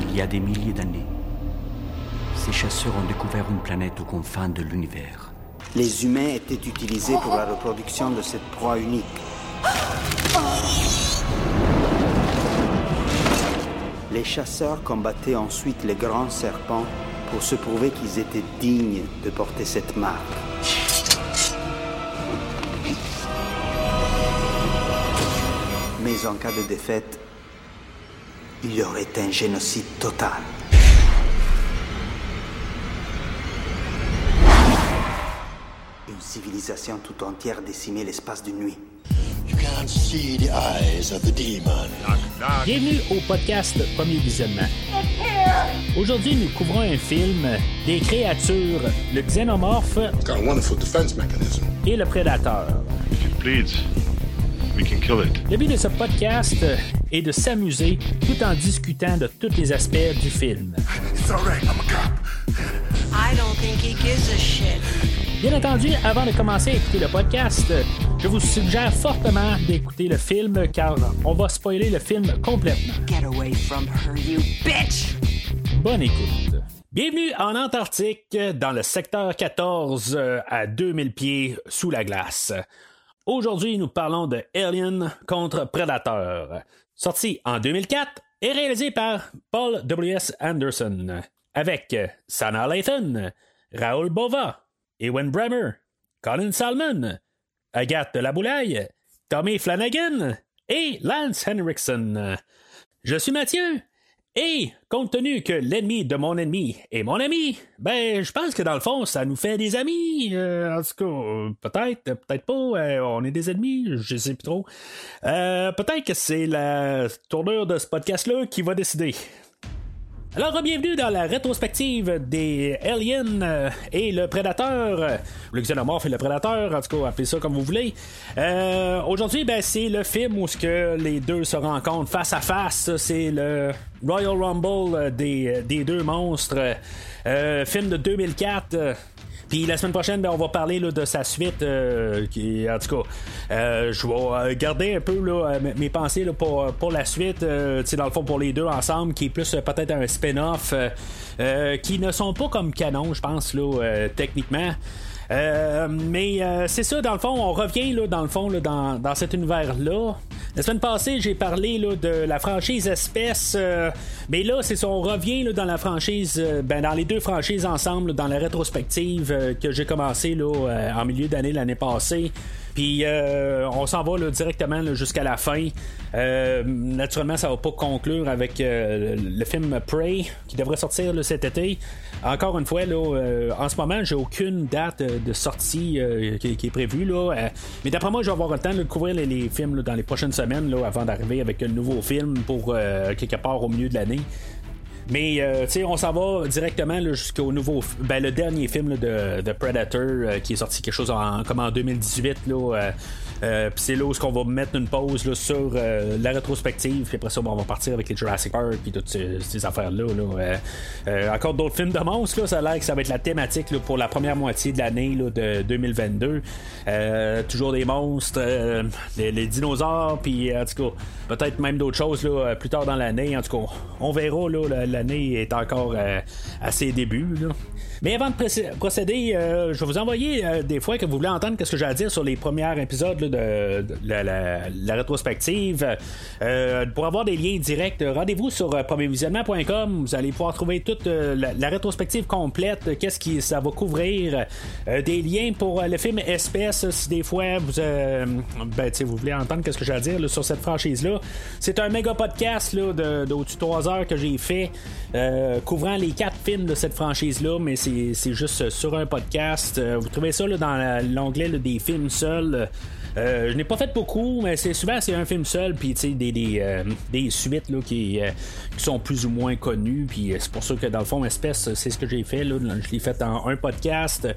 il y a des milliers d'années, ces chasseurs ont découvert une planète aux confins de l'univers. Les humains étaient utilisés pour la reproduction de cette proie unique. Les chasseurs combattaient ensuite les grands serpents pour se prouver qu'ils étaient dignes de porter cette marque. Mais en cas de défaite, il y aurait un génocide total. Une civilisation tout entière décimait l'espace d'une nuit. You can't see the eyes of the demon. Bienvenue au podcast Premier Visionnement. Aujourd'hui, nous couvrons un film des créatures, le xénomorphe It's got a wonderful defense mechanism. et le prédateur. We can kill it. Le but de ce podcast est de s'amuser tout en discutant de tous les aspects du film. It's all right, I'm a cop. I don't think he gives a shit. Bien entendu, avant de commencer à écouter le podcast, je vous suggère fortement d'écouter le film car on va spoiler le film complètement. Get away from her, you bitch! Bonne écoute. Bienvenue en Antarctique, dans le secteur 14, euh, à 2000 pieds sous la glace. Aujourd'hui, nous parlons de Alien contre Predator, sorti en 2004 et réalisé par Paul W.S. Anderson, avec Sana Lathan, Raoul Bova, Ewan Bremer, Colin Salmon, Agathe Laboulaye, Tommy Flanagan et Lance Henriksen. Je suis Mathieu. Et compte tenu que l'ennemi de mon ennemi est mon ami, ben je pense que dans le fond ça nous fait des amis. Euh, en tout cas, euh, peut-être, peut-être pas. euh, on est des ennemis, je sais plus trop. Euh, peut-être que c'est la tournure de ce podcast-là qui va décider. Alors, bienvenue dans la rétrospective des Aliens euh, et le Prédateur, euh, le Xenomorphe et le Prédateur, en tout cas, appelez ça comme vous voulez. Euh, Aujourd'hui, ben, c'est le film où ce que les deux se rencontrent face à face. C'est le Royal Rumble euh, des, des deux monstres. Euh, film de 2004. Puis la semaine prochaine, ben, on va parler là, de sa suite. euh, qui, en tout cas, euh, je vais euh, garder un peu là, euh, mes- pensées là, pour, pour la suite. euh, dans le fond, pour les deux ensemble, qui est plus euh, peut-être un spin-off, qui ne sont pas comme canon, je pense, là, techniquement. Euh, mais euh, c'est ça, dans le fond, on revient là, dans le fond là, dans, dans cet univers-là. La semaine passée, j'ai parlé là, de la franchise Espèce, euh, mais là, c'est ça, on revient là, dans la franchise, euh, ben, dans les deux franchises ensemble, dans la rétrospective euh, que j'ai commencé là, euh, en milieu d'année l'année passée. Puis euh, on s'en va là, directement jusqu'à la fin. Euh, naturellement, ça va pas conclure avec le, le film Prey qui devrait sortir là, cet été. Encore une fois, là, euh, en ce moment, j'ai aucune date de sortie euh, qui, est prévue. Là, euh, mais d'après moi, je vais avoir le temps de couvrir les, films là, dans les prochaines semaines là, avant d'arriver avec un nouveau film pour euh, quelque part au milieu de l'année. Mais euh, on s'en va directement jusqu'au nouveau, ben, le dernier film là, de, de Predator euh, qui est sorti quelque chose en, comme en 2018 là. Euh, puis c'est là où on va mettre une pause là, sur euh, la rétrospective. Puis après ça, bon, on va partir avec les Jurassic Park puis toutes ces, affaires-là. là. Euh, encore d'autres films de monstres. Ça a l'air que ça va être la thématique pour la première moitié de l'année de 2022. Euh, toujours des monstres, les, dinosaures, puis en tout cas, peut-être même d'autres choses plus tard dans l'année. En tout cas, on verra. L'année est encore à ses débuts. Mais avant de procé- procéder, euh, je vais vous envoyer euh, des fois que vous voulez entendre ce que j'ai à dire sur les premiers épisodes de, la, rétrospective. Euh, pour avoir des liens directs, rendez-vous sur premiervisionnement.com. Vous allez pouvoir trouver toute la, rétrospective complète, qu'est-ce qui ça va couvrir, des liens pour le film Espèce, si des fois vous, ben, vous voulez entendre ce que j'ai à dire sur cette franchise-là. C'est un méga podcast d'au-dessus de 3 heures que j'ai fait, couvrant les quatre films de cette franchise-là, mais c'est, c'est juste euh, sur un podcast. Euh, vous trouvez ça là, dans l'onglet des films seuls. Euh, je n'ai pas fait beaucoup, mais c'est souvent c'est un film seul, puis des, des, euh, des suites là, qui, euh, qui sont plus ou moins connues, puis c'est pour ça que dans le fond espèce c'est ce que j'ai fait là, je l'ai fait en un podcast,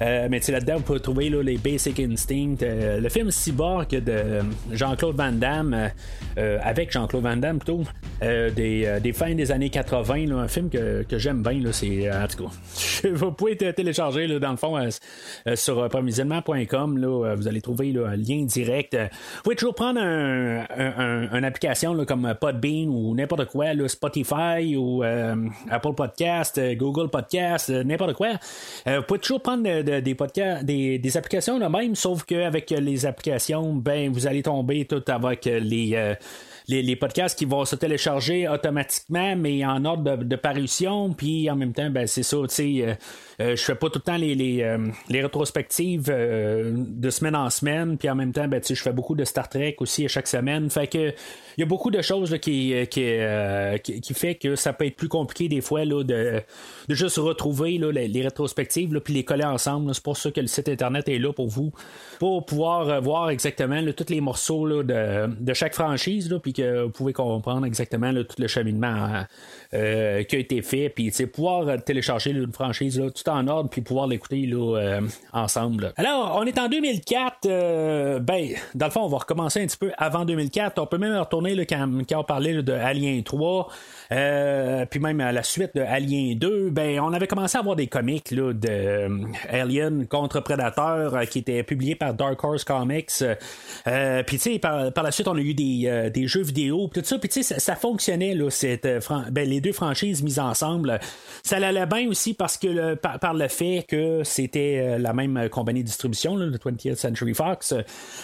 mais là-dedans vous pouvez trouver là, les Basic Instinct, euh, le film Cyborg de Jean-Claude Van Damme avec Jean-Claude Van Damme plutôt, des, des fins des années 80, là, un film que, que j'aime bien c'est en tout cas vous pouvez télécharger dans le fond sur euh, vous allez trouver là, direct. Vous pouvez toujours prendre un, une application comme Podbean ou n'importe quoi, Spotify ou Apple Podcast, Google Podcast, n'importe quoi. vous pouvez toujours prendre des podcasts, des, applications là même, sauf qu'avec les applications, ben vous allez tomber tout avec les les, podcasts qui vont se télécharger automatiquement, mais en ordre de, parution. Puis en même temps, ben, c'est ça, tu sais, euh, euh, je fais pas tout le temps les, les, euh, rétrospectives de semaine en semaine. Puis en même temps, ben, je fais beaucoup de Star Trek aussi à chaque semaine. Fait que il y a beaucoup de choses qui, qui, qui, fait que ça peut être plus compliqué des fois là, de, de juste retrouver là, les, rétrospectives puis les coller ensemble. C'est pour ça que le site internet est là pour vous, pour pouvoir voir exactement tous les morceaux de, de chaque franchise. Puis que vous pouvez comprendre exactement tout le cheminement euh, qui a été fait, puis pouvoir télécharger une franchise tout en ordre, puis pouvoir l'écouter euh, ensemble. Alors, on est en 2004, euh, ben, dans le fond, on va recommencer un petit peu avant 2004. On peut même retourner quand, quand on parlait de Alien 3. Euh, puis même à la suite de Alien 2, ben, on avait commencé à avoir des comics là, de euh, Alien contre Predator euh, qui étaient publiés par Dark Horse Comics. puis tu sais, par, la suite, on a eu des, des jeux vidéo, tout ça. Puis tu sais, ça, fonctionnait, là, cette, ben, les deux franchises mises ensemble. Ça allait bien aussi parce que par, le fait que c'était la même compagnie de distribution, le 20th Century Fox.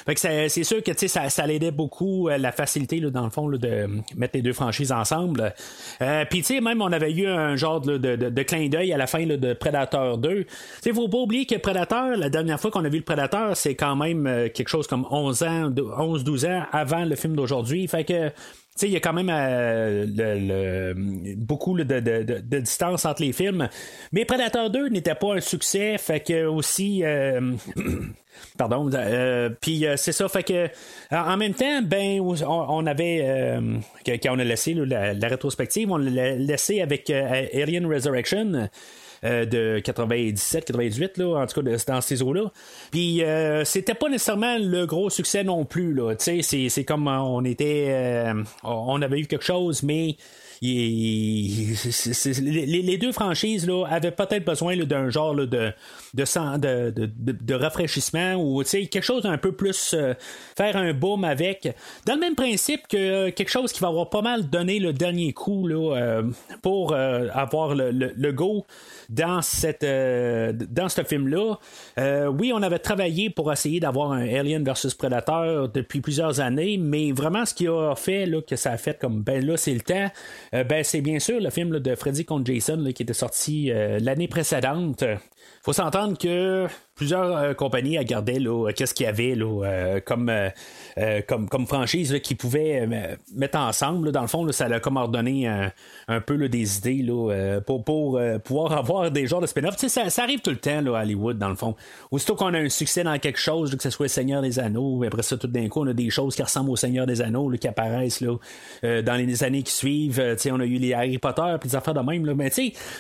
Fait que c'est sûr que ça, ça l'aidait beaucoup la facilité, là, dans le fond, de mettre les deux franchises ensemble. Euh, Puis, tu sais, même on avait eu un genre de, de, clin d'œil à la fin de Predator 2. Tu faut pas oublier que Predator, la dernière fois qu'on a vu le Predator, c'est quand même euh, quelque chose comme 11 ans, 11-12 ans avant le film d'aujourd'hui. Fait que il y a quand même euh, beaucoup de, distance entre les films. Mais Predator 2 n'était pas un succès, fait que aussi. Pardon. Euh, puis euh, c'est ça, fait que en même temps, ben on, avait euh, quand on a laissé la, rétrospective, on l'a laissé avec Alien Resurrection. De 97, 98, là, en tout cas dans ces eaux-là. Puis c'était pas nécessairement le gros succès non plus. Là. C'est, c'est comme on était. on avait eu quelque chose, mais les, deux franchises là, avaient peut-être besoin d'un genre de, de, de, de, rafraîchissement ou quelque chose d'un peu plus euh, faire un boom avec. Dans le même principe que quelque chose qui va avoir pas mal donné le dernier coup là, euh, pour euh, avoir le, le, go dans cette dans ce film-là. oui, on avait travaillé pour essayer d'avoir un Alien versus Predator depuis plusieurs années, mais vraiment ce qui a fait là, que ça a fait comme ben là c'est le temps. Ben c'est bien sûr le film de Freddy contre Jason qui était sorti l'année précédente. Faut s'entendre que plusieurs euh, compagnies regardaient là, euh, qu'est-ce qu'il y avait là, euh, comme, comme, comme franchise qui pouvaient mettre ensemble. dans le fond, ça a comme ordonné un peu des idées là, pour, pour pouvoir avoir des genres de spin-off. Ça, ça, arrive tout le temps là, à Hollywood, dans le fond. Aussitôt qu'on a un succès dans quelque chose, que ce soit Seigneur des Anneaux, après ça, tout d'un coup, on a des choses qui ressemblent au Seigneur des Anneaux qui apparaissent là, dans les années qui suivent. on a eu les Harry Potter, puis des affaires de même. Là. Mais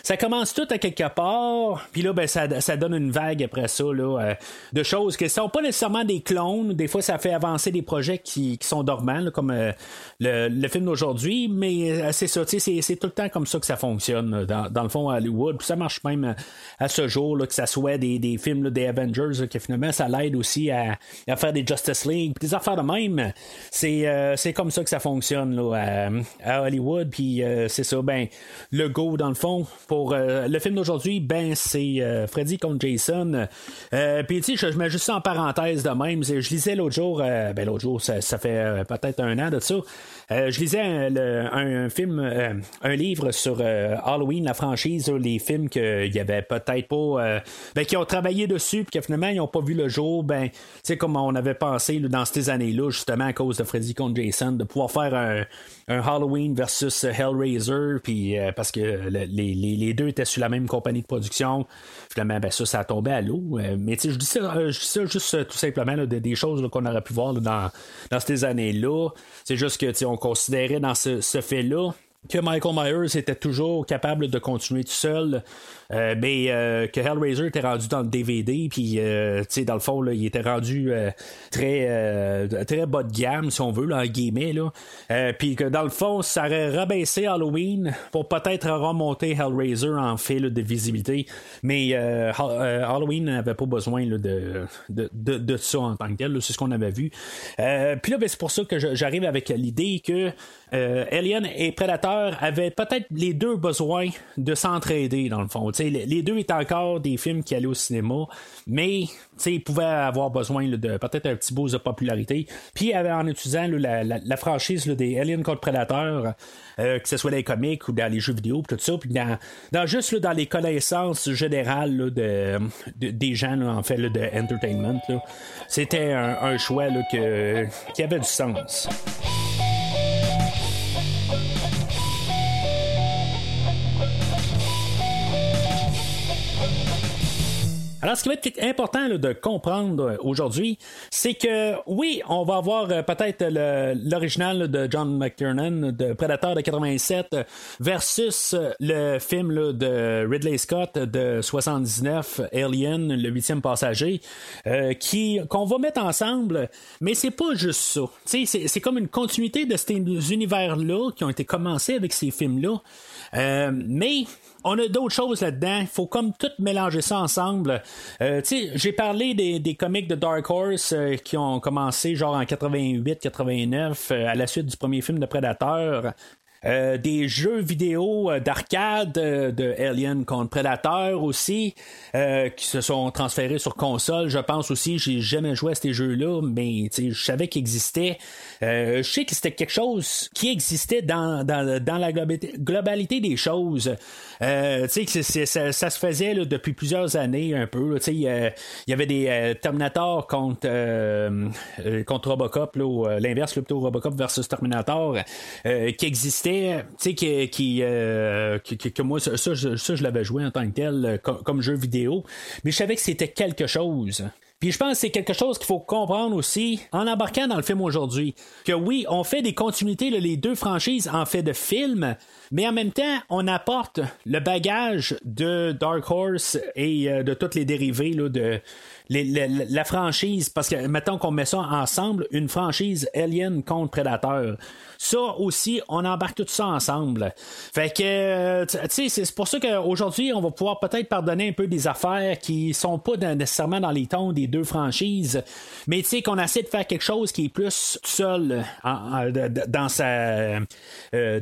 ça commence tout à quelque part, puis là, ben, ça donne une vague après ça euh, de choses qui ne sont pas nécessairement des clones. Des fois, ça fait avancer des projets qui, sont dormants, comme euh, le, film d'aujourd'hui, mais euh, c'est ça, c'est, tout le temps comme ça que ça fonctionne dans, le fond à Hollywood. ça marche même à ce jour, là, que ça soit des, films des Avengers, que finalement ça l'aide aussi à, faire des Justice League, des affaires de même. C'est, comme ça que ça fonctionne à, Hollywood. Puis c'est ça, ben, le go dans le fond pour le film d'aujourd'hui, ben, c'est Freddy contre Jason. Euh, puis, tu sais, je, mets juste ça en parenthèse de même. Je lisais l'autre jour, euh, ben, l'autre jour, ça, fait euh, peut-être un an de ça. Je lisais un, film, un livre sur Halloween, la franchise, les films qu'il y avait peut-être pas, ben, qui ont travaillé dessus, puis que finalement, ils n'ont pas vu le jour. Ben, tu comme on avait pensé dans ces années-là, justement, à cause de Freddy contre Jason, de pouvoir faire un, Halloween versus Hellraiser, puis parce que les, deux étaient sur la même compagnie de production. Finalement, ben, ça, ça a tombé à l'eau mais je dis ça, euh, je dis ça juste euh, tout simplement des choses qu'on aurait pu voir dans, dans ces années-là. C'est juste que on considérait dans ce, fait-là que Michael Myers était toujours capable de continuer tout seul, euh, mais euh, que Hellraiser était rendu dans le DVD, puis euh, tu sais dans le fond il était rendu très très bas de gamme si on veut là, en guillemets là, puis que dans le fond ça aurait rabaissé Halloween pour peut-être remonter Hellraiser en fait de visibilité, mais Halloween n'avait pas besoin de, de, de, ça en tant que tel, c'est ce qu'on avait vu. puis là ben, c'est pour ça que j'arrive avec l'idée que Alien et Predator avaient peut-être les deux besoin de s'entraider dans le fond les deux étaient encore des films qui allaient au cinéma, mais ils pouvaient avoir besoin de peut-être un petit boost de popularité. Puis en utilisant la, franchise des Alien contre Predator, euh, que ce soit dans les comics ou dans les jeux vidéo, tout ça, puis dans, juste dans les connaissances générales de, des gens en fait de entertainment, c'était un, choix qui avait du sens. Alors, ce qui va être important de comprendre euh, aujourd'hui, c'est que oui, on va avoir euh, peut-être l'original de John McTiernan de Predator de 87 versus euh, le film de Ridley Scott de 79, Alien, le huitième passager, qui qu'on va mettre ensemble, mais c'est pas juste ça. C'est comme une continuité de ces univers-là qui ont été commencés avec ces films-là. mais on a d'autres choses là-dedans. Il faut comme tout mélanger ça ensemble. Euh, j'ai parlé des, comics de Dark Horse euh, qui ont commencé genre en 88-89 euh, à la suite du premier film de Predator. Euh, des jeux vidéo euh, d'arcade euh, de Alien contre Predator aussi qui se sont transférés sur console. Je pense aussi, j'ai jamais joué à ces jeux-là, mais je savais qu'ils existaient. je sais que c'était quelque chose qui existait dans, dans, dans la globalité des choses. ça, ça, se faisait là, depuis plusieurs années un peu. Il y avait des Terminator contre, contre Robocop, l'inverse, plutôt Robocop versus Terminator, qui existait qui, euh, qui, que moi, ça, je, l'avais joué en tant que tel euh, comme, jeu vidéo, mais je savais que c'était quelque chose. Puis je pense que c'est quelque chose qu'il faut comprendre aussi en embarquant dans le film aujourd'hui. Que oui, on fait des continuités, les deux franchises en fait de films, mais en même temps, on apporte le bagage de Dark Horse et euh, de toutes les dérivés de la franchise. Parce que mettons qu'on met ça ensemble, une franchise Alien contre Predator. Ça aussi, on embarque tout ça ensemble. Fait que, euh, tu sais, c'est pour ça qu'aujourd'hui, on va pouvoir peut-être pardonner un peu des affaires qui sont pas nécessairement dans les tons des deux franchises, mais tu sais, qu'on essaie de faire quelque chose qui est plus seul dans sa. Euh,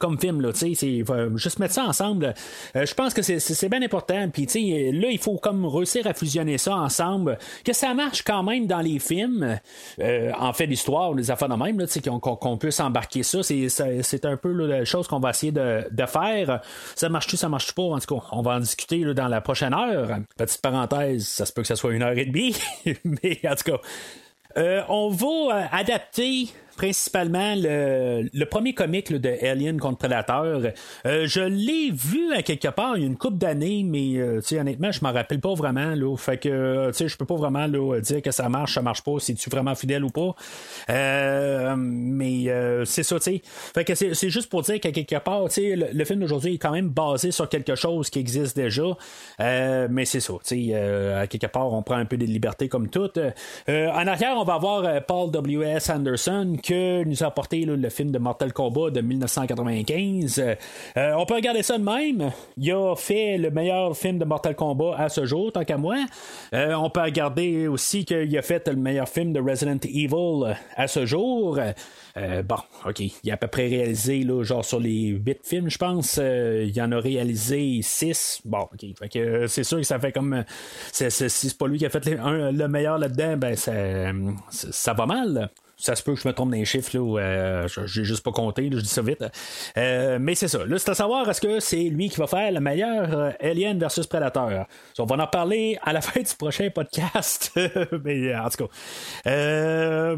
comme film, tu sais, juste mettre ça ensemble. Euh, je pense que c'est bien important. Puis, tu sais, là, il faut comme réussir à fusionner ça ensemble, que ça marche quand même dans les films. en fait, l'histoire, les affaires de même, tu sais, qu'on puisse embarquer ça. C'est un peu la chose qu'on va essayer de, faire. Ça marche-tu, ça marche pas? En tout cas, on va en discuter dans la prochaine heure. Petite parenthèse, ça se peut que ce soit une heure et demie, mais en tout cas. Euh, on va adapter principalement le, premier comic de Alien contre Predator. Euh, je l'ai vu à quelque part il y a une couple d'années, mais euh, honnêtement, je m'en rappelle pas vraiment. Là, fait que euh, je peux pas vraiment là, dire que ça marche, ça marche pas, si tu vraiment fidèle ou pas. mais c'est ça, tu. Fait que c'est juste pour dire qu'à quelque part, le, le film d'aujourd'hui est quand même basé sur quelque chose qui existe déjà. mais c'est ça, à quelque part, on prend un peu de liberté comme tout. en arrière, on va avoir Paul W.S. Anderson que nous a apporté le film de Mortal Kombat de 1995. Euh, on peut regarder ça de même. Il a fait le meilleur film de Mortal Kombat à ce jour, tant qu'à moi. Euh, on peut regarder aussi qu'il a fait le meilleur film de Resident Evil à ce jour. Euh, bon, ok, il a à peu près réalisé, là, genre sur les 8 films, je pense, il en a réalisé 6. Bon, ok, c'est sûr que ça fait comme. si c'est pas lui qui a fait le meilleur là-dedans, ben ça va mal ça se peut que je me trompe dans les chiffres, là, euh, j'ai juste pas compté, je dis ça vite. Euh, mais c'est ça. Là, c'est à savoir est-ce que c'est lui qui va faire le meilleur euh, Alien versus Predator? on va en parler à la fin du prochain podcast. mais en tout cas.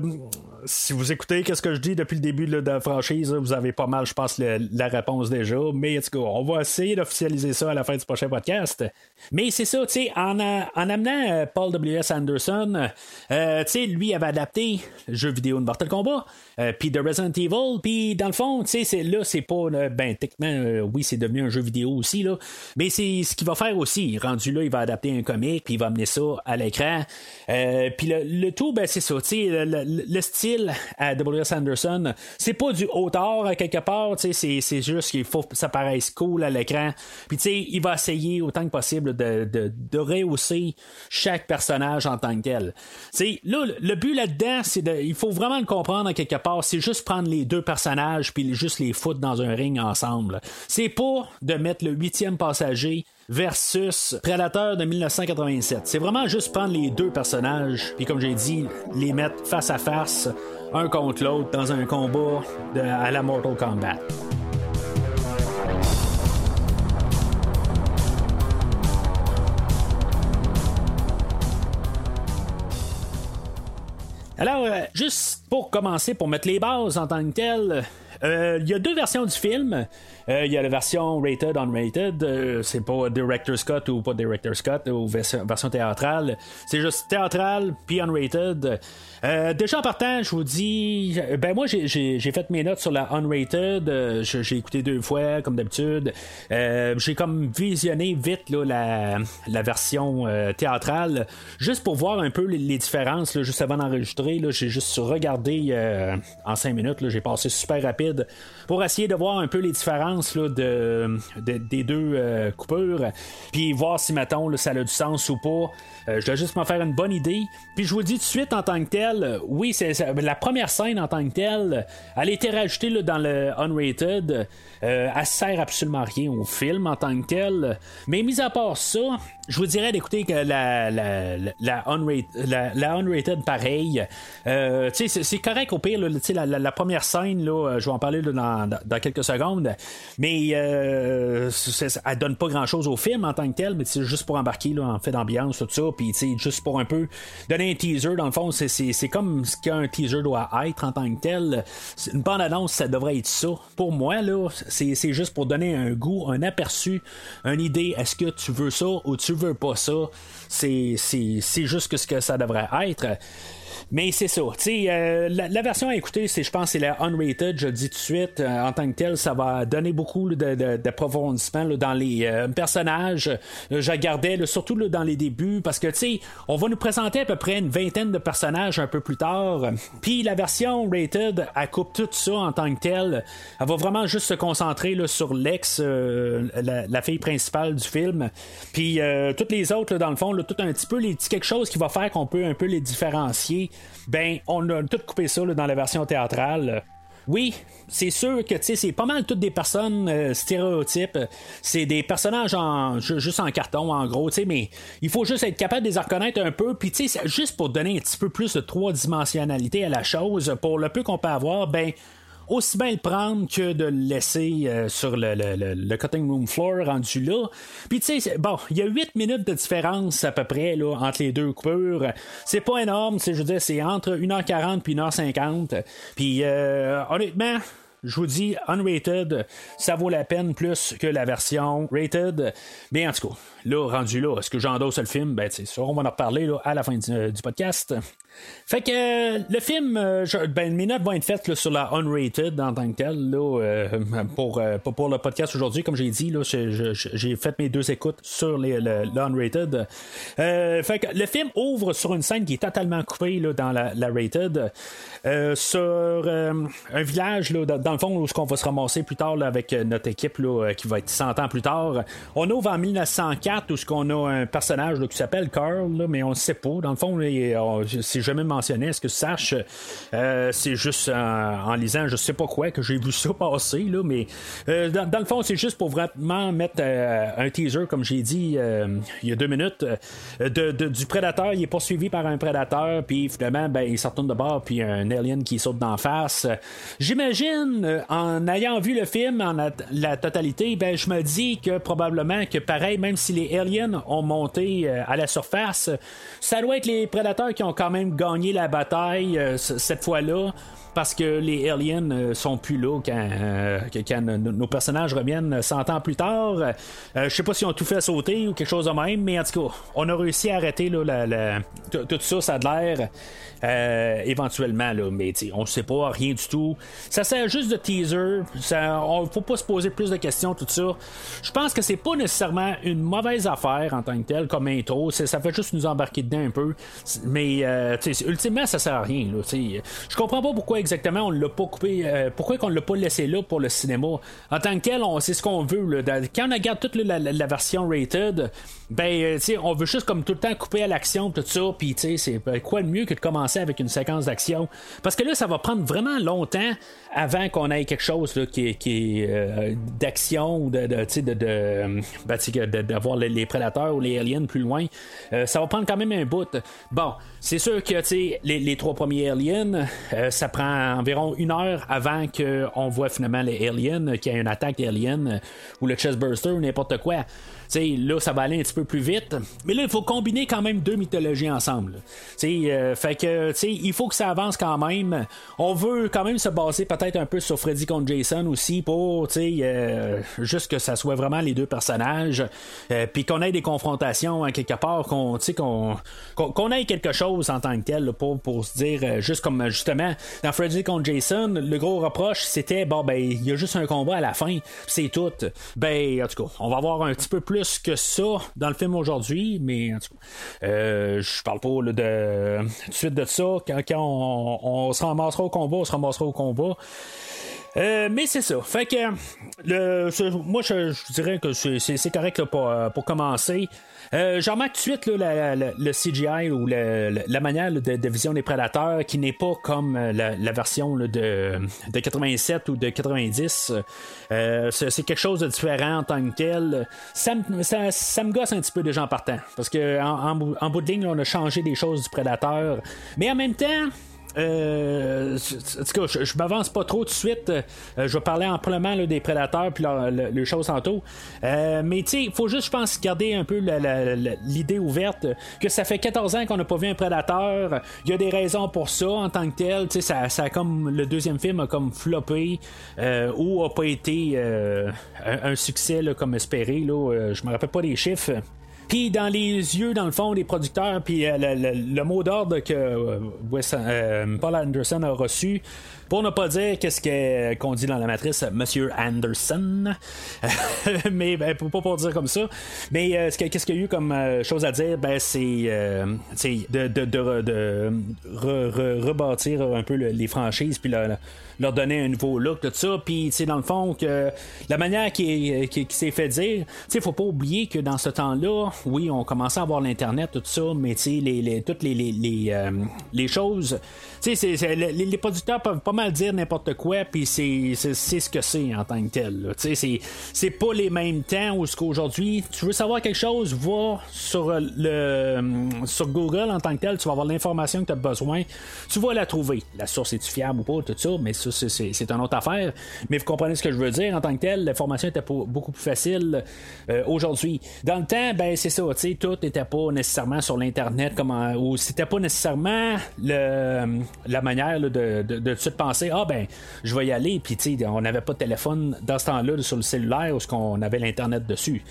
si vous écoutez qu'est-ce que je dis depuis le début de la franchise, vous avez pas mal, je pense, la réponse déjà. Mais en tout cas, on va essayer d'officialiser ça à la fin du prochain podcast. Mais c'est ça, tu sais, en, en, amenant Paul W.S. Anderson, tu sais, lui avait adapté le jeu vidéo de Mortal Kombat, euh, puis de Resident Evil, puis dans le fond, tu sais, là, c'est pas, euh, ben, techniquement, oui, c'est devenu un jeu vidéo aussi, là, mais c'est ce qu'il va faire aussi. Rendu là, il va adapter un comic, puis il va amener ça à l'écran. puis le, tout, ben, c'est ça, tu sais, le, style à W.S. Anderson, c'est pas du hauteur quelque part, tu sais, c'est, juste qu'il faut que ça paraisse cool à l'écran. Puis, tu sais, il va essayer autant que possible de, de, de rehausser chaque personnage en tant que tel. sais, là, le but là-dedans, c'est de. Il faut vraiment le comprendre quelque part. C'est juste prendre les deux personnages puis juste les foutre dans un ring ensemble. C'est pas de mettre le huitième passager versus Predator de 1987. C'est vraiment juste prendre les deux personnages, puis comme j'ai dit, les mettre face à face, un contre l'autre, dans un combat à la Mortal Kombat. Alors, euh, juste pour commencer, pour mettre les bases en tant que tel, euh, il y a deux versions du film. Euh, il y a la version rated, unrated. c'est pas Director's Cut ou pas Director's Cut ou version théâtrale. C'est juste théâtral puis unrated. Euh, déjà en partant, je vous dis, ben moi j'ai fait mes notes sur la unrated, euh, j'ai écouté deux fois comme d'habitude. Euh, j'ai comme visionné vite la, la, version théâtrale, juste pour voir un peu les, différences, là, juste avant d'enregistrer. J'ai juste regardé en cinq minutes, j'ai passé super rapide pour essayer de voir un peu les différences là, de, des deux coupures, puis voir si mettons ça a du sens ou pas. je dois juste m'en faire une bonne idée. Puis je vous dis tout de suite en tant que tel oui, c'est la première scène en tant que telle, elle a été rajoutée dans le unrated. Euh, elle sert absolument rien au film en tant que tel. Mais mis à part ça, je vous dirais d'écouter que la, la, la, unrated, pareil. Euh, c'est correct au pire, la, la, première scène, là, je vais en parler dans, quelques secondes. Mais euh, elle donne pas grand chose au film en tant que tel, mais c'est juste pour embarquer là, en fait d'ambiance, tout ça. Puis juste pour un peu donner un teaser, dans le fond, c'est comme ce qu'un teaser doit être en tant que tel. Une bande-annonce, ça devrait être ça. Pour moi, là, c'est juste pour donner un goût, un aperçu, une idée. Est-ce que tu veux ça ou tu veux pas ça? C'est juste ce que ça devrait être. Mais c'est ça. Euh, la, la, version à écouter, c'est, je pense, c'est la unrated. Je le dis tout de suite. Euh, en tant que tel, ça va donner beaucoup d'approfondissement de, dans les euh, personnages. je regardais surtout dans les débuts parce que, on va nous présenter à peu près une vingtaine de personnages un peu plus tard. Puis la version rated, elle coupe tout ça en tant que tel. Elle va vraiment juste se concentrer là, sur l'ex, la, la, fille principale du film. Puis toutes les autres, dans le fond, tout un petit peu les quelque chose qui va faire qu'on peut un peu les différencier ben, on a tout coupé ça dans la version théâtrale. Oui, c'est sûr que c'est pas mal toutes des personnes euh, stéréotypes. C'est des personnages en juste en carton, en gros, mais il faut juste être capable de les reconnaître un peu. Puis juste pour donner un petit peu plus de trois dimensionnalité à la chose, pour le peu qu'on peut avoir, ben aussi bien le prendre que de le laisser euh, sur le, le, cutting room floor rendu là. Puis tu sais, bon, il y a 8 minutes de différence à peu près là, entre les deux coupures. C'est pas énorme, je veux dire, c'est entre 1h40 puis 1h50. Puis euh, honnêtement, je vous dis, unrated, ça vaut la peine plus que la version rated. Mais en tout cas, là, rendu là, est-ce que j'endosse le film? Ben, c'est sûr, on va en reparler à la fin du, euh, podcast. Fait que euh, le film, euh, ben, mes notes vont être faites sur la unrated en tant que tel, là, pour, pour le podcast aujourd'hui, comme j'ai dit, j'ai fait mes deux écoutes sur les, le, fait que le film ouvre sur une scène qui est totalement coupée là, dans la, la rated, sur un village là, dans, le fond où on va se ramasser plus tard avec notre équipe là, qui va être 100 ans plus tard. On ouvre en 1904 où ce qu'on a un personnage qui s'appelle Carl, mais on ne sait pas. Dans le fond, c'est jamais mentionné. Est-ce que tu saches, euh, c'est juste en, lisant, je sais pas quoi, que j'ai vu ça passer, là, mais euh, dans, le fond, c'est juste pour vraiment mettre euh, un teaser, comme j'ai dit il y a deux minutes, de, du prédateur. Il est poursuivi par un prédateur, puis finalement, ben, il se retourne de bord, puis un alien qui saute d'en face. J'imagine, en ayant vu le film en la, totalité, ben, je me dis que probablement que pareil, même si les aliens ont monté euh, à la surface, ça doit être les prédateurs qui ont quand même gagné la bataille euh, cette fois-là. Parce que les aliens euh, sont plus là quand, euh, nos- personnages reviennent 100 ans plus tard. Euh, je sais pas si on tout fait sauter ou quelque chose de même, mais en tout cas, on a réussi à arrêter là, tout ça, ça a de l'air éventuellement, mais on sait pas rien du tout. Ça sert juste de teaser. Ça, on faut pas se poser plus de questions, tout ça. Je pense que c'est pas nécessairement une mauvaise affaire en tant que telle comme intro. Ça fait juste nous embarquer dedans un peu. Mais ultimement, ça sert à rien. Je comprends pas pourquoi exactement on l'a pas coupé. euh, pourquoi qu'on l'a pas laissé là pour le cinéma? En tant que tel, on c'est ce qu'on veut. Là. Quand on regarde toute la, la- la version rated, ben euh, t'sais, on veut juste comme tout le temps couper à l'action, tout ça. Puis c'est ben, quoi de mieux que de commencer avec une séquence d'action? Parce que là, ça va prendre vraiment longtemps avant qu'on ait quelque chose qui, est- qui euh, d'action ou de, de, de, ben, de- d'avoir les, prédateurs ou les aliens plus loin. Euh, ça va prendre quand même un bout. Bon, c'est sûr que les, les trois premiers aliens, euh, ça prend environ une heure avant qu'on voit finalement les aliens, qu'il y ait une attaque d'aliens euh, ou le chestburster ou n'importe quoi. T'sais, là, ça va aller un petit peu plus vite. Mais là, il faut combiner quand même deux mythologies ensemble. Euh, fait que, il faut que ça avance quand même. On veut quand même se baser peut-être un peu sur Freddy contre Jason aussi pour, euh, juste que ça soit vraiment les deux personnages. euh, Puis qu'on ait des confrontations hein, quelque part, qu'on, qu'on, qu'on ait quelque chose en tant que tel là, pour, pour se dire, euh, juste comme justement, dans Freddy contre Jason, le gros reproche, c'était, bon, ben, il y a juste un combat à la fin, c'est tout. Ben, en tout cas, on va avoir un petit peu plus que ça dans le film aujourd'hui, mais euh, je parle pas de tout de suite de ça. Quand, quand on, on se ramassera au combat, on se ramassera au combat. Euh, mais c'est ça. Fait que le, ce- moi, je, je dirais que c'est, correct là, pour, euh, pour commencer. Euh, J'en remarque tout de suite là, le CGI ou la, la- manière là, de, de vision des prédateurs qui n'est pas comme euh, la, version là, de, de 87 ou de 90. Euh, c'est, quelque chose de différent en tant que tel. Ça, me- ça, ça me gosse un petit peu déjà en partant. Parce que en, en en bout de ligne, on a changé des choses du prédateur. Mais en même temps, euh, en tout cas, je, m'avance pas trop tout de suite. Euh, je vais parler amplement des prédateurs puis les choses tantôt. Euh, mais il faut juste, je pense, garder un peu l'idée ouverte que ça fait 14 ans qu'on n'a pas vu un prédateur. Il y a des raisons pour ça en tant que tel. Ça, ça comme le deuxième film a comme floppé ou a pas été un, succès comme espéré. Là, je me rappelle pas des chiffres. Puis dans les yeux, dans le fond, des producteurs, puis euh, le, le- mot d'ordre que euh, euh, Paul Anderson a reçu, pour ne pas dire qu'est-ce que- qu'on dit dans la matrice, Monsieur Anderson, mais ben, pour pas pour dire comme ça, mais euh, ce que- qu'est-ce qu'il y a eu comme euh, chose à dire, ben c'est euh, de, de, de, de re- re- rebâtir un peu le- les franchises, puis leur, leur donner un nouveau look, tout ça, puis dans le fond, que la manière qui, est- qui, qui s'est fait dire, tu sais, faut pas oublier que dans ce temps-là, oui, on commençait à avoir l'Internet, tout ça, mais tu sais, les, les- toutes les, les, les, euh, les choses, tu sais, c'est- c'est- les, les producteurs peuvent pas mal dire n'importe quoi, puis c'est ce que c'est en tant que tel. c'est- pas les mêmes temps où ce qu'aujourd'hui, tu veux savoir quelque chose, va sur euh, le sur Google en tant que tel, tu vas avoir l'information que tu as besoin, tu vas la trouver. La source est-tu fiable ou pas, tout ça, mais ça, c'est- une autre affaire. Mais vous comprenez ce que je veux dire, en tant que tel, l'information était beaucoup plus facile euh, aujourd'hui. Dans le temps, ben c'est ça, tu tout n'était pas nécessairement sur l'Internet, ou c'était pas nécessairement le, la manière de, de, de ah ben, je vais y aller, puis tu sais, on n'avait pas de téléphone dans ce temps-là sur le cellulaire où on avait l'Internet dessus.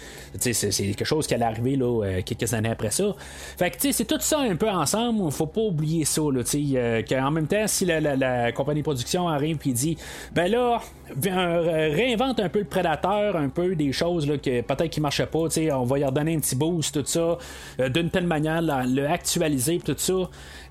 Tu sais, c'est- quelque chose qui allait arriver là, euh, quelques années après ça. Fait que tu sais, c'est tout ça un peu ensemble, faut pas oublier ça, là, tu sais, euh, qu'en même temps, si la, compagnie de production arrive puis dit, ben là, euh, réinvente un peu le prédateur, un peu des choses là, que peut-être qui marchaient pas, tu sais, on va y redonner un petit boost, tout ça, d'une telle manière, la- le actualiser, tout ça,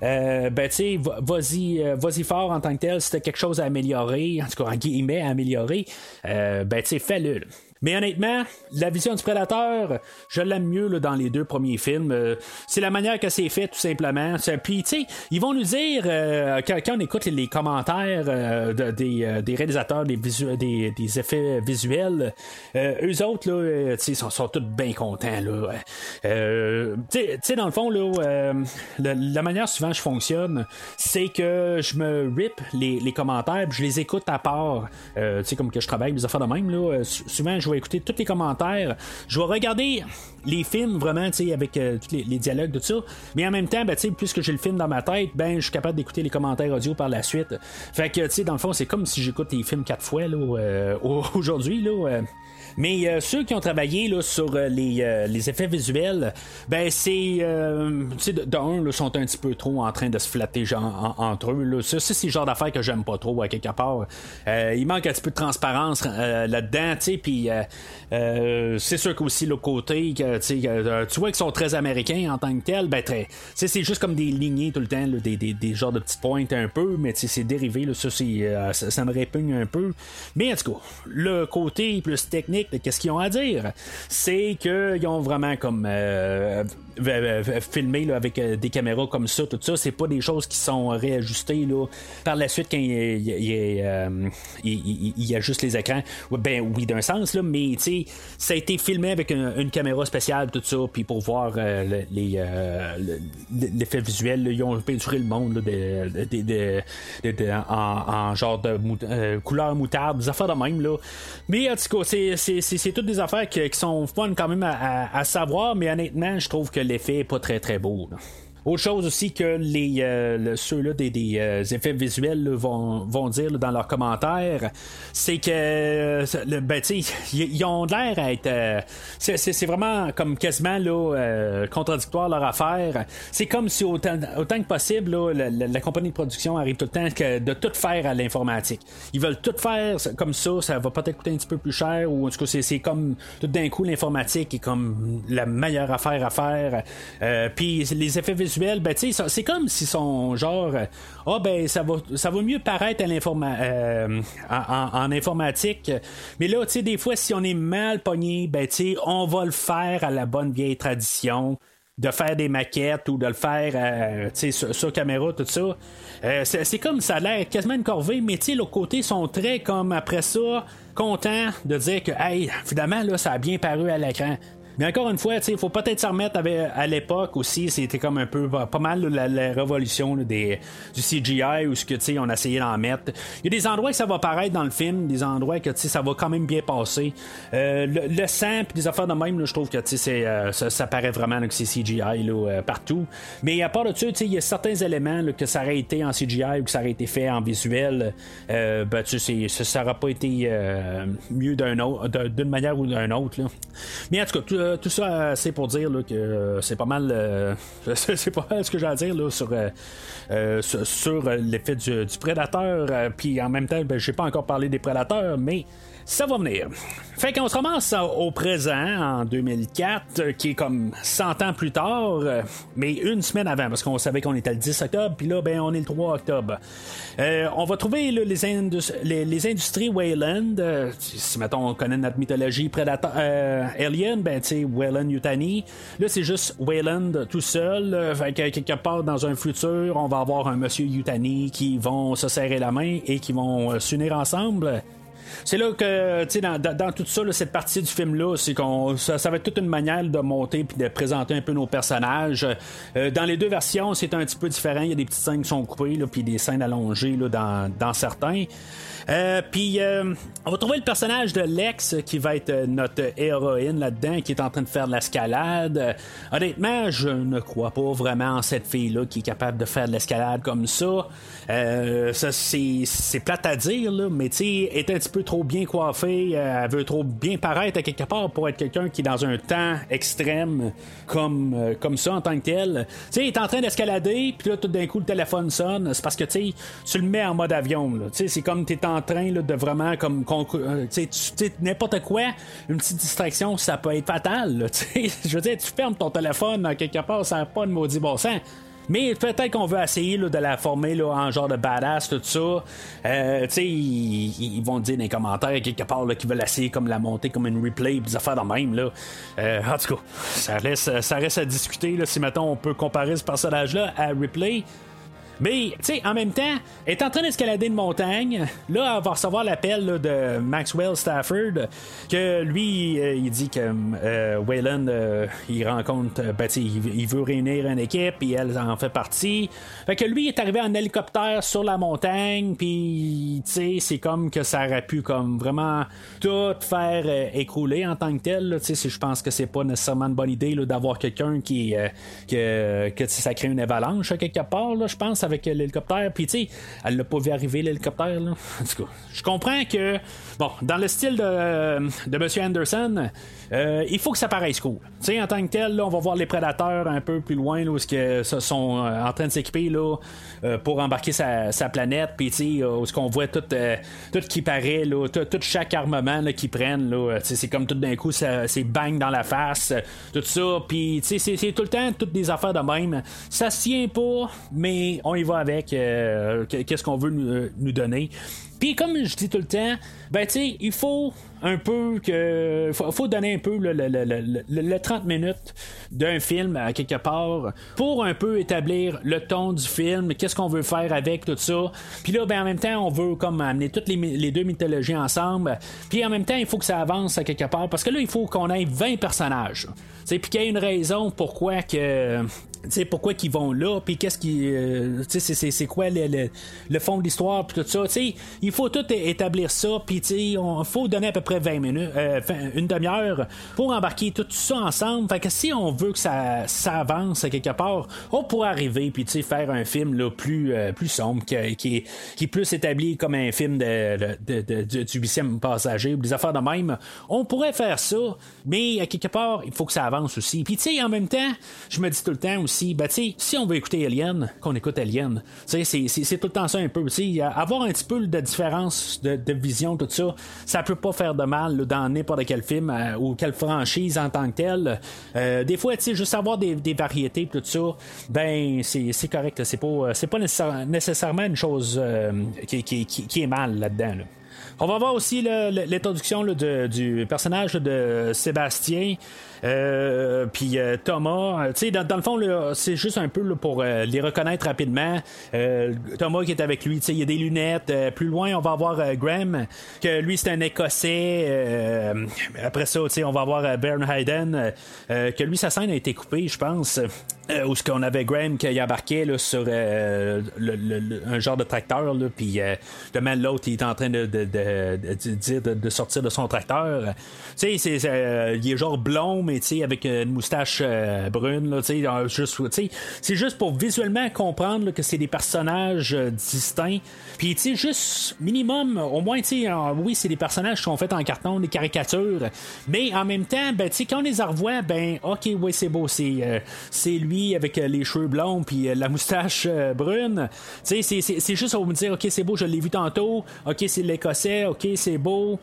ben tu sais, va- vas-y, vas-y fort en tant que tel, quelque chose à améliorer, en tout cas en guillemets à améliorer, euh, ben tu sais, fais-le. Mais honnêtement, la vision du prédateur, je l'aime mieux là, dans les deux premiers films. Euh, c'est la manière que c'est fait, tout simplement. Puis, tu sais, ils vont nous dire, euh, quand, quand on écoute les, les commentaires euh, de- des, euh, des réalisateurs des, visu- des, des effets visuels, euh, eux autres, là, euh, sais, sont, sont tous bien contents. Là. Tu sais- dans le fond, là, la, la manière souvent je fonctionne, c'est que je me rip les, les commentaires, puis je les écoute à part. Tu sais, comme que je travaille des affaires de même, là, sou- souvent je je vais écouter tous les commentaires. Je vais regarder les films vraiment, tu sais, avec euh, tous les, dialogues, tout ça. Mais en même temps, ben, tu sais, puisque j'ai le film dans ma tête, ben, je suis capable d'écouter les commentaires audio par la suite. Fait que, tu sais, dans le fond, c'est comme si j'écoute les films quatre fois, là, euh, aujourd'hui, là. Mais euh, ceux qui ont travaillé là, sur euh, les, euh, les effets visuels, ben c'est euh, d'un sont un petit peu trop en train de se flatter genre, en- entre eux. Là. Ça, c'est le genre d'affaires que j'aime pas trop à quelque part. Euh, il manque un petit peu de transparence là-dedans, puis c'est sûr qu'aussi le côté que tu vois qu'ils sont très américains en tant que tels, ben très. C'est juste comme des lignées tout le temps, là, des, des, des genres de petites pointes un peu, mais c'est dérivé, là, ça, ça, ça me répugne un peu. Mais en tout cas, le côté plus technique qu'est-ce qu'ils ont à dire, c'est qu'ils ont vraiment comme euh, filmé avec euh, des caméras comme ça, tout ça, c'est pas des choses qui sont réajustées là, par la suite quand il, il, euh, il- il- il y a juste les écrans. Ben oui, d'un sens, là, mais ça a été filmé avec une, caméra spéciale, tout ça, puis pour voir euh, le- les, le- l'effet visuel, ils ont peinturé le monde de, en, en genre de couleur moutarde, des affaires de même. Là. Mais en tout cas, c'est, toutes des affaires qui, sont fun quand même à savoir, mais honnêtement, je trouve que l'effet est pas très très beau. Autre chose aussi que les euh, ceux-là des, euh, effets visuels vont, dire dans leurs commentaires, c'est que euh, le- ben, ils ont l'air à être. euh, c'est, vraiment comme quasiment là, contradictoire leur affaire. C'est comme si autant, autant que possible, là, la, compagnie de production arrive tout le temps de tout faire à l'informatique. Ils veulent tout faire comme ça, ça va peut-être coûter un petit peu plus cher, ou en tout cas, c'est, comme tout d'un coup l'informatique est comme la meilleure affaire à faire. Puis les effets visuels, ben c'est comme si sont genre euh, ah ben ça va ça mieux paraître euh, en, informatique. Mais là, des fois, si on est mal pogné, ben on va le faire à la bonne vieille tradition de faire des maquettes ou de le faire euh, sur, caméra, tout ça. C'est, comme ça a l'air quasiment une corvée, mais l'autre côté sont très comme après ça, contents de dire que hey, finalement là, ça a bien paru à l'écran. Mais encore une fois, il faut peut-être s'en remettre à l'époque aussi. C'était comme un peu pas mal la, révolution là, des, du CGI où ce que tu sais, on a essayé d'en mettre. Il y a des endroits que ça va paraître dans le film, des endroits que ça va quand même bien passer. Euh, le, le sang puis des affaires de même, je trouve que c'est, euh, ça, ça paraît vraiment là, que c'est CGI là, euh, partout. Mais à part de ça, il y a certains éléments que ça aurait été en CGI ou que ça aurait été fait en visuel. Euh, ben, tu sais, c'est- ça, ça aurait pas été euh, mieux d'un autre, d'un- d'une manière ou d'une autre. Mais en tout cas, tout, euh, tout ça, euh, c'est pour dire que euh, c'est pas mal. c'est pas mal ce que j'ai à dire là, sur, sur, l'effet du, du prédateur. Puis en même temps, ben, j'ai pas encore parlé des prédateurs, mais ça va venir. Fait qu'on se euh, au présent, en 2004, euh, qui est comme 100 ans plus tard, euh, mais une semaine avant, parce qu'on savait qu'on était le 10 octobre, puis là, ben, on est le 3 octobre. Euh, on va trouver les, indus- les, les industries Wayland. si, mettons, on connaît notre mythologie prédateur, euh, Alien, ben, tu sais, Wayland Yutani. Là, c'est juste Wayland tout seul. fait que quelque part dans un futur, on va avoir un monsieur Yutani qui vont se serrer la main et qui vont s'unir ensemble. C'est là que, tu sais, dans, dans- tout ça, là, cette partie du film-là, c'est qu'on ça, ça va être toute une manière de monter puis de présenter un peu nos personnages. Euh, dans les deux versions, c'est un petit peu différent. Il y a des petites scènes qui sont coupées, là, puis des scènes allongées là, dans, dans certains. Euh, puis euh, on va trouver le personnage de Lex qui va être euh, notre héroïne là-dedans, qui est en train de faire de l'escalade. Euh, honnêtement, je ne crois pas vraiment en cette fille-là qui est capable de faire de l'escalade comme ça. Euh, ça c'est, plate à dire, là, mais tu sais, est un petit peu trop bien coiffée. elle veut trop bien paraître à quelque part pour être quelqu'un qui est dans un temps extrême comme, comme ça en tant que tel. Tu sais, est en train d'escalader, puis là, tout d'un coup, le téléphone sonne. C'est parce que, tu sais, tu le mets en mode avion. Tu sais, c'est comme tu es en train là, de vraiment, comme, euh, tu sais, n'importe quoi, une petite distraction, ça peut être fatal. là. Je veux dire, tu fermes ton téléphone à quelque part, ça n'a pas de maudit bon sens. Mais peut-être qu'on veut essayer là, de la former là, en genre de badass, tout ça. Euh, tu sais, ils, vont dire dans les commentaires quelque part qu'ils veulent essayer comme la monter comme une replay, des affaires de même. Là. Euh, en tout cas, ça reste, ça reste à discuter là, si mettons on peut comparer ce personnage-là à replay. Mais, tu sais, en même temps, elle est en train d'escalader une montagne. Là, elle va recevoir l'appel de Maxwell Stafford, que lui, euh, il dit que euh, Wayland, euh, il rencontre, euh, ben, il, il veut réunir une équipe, et elle en fait partie. Fait que lui est arrivé en hélicoptère sur la montagne, puis, tu sais, c'est comme que ça aurait pu, comme, vraiment tout faire euh, écrouler en tant que tel. Tu sais, je pense que c'est pas nécessairement une bonne idée d'avoir quelqu'un qui, que, que ça crée une avalanche à quelque part, je pense, avec l'hélicoptère. Puis, tu sais, elle l'a pas vu arriver l'hélicoptère. En tout cas, je comprends que, bon, dans le style de, de M. Anderson, euh, il faut que ça paraisse cool. En tant que tel, là, on va voir les prédateurs un peu plus loin, là, où ça sont euh, en train de s'équiper là, euh, pour embarquer sa, planète. Puis, où ce qu'on voit tout, tout qui paraît, là, tout, chaque armement qu'ils prennent, c'est comme tout d'un coup, c'est bang dans la face, tout ça. Puis, c'est, tout le temps toutes des affaires de même. Ça se tient pas, mais on y va avec qu'est-ce qu'on veut nous, nous donner. Puis comme je dis tout le temps, ben tu sais, il faut un peu que. Faut, faut donner un peu le, le- le- le- le- le 30 minutes d'un film à quelque part pour un peu établir le ton du film, qu'est-ce qu'on veut faire avec tout ça. Puis là, ben en même temps, on veut comme amener toutes les, les deux mythologies ensemble. Puis en même temps, il faut que ça avance à quelque part parce que là, il faut qu'on ait 20 personnages. Puis qu'il y ait une raison pourquoi que pourquoi qu'ils vont là, puis qu'est-ce qui. euh, c'est- c'est- c'est quoi le, le- le fond de l'histoire, puis tout ça. Tu sais, il faut tout établir ça, puis tu sais, il faut donner à peu près 20 minutes, euh, une demi-heure pour embarquer tout ça ensemble. Fait que si on veut que ça, avance à quelque part, on pourrait arriver, puis faire un film là, plus, euh, plus sombre, qui, qui, est- plus établi comme un film de, de, de- du huitième passager, ou des affaires de même. On pourrait faire ça, mais à quelque part, il faut que ça avance aussi. Puis tu sais, en même temps, je me dis tout le temps aussi, ben tu sais, si on veut écouter Alien, qu'on écoute Alien. C'est tout le temps ça un peu. Tu sais, avoir un petit peu de différence de, de vision, tout ça, peut pas faire de mal dans n'importe quel film euh, ou quelle franchise en tant que telle. Euh, des fois, tu sais, juste avoir des, variétés, tout ça, ben c'est correct. C'est pas, c'est pas nécessaire- nécessairement une chose euh, qui, est mal là-dedans. là. On va voir aussi l'introduction du personnage de Sébastien. Euh, puis euh, Thomas, euh, tu sais, dans, le fond, c'est juste un peu pour les reconnaître rapidement. Thomas qui est avec lui, tu sais, il y a des lunettes. Plus loin, on va avoir Graham, que lui, c'est un Écossais. Après ça, tu sais, on va avoir Bern Hayden, que lui, sa scène a été coupée, je pense. Où ce qu'on avait Graham qui embarquait là, sur le- un genre de tracteur, puis justement l'autre il est en train de, de, de- de- sortir de son tracteur. Tu sais, il est genre blond, avec une moustache euh, brune, là, juste, c'est juste pour visuellement comprendre que c'est des personnages euh, distincts. Puis juste minimum, au moins, euh, oui, c'est des personnages qui sont faits en carton, des caricatures, mais en même temps, ben, quand on les revoit, ben, ok, oui, c'est beau, c'est, euh, c'est lui avec les cheveux blonds puis la moustache brune. C'est, c'est, c'est juste pour me dire, ok, c'est beau, je l'ai vu tantôt. Ok, c'est l'écossais. Ok, c'est beau.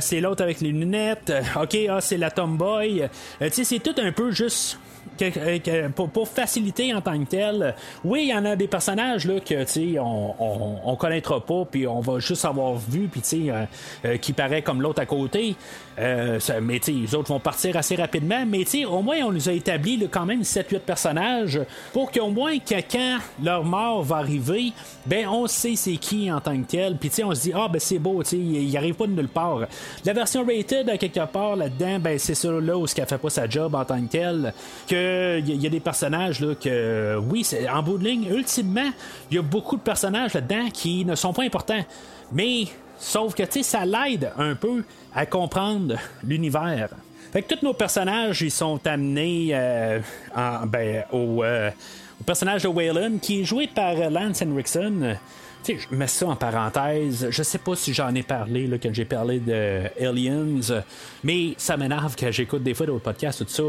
C'est l'autre avec les lunettes. Ok, ah, c'est la tomboy. Euh, c'est tout un peu juste euh, pour, faciliter en tant que tel, oui, il y en a des personnages là, que tu sais, on, on, on connaîtra pas, puis on va juste avoir vu, puis euh, euh, qui paraît comme l'autre à côté. Euh, ça- les autres vont partir assez rapidement. Mais au moins, on nous a établi là, quand même 7-8 personnages pour qu'au moins, que quand leur mort va arriver, ben on sait c'est qui en tant que tel. Puis on se dit, ah ben c'est beau, il il arrive pas de nulle part. La version rated, à quelque part là-dedans, ben c'est ça là où ce qu'elle fait pas sa job en tant que tel. Que il y, y a des personnages là que, oui, en bout de ligne, ultimement, il y a beaucoup de personnages là-dedans qui ne sont pas importants. Mais Sauf que, tu sais, ça l'aide un peu à comprendre l'univers. Fait que tous nos personnages, ils sont amenés euh, en- ben, au, euh, au personnage de Waylon, qui est joué par Lance Henriksen. Tu sais, je mets ça en parenthèse. Je sais pas si j'en ai parlé, là, quand j'ai parlé de Aliens, mais ça m'énerve que j'écoute des fois d'autres podcasts, tout ça.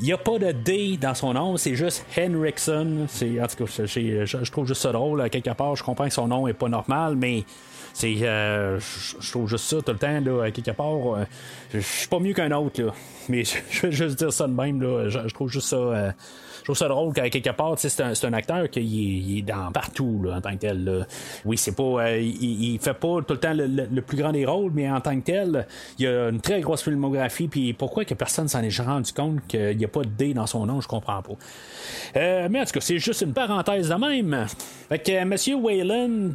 Il n'y a pas de D dans son nom, c'est juste Henriksen. En tout cas, je, trouve juste ça drôle. Quelque part, je comprends que son nom est pas normal, mais c'est, euh, je trouve juste ça tout le temps, là, quelque part. euh, je suis pas mieux qu'un autre, là. Mais je, vais juste dire ça de même, là. Je, trouve juste ça. euh, je trouve ça drôle qu'à quelque part, c'est un, acteur qui est, dans partout là, en tant que tel. là. oui, c'est pas. il, il, fait pas tout le temps le, le, plus grand des rôles, mais en tant que tel, il a une très grosse filmographie. Puis pourquoi que personne s'en est rendu compte qu'il n'y a pas de D dans son nom, je comprends pas. Mais en tout cas, c'est juste une parenthèse de même. Fait que Monsieur Wayland,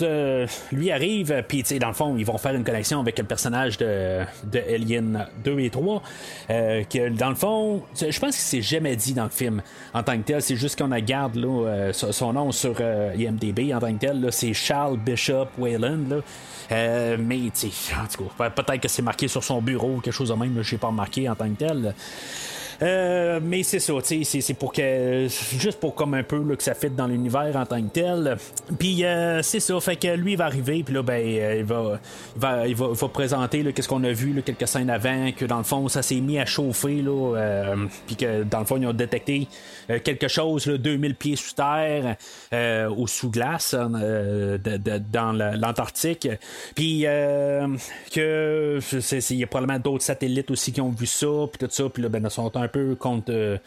lui arrive, puis dans le fond, ils vont faire une connexion avec le personnage de, de Alien 2 et 3. que dans le fond, je pense que c'est jamais dit dans le film en tant que tel. C'est juste qu'on garde là, son nom sur IMDB en tant que tel. C'est Charles Bishop Wayland. Là. Euh, mais, tu en tout cas, peut-être que c'est marqué sur son bureau quelque chose de même, je n'ai pas remarqué en tant que tel. Euh, mais c'est ça, c'est pour que. Juste pour comme un peu là, que ça fit dans l'univers en tant que tel. Puis euh, c'est ça, fait que lui il va arriver, puis là, ben, euh, il, va, il, va, il, va, présenter qu'est-ce qu'on a vu là, quelques scènes avant, que dans le fond, ça s'est mis à chauffer, là, puis que dans le fond, ils ont détecté quelque chose, là, 2000 pieds sous terre ou sous glace dans l'Antarctique. Puis que il y a probablement d'autres satellites aussi qui ont vu ça, puis tout ça, puis là, ben, ils sont un peu euh,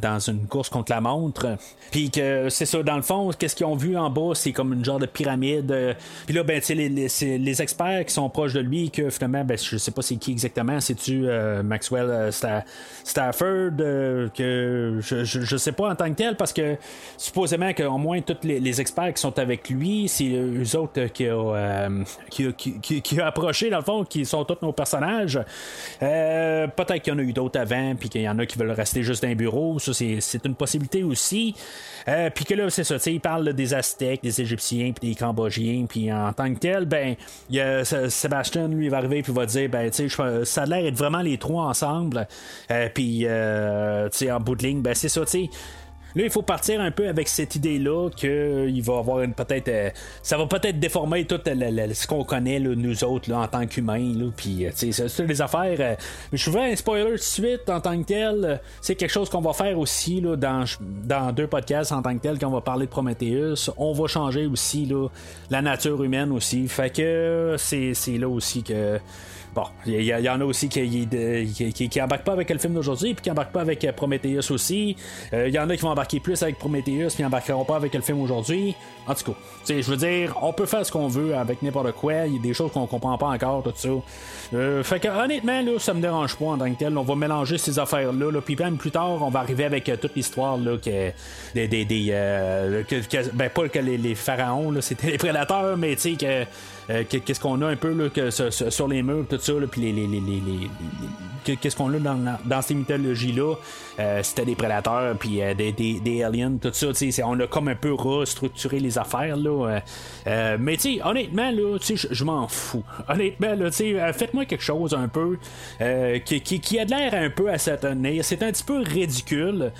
dans une course contre la montre. Puis que c'est ça, dans le fond, qu'est-ce qu'ils ont vu en bas, c'est comme une genre de pyramide. Euh, puis là, ben, les, les, les, experts qui sont proches de lui, que finalement, ben, je sais pas c'est qui exactement, c'est-tu euh, Maxwell Stafford, que je, je, sais pas en tant que tel, parce que supposément qu'au moins tous les, experts qui sont avec lui, c'est eux autres qui ont, qui, qui, qui, approché, dans le fond, qui sont tous nos personnages. Peut-être qu'il y en a eu d'autres avant, puis qu'il y en a qui veulent rester juste dans un bureau. Ça, c'est une possibilité aussi. Euh, puis que là, c'est ça, tu sais, il parle des Aztèques, des Égyptiens, puis des Cambodgiens, puis en tant que tel, ben, y a Sébastien, lui, va arriver, puis va dire, ben, tu sais, ça a l'air d'être vraiment les trois ensemble. Euh, puis, euh, tu sais, en bout de ligne, ben, c'est ça, tu sais Là, il faut partir un peu avec cette idée-là qu'il va avoir une peut-être. Euh, ça va peut-être déformer tout ce qu'on connaît, nous autres, là, en tant qu'humains. Puis, euh, c'est ça, des affaires. Euh, je veux un spoiler tout de suite en tant que tel. c'est quelque chose qu'on va faire aussi là, dans, dans deux podcasts en tant que tel, quand on va parler de Prometheus. On va changer aussi là, la nature humaine aussi. Fait que c'est là aussi que Bon, il y, en a aussi qui, qui, qui, embarquent pas avec le film d'aujourd'hui, puis qui embarquent pas avec euh, Prometheus aussi. Euh, il y en a qui vont embarquer plus avec Prometheus, puis embarqueront pas avec le film aujourd'hui. En tout cas, je veux dire, on peut faire ce qu'on veut avec n'importe quoi. Il y a des choses qu'on comprend pas encore, tout ça. Euh, fait que honnêtement, là, ça me dérange pas en tant que tel. On va mélanger ces affaires-là, là, puis même plus tard, on va arriver avec toute l'histoire là, que des, des, ben pas que les, pharaons, c'était les prédateurs, mais tu sais que euh, qu'est-ce qu'on a un peu là, que, sur, les murs, tout ça, puis les, les, les, qu'est-ce qu'on a dans, dans ces mythologies-là? Euh, c'était des prédateurs, puis euh, des, des, des, aliens, tout ça. On a comme un peu restructuré les affaires. Là, mais tu honnêtement, là, je m'en fous. Honnêtement, là, faites-moi quelque chose un peu qui, qui, a de l'air un peu à s'attendre. C'est un petit peu ridicule.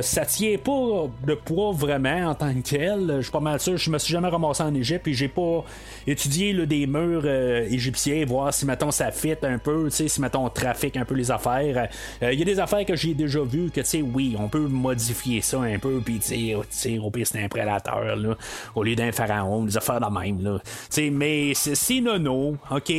ça tient pas de poids vraiment en tant que tel. Je suis pas mal sûr. Je me suis jamais ramassé en Égypte, puis j'ai pas étudié des murs euh, égyptiens, voir si, mettons, ça fit un peu, si, mettons, on trafique un peu les affaires. Euh, il y a des affaires que j'ai déjà vues que, tu sais, oui, on peut modifier ça un peu, puis, tu sais, au pire, c'est un prédateur, là, au lieu d'un pharaon, des affaires de même, là. Tu mais c'est nono, ok,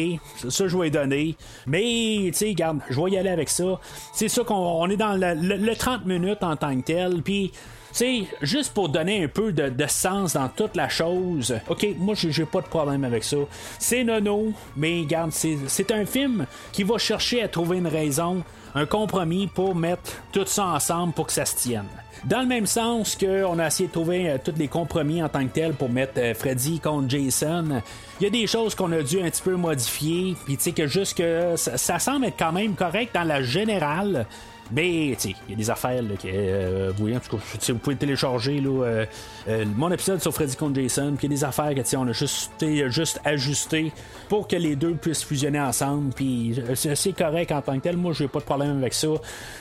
ça, je vais donner. Mais, tu sais, regarde, je vais y aller avec ça. C'est ça qu'on est dans le 30 minutes en tant que tel, puis sais, juste pour donner un peu de, sens dans toute la chose, ok, moi j'ai pas de problème avec ça. C'est nono, mais regarde, c'est un film qui va chercher à trouver une raison, un compromis pour mettre tout ça ensemble pour que ça se tienne. Dans le même sens qu'on a essayé de trouver euh, tous les compromis en tant que tel pour mettre euh, Freddy contre Jason, il y a des choses qu'on a dû un petit peu modifier, puis tu sais que juste que ça, ça, semble être quand même correct dans la générale, mais, il y a des affaires là, que, euh, vous, en tout cas, vous pouvez télécharger là, euh, euh, mon épisode sur Freddy contre Jason, puis il y a des affaires que, on a juste, juste ajusté pour que les deux puissent fusionner ensemble, puis c'est correct en tant que tel. Moi, j'ai pas de problème avec ça.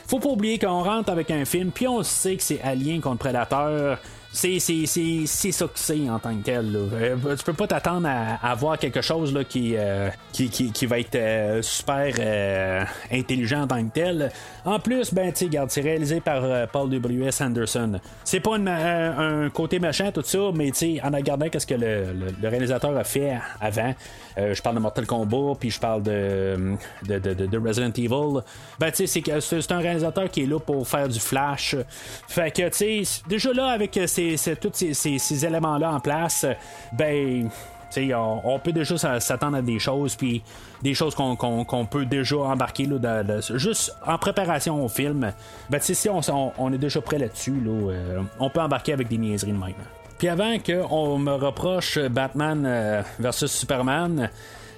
Faut pas oublier qu'on rentre avec un film, puis on sait que c'est Alien contre Predator c'est, ça que c'est en tant que tel. Là. Euh, tu peux pas t'attendre à, avoir quelque chose là, qui, euh, qui, qui, qui, va être euh, super intelligent en tant que tel. En plus, ben, tu c'est réalisé par Paul W.S. Anderson. C'est pas un côté machin, tout ça, mais tu en regardant qu'est-ce que le, le, réalisateur a fait avant, je parle de Mortal Kombat, puis je parle de, de, de, de Resident Evil. Ben, tu sais, c'est, c'est un réalisateur qui est là pour faire du flash. Fait que, tu sais, déjà là, avec ces, tous ces, éléments-là en place, ben On, on, peut déjà s'attendre à des choses, puis des choses qu'on peut déjà embarquer là, juste en préparation au film. Ben, si on, on, est déjà prêt là-dessus, là, euh, on peut embarquer avec des niaiseries de même. Puis avant qu'on me reproche Batman euh, versus Superman,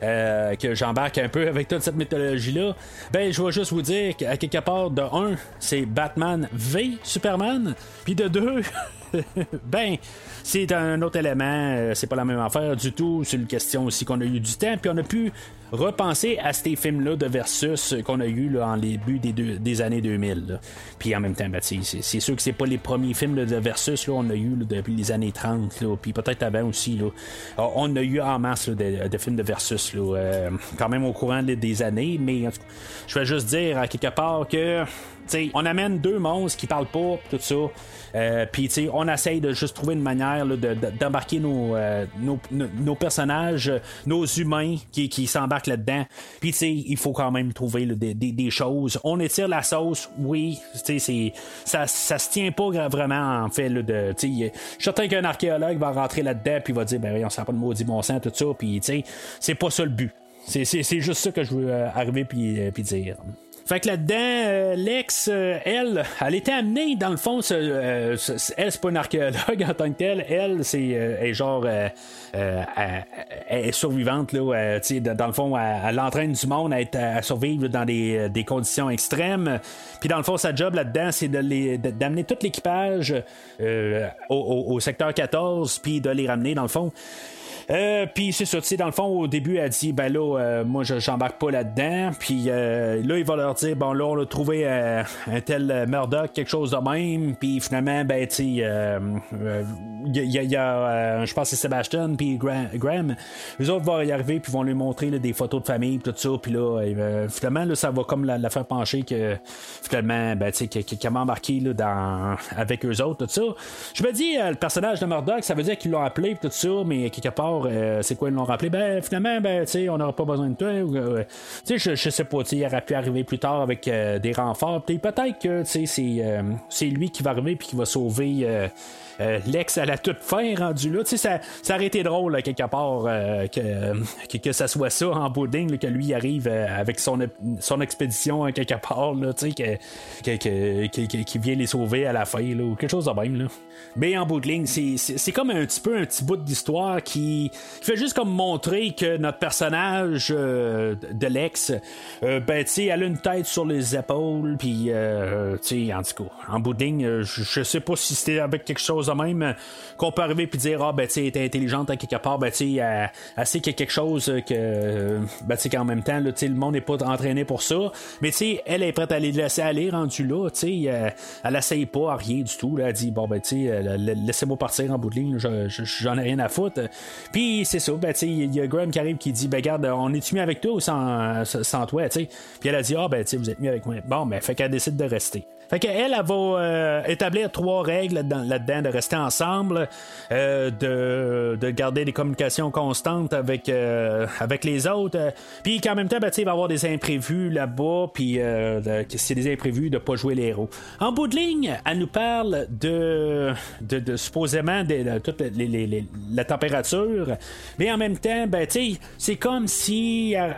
euh, que j'embarque un peu avec toute cette mythologie-là, ben je vais juste vous dire qu'à quelque part, de 1, c'est Batman v Superman, puis de 2, ben, c'est un autre élément, euh, c'est pas la même affaire du tout. C'est une question aussi qu'on a eu du temps, puis on a pu repenser à ces films-là de versus qu'on a eu là, en début des, années 2000. Puis en même temps, ben, c'est sûr que c'est pas les premiers films de versus qu'on a eu depuis les années 30, puis peut-être avant aussi. Là. On a eu en masse de, films de versus, euh, quand même au courant des années, mais je vais juste dire à quelque part que on amène deux monstres qui parlent pas, tout ça. Euh, Puis, on essaye de juste trouver une manière d'embarquer nos, euh, nos, personnages, nos humains qui, s'embarquent là-dedans. Puis, il faut quand même trouver des, des, choses. On étire la sauce, oui. Ça, ça se tient pas vraiment, en fait. Là, de, je suis certain qu'un archéologue va rentrer là-dedans, puis va dire, ben, on sent pas de maudit bon sens, tout ça. Puis, c'est pas ça le but. C'est juste ça que je veux euh, arriver puis, puis dire. Fait que là-dedans, euh, Lex, euh, elle, elle était amenée, dans le fond, euh, elle, c'est pas une archéologue en tant que telle. Elle, c'est genre. elle est survivante, là. dans le fond, elle, entraîne du monde à, être, à survivre dans des, des, conditions extrêmes. Puis dans le fond, sa job là-dedans, c'est d'amener tout l'équipage au, au, secteur 14, puis de les ramener, dans le fond. Euh, puis c'est ça, tu sais, dans le fond, au début, elle dit, ben là, euh, moi, j'embarque pas là-dedans. Puis euh, là, il va leur dire, bon, là, on a trouvé un tel Murdoch, quelque chose de même. Puis finalement, ben, tu sais, il y a, je pense, c'est Sébastien, puis Graham. Les autres vont y arriver, puis vont lui montrer des photos de famille, tout ça. Puis là, finalement, là, ça va comme la, faire pencher que, finalement, ben, tu sais, qu'il m'a embarqué là, dans, avec eux autres, tout ça. Je me dis, le personnage de Murdoch, ça veut dire qu'ils l'ont appelé, tout ça, mais quelque part, euh, c'est quoi ils l'ont rappelé? Ben finalement, ben, on n'aura pas besoin de toi. Euh, je, je sais pas, il aurait pu arriver plus tard avec euh, des renforts. Peut-être que c'est lui qui va arriver puis qui va sauver euh, Lex à la toute fin rendu là. Tu sais, ça, ça aurait été drôle, quelque part, euh, que, que, ça soit ça en bouding, que lui arrive euh, avec son, son expédition quelque part, là, tu sais, que, qui vient les sauver à la fin, là, ou quelque chose de même. Là. Mais en bout de ligne, c'est comme un petit peu un petit bout d'histoire qui, fait juste comme montrer que notre personnage de Lex, ben, tu sais, elle a une tête sur les épaules, puis, tu sais, en tout cas, en bout ligne, je sais pas si c'était avec quelque chose même euh, qu'on peut arriver puis dire ah ben tu es intelligente à quelque part ben tu elle, sait qu'il y a quelque chose que ben tu qu'en même temps le monde n'est pas entraîné pour ça. Mais tu sais elle est prête à les laisser aller rendu là tu sais euh, elle essaye pas à rien du tout là, elle dit bon ben tu sais laissez-moi partir en bout de ligne j'en ai rien à foutre. Puis c'est ça ben tu sais il y a Graham qui arrive qui dit ben garde on est-tu mieux avec toi ou sans, toi tu sais? Puis elle a dit ah ben tu sais vous êtes mieux avec moi. Bon ben fait qu'elle décide de rester fait qu'elle, elle va euh, établir trois règles là-dedans, de rester ensemble, euh, de, de, garder des communications constantes avec, euh, avec les autres. Puis qu'en même temps, ben, il va y avoir des imprévus là-bas, puis c'est des imprévus de pas jouer les héros. En bout de ligne, elle nous parle de, de, supposément de, toute les, la température, mais en même temps, ben, c'est comme si elle,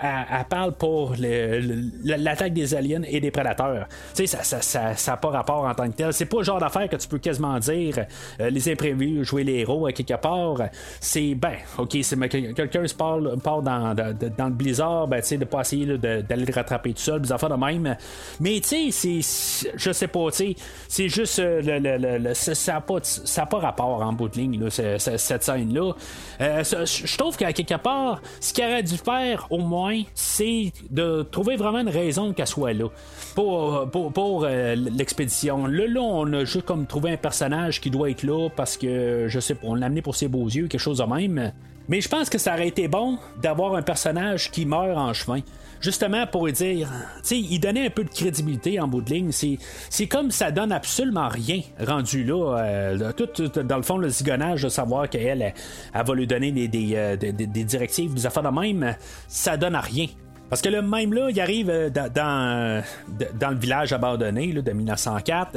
parle pour l'attaque des aliens et des prédateurs. Ça, ça, ça, ça n'a pas rapport en tant que tel. C'est pas le genre d'affaire que tu peux quasiment dire euh, les imprévus, jouer les héros à quelque part. C'est ben, ok, c'est quelqu'un se parle, part dans, dans, le blizzard, ben tu sais, de pas essayer d'aller le rattraper tout seul, des affaires de même. Mais tu sais, c'est. Je sais pas, tu sais, c'est juste euh, le, ça n'a pas, pas rapport en bout de ligne, là, cette scène-là. Euh, je trouve qu'à quelque part, ce qu'il aurait dû faire au moins, c'est de trouver vraiment une raison qu'elle soit là. Pour, pour, pour l'expédition. Là, là, on a juste comme trouvé un personnage qui doit être là parce que, je sais pas, on l'a amené pour ses beaux yeux, quelque chose de même. Mais je pense que ça aurait été bon d'avoir un personnage qui meurt en chemin. Justement pour dire, tu sais, il donnait un peu de crédibilité en bout de ligne. C'est comme ça donne absolument rien rendu là. Euh, tout, dans le fond, le zigonnage de savoir qu'elle, elle, va lui donner des, des, euh, directives, des affaires de même, ça donne à rien. Parce que le même là, il arrive euh, dans, dans, dans le village abandonné là, de 1904.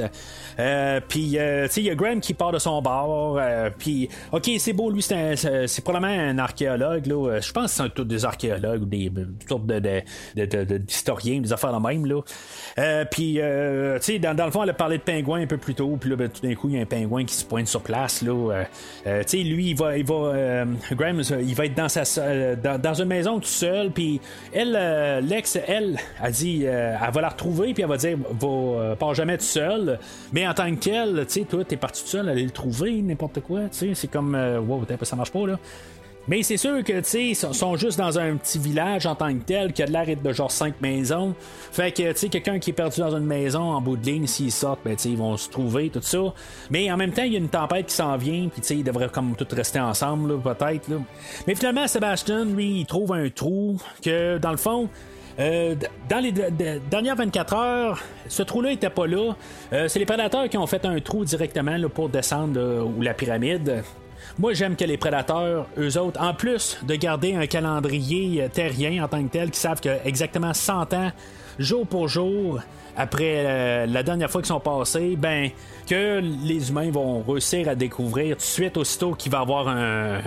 Euh, puis, euh, tu sais, il y a Graham qui part de son bord. euh, puis, ok, c'est beau, lui, c'est, probablement un archéologue. Là. Je pense que c'est tous des archéologues ou des sortes de, de, de, de- de- d'historiens, des affaires de même. Là. Euh, puis, euh, tu sais, dans, dans le fond, elle a parlé de pingouins un peu plus tôt. Puis là, ben, tout d'un coup, il y a un pingouin qui se pointe sur place. Là. Euh, euh, tu sais, lui, il va, il va, euh, Graham, il va être dans sa, euh, dans, dans une maison tout seul. Puis, elle, euh, Lex, elle, a dit, euh, elle va la retrouver. Puis, elle va dire, va, euh, jamais tout seul. Mais en tant que tel, tu sais, toi, t'es parti tout seul, aller le trouver, n'importe quoi. Tu sais, c'est comme, euh, wow, ça marche pas là. Mais c'est sûr que, tu sais, ils sont- juste dans un petit village en tant que tel, qui a de l'air de genre cinq maisons. Fait que, tu sais, quelqu'un qui est perdu dans une maison, en bout de ligne, s'ils sortent, ben, tu sais, ils vont se trouver, tout ça. Mais en même temps, il y a une tempête qui s'en vient, puis, tu sais, ils devraient comme tout rester ensemble, peut-être, là. Mais finalement, Sébastien, lui, il trouve un trou que, dans le fond, euh, dans les dernières 24 heures, ce trou-là était pas là. Euh, c'est les prédateurs qui ont fait un trou directement là, pour descendre là, où la pyramide. Moi, j'aime que les prédateurs, eux autres, en plus de garder un calendrier terrien en tant que tel, qui savent que exactement 100 ans, jour pour jour, après euh, la dernière fois qu'ils sont passés, ben que les humains vont réussir à découvrir tout de suite aussitôt qu'il va y avoir un,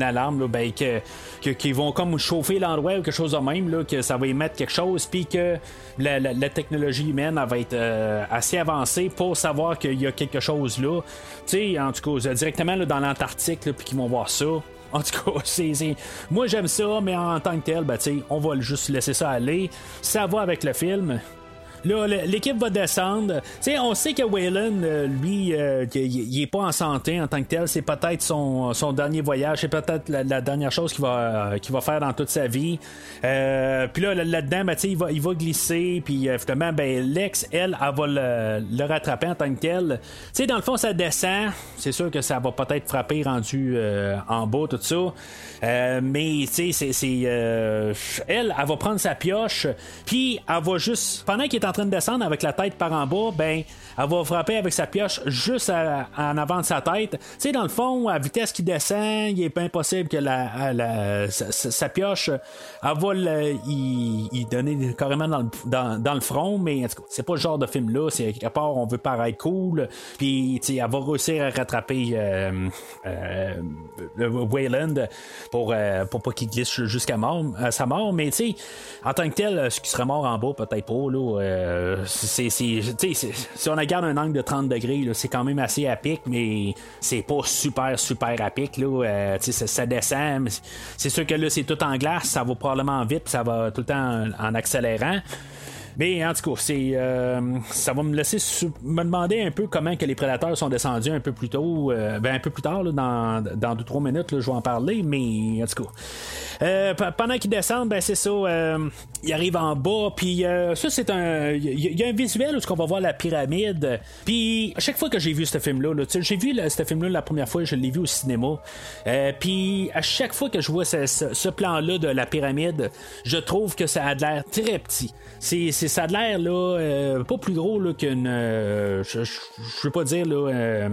alarme, là, ben, que, que- qu'ils vont comme chauffer l'endroit ou quelque chose de même, que ça va émettre quelque chose, puis que la, technologie humaine va être euh, assez avancée pour savoir qu'il y a quelque chose là. Tu sais, en tout cas, directement dans l'Antarctique, puis qu'ils vont voir ça. En tout cas, c'est, moi j'aime ça, mais en tant que tel, ben, on va juste laisser ça aller. Ça va avec le film. Là, l'équipe va descendre. Tu sais, on sait que Waylon, euh, lui, euh, il est pas en santé en tant que tel. C'est peut-être son, dernier voyage. C'est peut-être la, dernière chose qu'il va, euh, qu'il va faire dans toute sa vie. Euh, puis là, là- là-dedans, ben, il va, il va glisser. Puis euh, finalement, ben, Lex, elle, elle va le, rattraper en tant que tel. Tu sais, dans le fond, ça descend. C'est sûr que ça va peut-être frapper rendu euh, en bas, tout ça. Euh, mais, c'est, euh, elle, elle va prendre sa pioche. Puis, elle va juste, pendant qu'il est en train de descendre avec la tête par en bas, ben, elle va frapper avec sa pioche juste à- en avant de sa tête. Tu sais, dans le fond, à vitesse qu'il descend, il est pas impossible que la, sa, pioche, elle va y, donner carrément dans le, dans, dans le front, mais en c'est pas le genre de film-là. C'est quelque part, on veut paraître cool, puis tu sais, elle va réussir à rattraper euh, euh, le Wayland pour, euh, pour pas qu'il glisse jusqu'à mort, à sa mort, mais tu sais, en tant que tel, ce qui serait mort en bas, peut-être pas, là, euh, si on regarde un angle de 30 degrés, c'est quand même assez à pic, mais c'est pas super, super à pic, euh, ça, descend, c'est- sûr que là, c'est tout en glace, ça va probablement vite, ça va tout le temps en accélérant. Mais en tout cas, euh, ça va me laisser me demander un peu comment que les prédateurs sont descendus un peu plus tôt, euh, ben un peu plus tard, là, dans, dans 2-3 minutes, je vais en parler, mais en tout cas. Euh, pendant qu'ils descendent, ben c'est ça, ils arrivent en bas, puis ça c'est un, il y, a un visuel où on va voir la pyramide, puis à chaque fois que j'ai vu ce film-là, j'ai vu ce film-là la première fois, je l'ai vu au cinéma, puis à chaque fois que je vois ce, ce- plan-là de la pyramide, je trouve que ça a l'air très petit. C'est, ça a l'air là, euh, pas plus gros là, qu'une, euh, je, je, veux pas dire là. euh,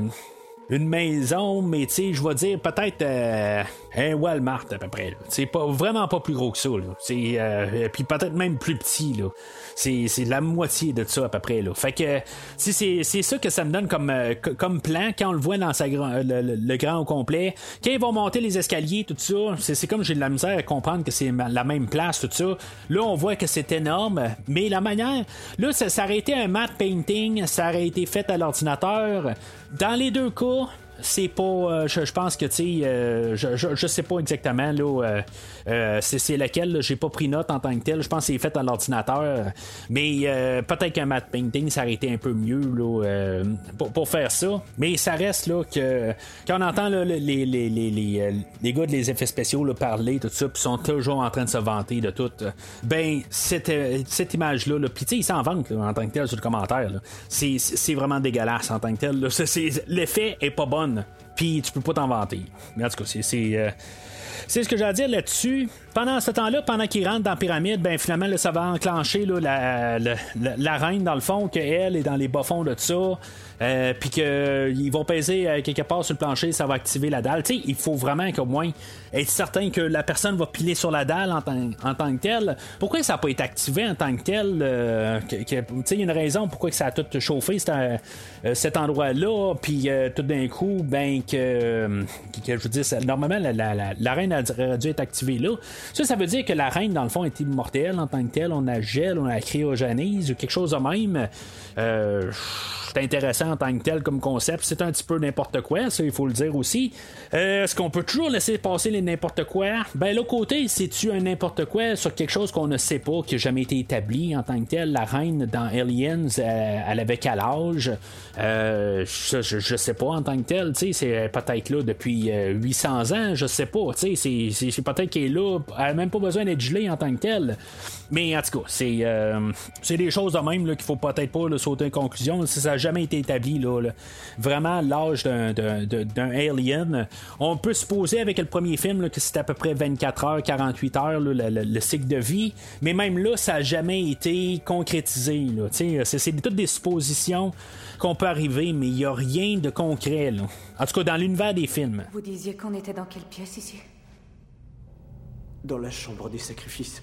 une maison, mais tu sais, je vais dire peut-être euh, un Walmart à peu près. C'est pas vraiment pas plus gros que ça. Là. Euh, puis peut-être même plus petit. Là. C'est, la moitié de ça à peu près. Là. Fait que c'est, c'est ça que ça me donne comme, euh, co- comme plan quand on le voit dans sa grand- le, le- grand au complet. Quand ils vont monter les escaliers, tout ça, c'est, c'est comme j'ai de la misère à comprendre que c'est la même place, tout ça. Là, on voit que c'est énorme, mais la manière, là, ça, ça aurait été un matte painting, ça aurait été fait à l'ordinateur. Dans les deux cas, c'est pas. euh, je, pense que, tu sais, euh, je, je, sais pas exactement, là, euh, euh, c'est, lequel, j'ai pas pris note en tant que tel. Je pense que c'est fait à l'ordinateur. Mais peut-être qu'un matte painting, ça aurait été un peu mieux, pour, faire ça. Mais ça reste, que. Quand on entend, les, les, les, les, gars effets spéciaux, là, parler, tout ça, puis sont toujours en train de se vanter de tout, ben, cette, image-là, là, puis, tu sais, ils s'en vantent, en tant que tel, sur le commentaire. C'est, vraiment dégueulasse en tant que tel, l'effet est pas bon. Puis tu peux pas t'en vanter. Mais en tout cas, euh, c'est ce que j'ai à dire là-dessus. Pendant ce temps-là, pendant qu'il rentre dans la pyramide, ben finalement, là, ça va enclencher là, la reine, dans le fond, qu'elle est dans les bas-fonds de ça. Euh, puis qu'ils vont peser euh, quelque part sur le plancher, ça va activer la dalle. Tu sais, il faut vraiment qu'au moins être certain que la personne va piler sur la dalle en, tant- en tant que telle. Pourquoi ça n'a pas été activé en tant que tel euh, il y a une raison pourquoi que ça a tout chauffé cet, euh, endroit-là. Puis euh, tout d'un coup, ben que, euh, je dire, ça- normalement la, reine a dû- être activée là. Ça, ça veut dire que la reine, dans le fond, est immortelle en tant que telle. On a gel, on a cryogénise ou quelque chose de même. Euh, c'est intéressant en tant que tel comme concept. C'est un petit peu n'importe quoi, ça, il faut le dire aussi. Euh, Est-ce qu'on peut toujours laisser passer les n'importe quoi? Ben, l'autre côté, c'est-tu un n'importe quoi sur quelque chose qu'on ne sait pas, qui n'a jamais été établi en tant que tel? La reine dans Aliens, euh, elle avait quel âge? Euh, je, je sais pas en tant que tel, c'est peut-être là depuis euh, 800 ans, je sais pas, c'est- peut-être qu'elle est là, elle a même pas besoin d'être gelée en tant que tel. Mais en tout cas, c'est euh, c'est des choses de même là, qu'il faut peut-être pas là, sauter une conclusion. Si ça n'a jamais été établi, là, là. vraiment l'âge d'un- d'un d'un- d'un alien. On peut supposer avec le premier film là, que c'est à peu près 24 heures, 48 heures là, le, le- le cycle de vie. Mais même là, ça n'a jamais été concrétisé. là. Tu sais, C'est c'est toutes des suppositions qu'on peut arriver, mais il n'y a rien de concret. Là. En tout cas, dans l'univers des films. Vous disiez qu'on était dans quelle pièce ici? Dans la chambre du sacrifice.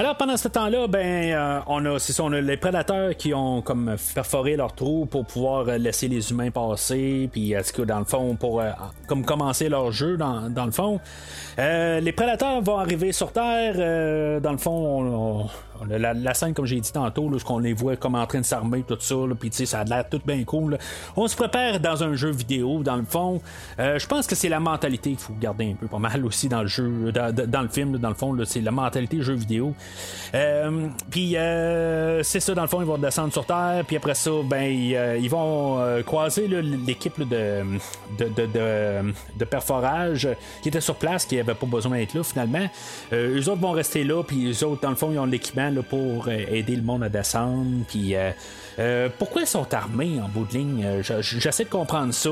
Alors pendant ce temps-là, ben euh, on a c'est ça, on a les prédateurs qui ont comme perforé leur trou pour pouvoir euh, laisser les humains passer, puis tout cas dans le fond pour euh, comme commencer leur jeu dans, dans le fond. Euh, les prédateurs vont arriver sur Terre. euh, dans le fond, on, la, la scène comme j'ai dit tantôt, là, où on les voit comme en train de s'armer tout ça, puis tu sais ça a l'air tout bien cool. là. On se prépare dans un jeu vidéo dans le fond. Euh, je pense que c'est la mentalité qu'il faut garder un peu pas mal aussi dans le jeu, dans, le film, là, dans le fond, c'est la mentalité jeu vidéo. Euh, puis euh, c'est ça, dans le fond, ils vont descendre sur Terre, puis après ça, ben ils, euh, vont euh, croiser l'équipe de, de, de, de, de perforage qui était sur place, qui avait pas besoin d'être là finalement. Euh, eux autres vont rester là, puis eux autres, dans le fond, ils ont l'équipement pour euh, aider le monde à descendre, puis euh, euh, pourquoi ils sont armés en bout de ligne? Euh, je- je- J'essaie de comprendre ça.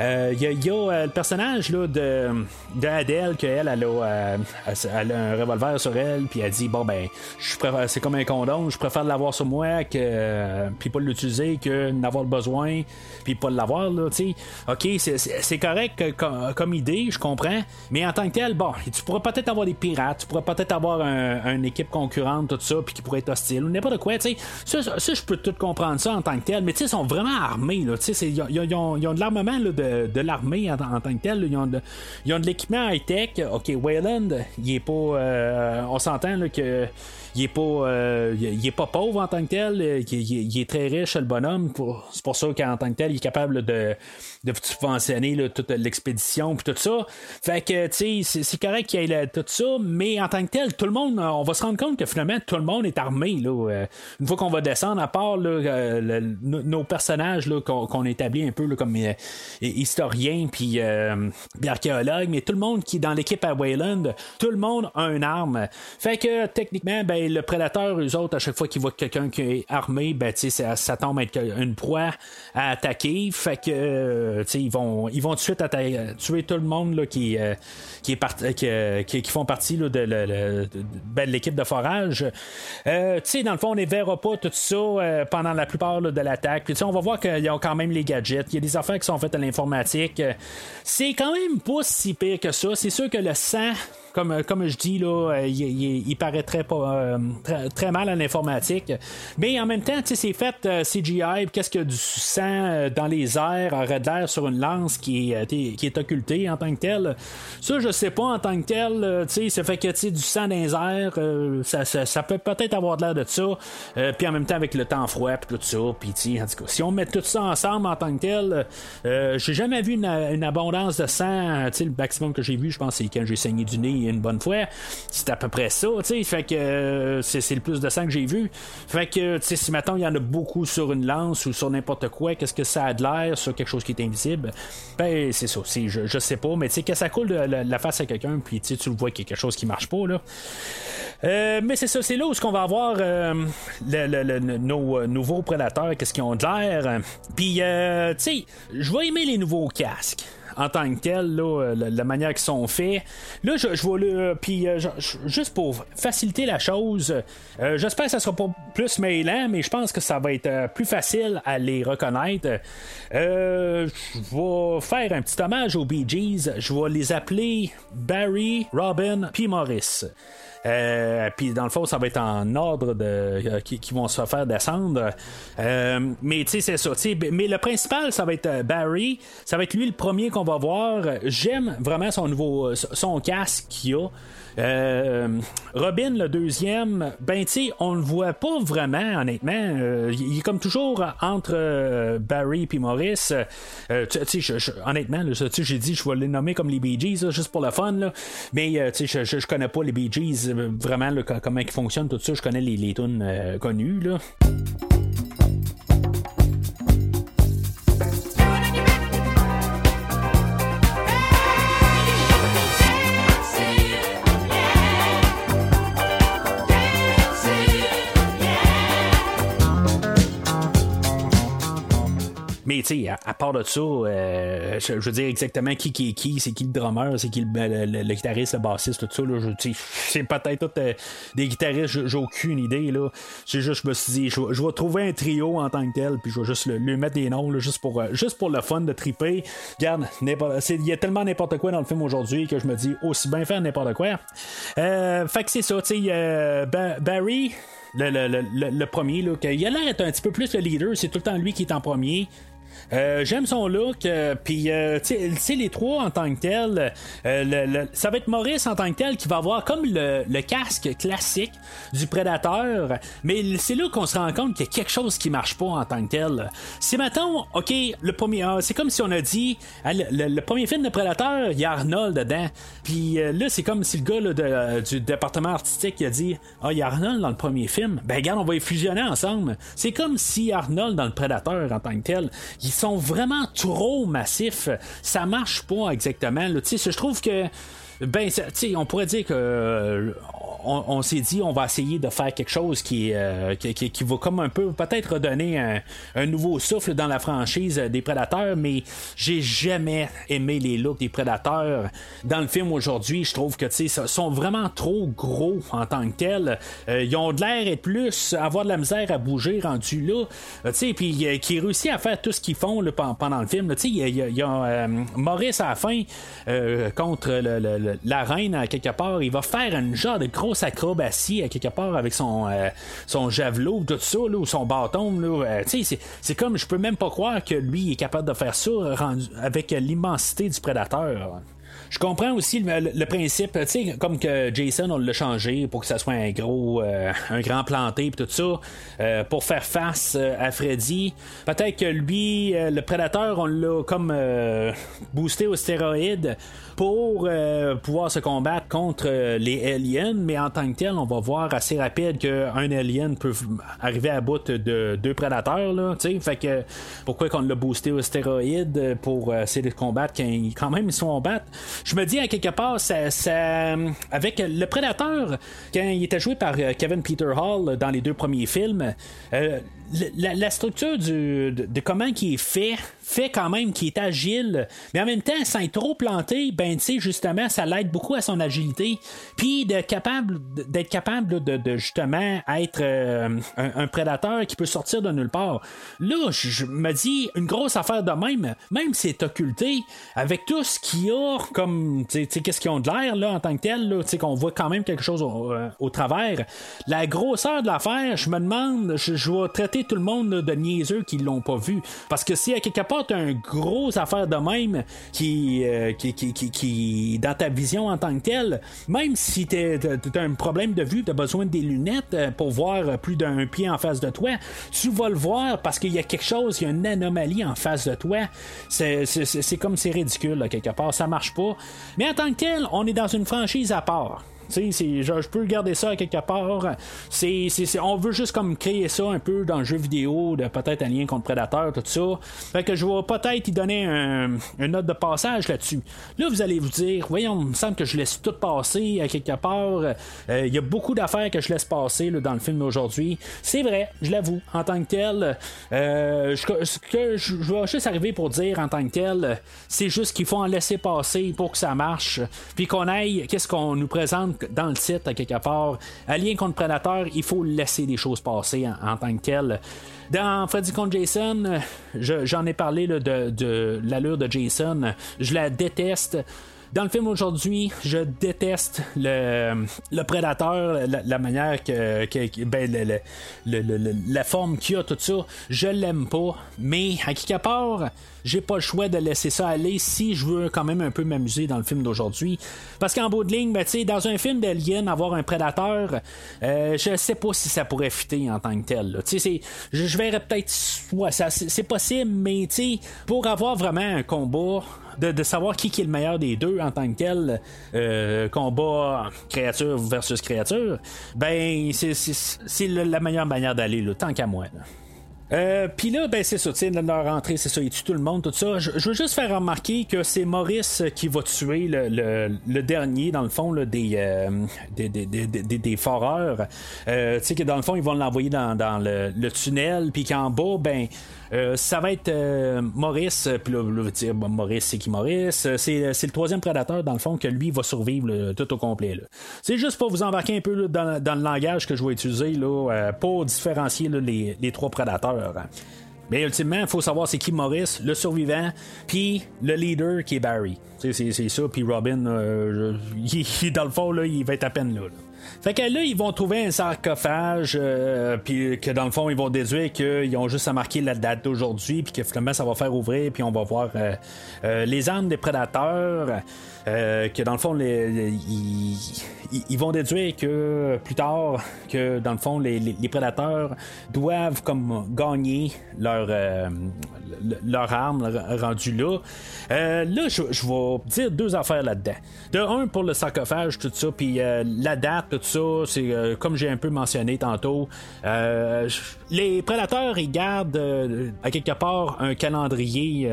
Euh, Il y a, il y a, euh, le personnage là, de, a, euh, elle a un revolver sur elle, puis elle dit Bon, ben, c'est comme un condom, je préfère l'avoir sur moi, que, euh, puis pas l'utiliser, que n'avoir besoin, puis pas l'avoir. Ok, c'est- correct euh, comme, idée, je comprends, mais en tant que tel, bon, tu pourras peut-être avoir des pirates, tu pourras peut-être avoir un- une équipe concurrente, tout ça, puis qui pourrait être hostile, ou n'importe quoi. Ça, ça, ça, je peux tout comprendre ça en tant que tel, mais tu sais, ils sont vraiment armés, ils ont, ont- de l'armement de, l'armée en, tant que tel, ils ont de, l'équipement high-tech. Ok, Wayland, il est pas. euh, on s'entend que. Il est pas, euh, il est pas pauvre en tant que tel, euh, il, est très riche le bonhomme. C'est pour ça qu'en tant que tel, il est capable de, de subventionner toute l'expédition puis tout ça. Fait que c'est- correct qu'il y ait tout ça, mais en tant que tel, tout le monde, on va se rendre compte que finalement tout le monde est armé euh, une fois qu'on va descendre, à part nos, personnages qu'on, établit un peu comme euh, historiens puis puis archéologues, mais tout le monde qui est dans l'équipe à Wayland, tout le monde a une arme. Fait que techniquement, ben le prédateur, eux autres, à chaque fois qu'ils voient quelqu'un qui est armé, ben ça, ça tombe à être une proie à attaquer. Fait que euh, ils vont ils vont tout de suite tuer tout le monde là, qui euh, qui est euh, qui, font partie là, de, ben, l'équipe de forage. Dans le fond, on ne verra pas tout ça pendant la plupart de l'attaque. Puis on va voir qu'ils ont quand même les gadgets. Il y a des affaires qui sont faites à l'informatique. C'est quand même pas si pire que ça. C'est sûr que le sang comme, comme je dis, là, euh, il, il- il paraît très, pas, euh, très, très mal à l'informatique. Mais en même temps, c'est fait euh, CGI. Qu'est-ce que du sang euh, dans les airs aurait de l'air sur une lance qui est, euh, qui est occultée en tant que telle? Ça, je sais pas en tant que tel. euh, tu sais, ça fait que du sang dans les airs, euh, ça, ça, ça peut peut-être avoir de l'air de ça. Euh, puis en même temps, avec le temps froid, puis tout ça. Puis en tout cas, si on met tout ça ensemble en tant que tel, euh, j'ai jamais vu une, une abondance de sang. Le maximum que j'ai vu, je pense, c'est quand j'ai saigné du nez une bonne fois. C'est à peu près ça, tu sais. Fait que euh, c'est le plus de sang que j'ai vu. Fait que, tu sais, si maintenant il y en a beaucoup sur une lance ou sur n'importe quoi, qu'est-ce que ça a de l'air sur quelque chose qui est invisible? Ben, c'est ça. Je, je sais pas, mais tu sais, que ça coule de la, face à quelqu'un, puis tu le vois qu'il y a quelque chose qui marche pas, là. Euh, mais c'est ça, c'est là où ce qu'on va avoir euh, nos nouveaux prédateurs, qu'est-ce qu'ils ont de l'air? Puis, tu sais, je vais aimer les nouveaux casques en tant que tel, là, la, manière qu'ils sont faits. Là, je, je vais le. Puis, euh, juste pour faciliter la chose, euh, j'espère que ça sera pas plus mêlant, mais je pense que ça va être euh, plus facile à les reconnaître. je vais faire un petit hommage aux Bee Gees. Je vais les appeler Barry, Robin, puis Morris. Euh, puis dans le fond, ça va être en ordre de euh, qui, vont se faire descendre. Euh, mais tu sais, c'est ça. Mais le principal, ça va être Barry. Ça va être lui le premier qu'on va voir. J'aime vraiment son nouveau son casque qu'il a. Euh, Robin, le deuxième, ben tu on le voit pas vraiment, honnêtement. Euh, il est comme toujours entre euh, Barry et Maurice. honnêtement, j'ai dit, je vais les nommer comme les Bee Gees, juste pour le fun. Là. Mais tu sais, je, connais pas les Bee Gees, vraiment, comment ils fonctionnent, tout ça. Je connais les, les tunes connues. Là. Mais tu sais, à, part de ça, euh, je, veux dire exactement qui qui est qui, c'est qui le drummer, c'est qui le, guitariste, le bassiste, tout ça. Là, c'est peut-être tout euh, des guitaristes, j'ai aucune idée. Là. C'est juste, je me suis dit, je, vais trouver un trio en tant que tel, puis je vais juste lui mettre des noms, juste, pour, euh, juste pour le fun de triper. Regarde, il y a tellement n'importe quoi dans le film aujourd'hui que je me dis aussi bien faire n'importe quoi. fait que c'est ça, tu sais, Barry. Le, le, le, premier, là, il a l'air d'être un petit peu plus le leader, c'est tout le temps lui qui est en premier. Euh, j'aime son look. Euh, puis, euh, tu sais, les trois en tant que tel, ça va être Maurice en tant que tel qui va avoir comme le, casque classique du prédateur. Mais c'est là qu'on se rend compte qu'il y a quelque chose qui marche pas en tant que tel. Si maintenant, ok, le premier, ah, c'est comme si on a dit, ah, le, premier film de prédateur, il y a Arnold dedans. Puis là, c'est comme si le gars du département artistique a dit, ah, il y a Arnold dans le premier film. Ben, regarde, on va les fusionner ensemble. C'est comme si Arnold dans le prédateur en tant que tel, sont vraiment trop massifs. Ça marche pas exactement. Je trouve que ben, on pourrait dire que on, s'est dit on va essayer de faire quelque chose qui, euh, qui, va comme un peu peut-être redonner un, nouveau souffle dans la franchise des Prédateurs, mais j'ai jamais aimé les looks des Prédateurs dans le film aujourd'hui. Je trouve que ils sont vraiment trop gros en tant que tels. Euh, ils ont de l'air et plus avoir de la misère à bouger rendu là. Euh, puis qui réussit à faire tout ce qu'ils font pendant le film. Il y a, Maurice à la fin contre la reine à quelque part. Il va faire un genre de grosse acrobatie à quelque part avec son, euh, son javelot, tout ça, ou son bâton. Euh, c'est, comme, je peux même pas croire que lui est capable de faire ça avec l'immensité du prédateur. Je comprends aussi le, principe, tu sais, comme que Jason, on l'a changé pour que ça soit un gros, euh, grand planté, puis tout ça, pour faire face à Freddy. Peut-être que lui, le prédateur, on l'a comme boosté aux stéroïdes pour euh, pouvoir se combattre contre euh, les aliens, mais en tant que tel, on va voir assez rapide qu'un alien peut arriver à bout de deux prédateurs. Là, fait que pourquoi qu'on l'a boosté aux stéroïdes pour euh, essayer de combattre quand, quand même ils sont battre? Je me dis à quelque part, ça, ça, avec le prédateur, quand il était joué par Kevin Peter Hall dans les deux premiers films, la, structure du, de, comment il est fait fait quand même qu'il est agile, mais en même temps, sans être trop planté, ben tu sais, justement, ça l'aide beaucoup à son agilité, puis d'être capable d'être capable de, justement être euh, un, prédateur qui peut sortir de nulle part. Là, je, me dis une grosse affaire de même, même si c'est occulté, avec tout ce qu'il y a comme, tu sais, qu'est-ce qu'ils ont de l'air là en tant que tel, tu sais, qu'on voit quand même quelque chose au, euh, travers. La grosseur de l'affaire, je me demande, je, je traiter tout le monde de niaiseux qui l'ont pas vu, parce que si à quelque part t'as un gros affaire de même qui, euh, qui, qui, qui, qui- dans ta vision en tant que telle, même si t'as un problème de vue, t'as besoin des lunettes euh, pour voir plus d'un pied en face de toi, tu vas le voir parce qu'il y a quelque chose, il y a une anomalie en face de toi. C'est comme c'est ridicule, là, quelque part, ça marche pas. Mais en tant que tel, on est dans une franchise à part. Je, peux garder ça quelque part. C'est, on veut juste comme créer ça un peu dans le jeu vidéo, de peut-être un lien contre Predator, tout ça. Fait que je vais peut-être y donner un, une note de passage là-dessus. Là, vous allez vous dire, voyons, il me semble que je laisse tout passer à quelque part. Euh, Il y a beaucoup d'affaires que je laisse passer dans le film d'aujourd'hui. C'est vrai, je l'avoue, en tant que tel. euh, ce que je, je vais juste arriver pour dire en tant que tel, c'est juste qu'il faut en laisser passer pour que ça marche. Puis qu'on aille, qu'est-ce qu'on nous présente dans le titre à quelque part. Alien contre Predator, il faut laisser des choses passer en, tant que tel. Dans Freddy contre Jason, je- j'en ai parlé de l'allure de Jason. Je la déteste. Dans le film aujourd'hui, je déteste le, le prédateur, la, manière que, ben, le- la forme qu'il a, tout ça. Je l'aime pas, mais à quelque part, j'ai pas le choix de laisser ça aller si je veux quand même un peu m'amuser dans le film d'aujourd'hui. Parce qu'en bout de ligne, ben, dans un film d'Alien, avoir un prédateur, euh, je sais pas si ça pourrait fitter en tant que tel. je, je verrais peut-être, ouais, c'est possible, mais pour avoir vraiment un combat de, savoir qui, est le meilleur des deux en tant que tel, euh, combat créature versus créature, ben c'est, la meilleure manière d'aller, tant qu'à moi. Euh, Puis là, ben c'est ça, tu sais, leur rentrée, c'est ça, il tue tout le monde, tout ça. Je, veux juste faire remarquer que c'est Maurice qui va tuer le, le- dernier, dans le fond, là, des, euh, des, des, des, des- des foreurs. Euh, tu sais que dans le fond, ils vont l'envoyer dans, dans le, le tunnel, puis qu'en bas, ben, euh, ça va être euh, Maurice, puis là, là, vous dire, Maurice, c'est qui Maurice? Euh, C'est, le troisième prédateur, dans le fond, que lui va survivre tout au complet. C'est juste pour vous embarquer un peu dans, dans le langage que je vais utiliser là, euh, pour différencier les, les trois prédateurs. Mais ultimement, il faut savoir c'est qui Maurice, le survivant, puis le leader qui est Barry. C'est, ça, puis Robin, euh, dans le fond, là, il va être à peine là. Fait que là, ils vont trouver un sarcophage, euh, puis que dans le fond, ils vont déduire qu'ils ont juste à marquer la date d'aujourd'hui, puis que finalement, ça va faire ouvrir, puis on va voir euh, euh, les armes des prédateurs, euh, que dans le fond, les, les- ils- vont déduire que plus tard, que dans le fond, les, prédateurs doivent comme gagner leur, euh, le- leur arme rendue là. Euh, là, je, je vais dire deux affaires là-dedans. De un, pour le sarcophage, tout ça, puis euh, la date, tout ça, c'est euh, comme j'ai un peu mentionné tantôt. euh, les prédateurs, ils gardent euh, à quelque part un calendrier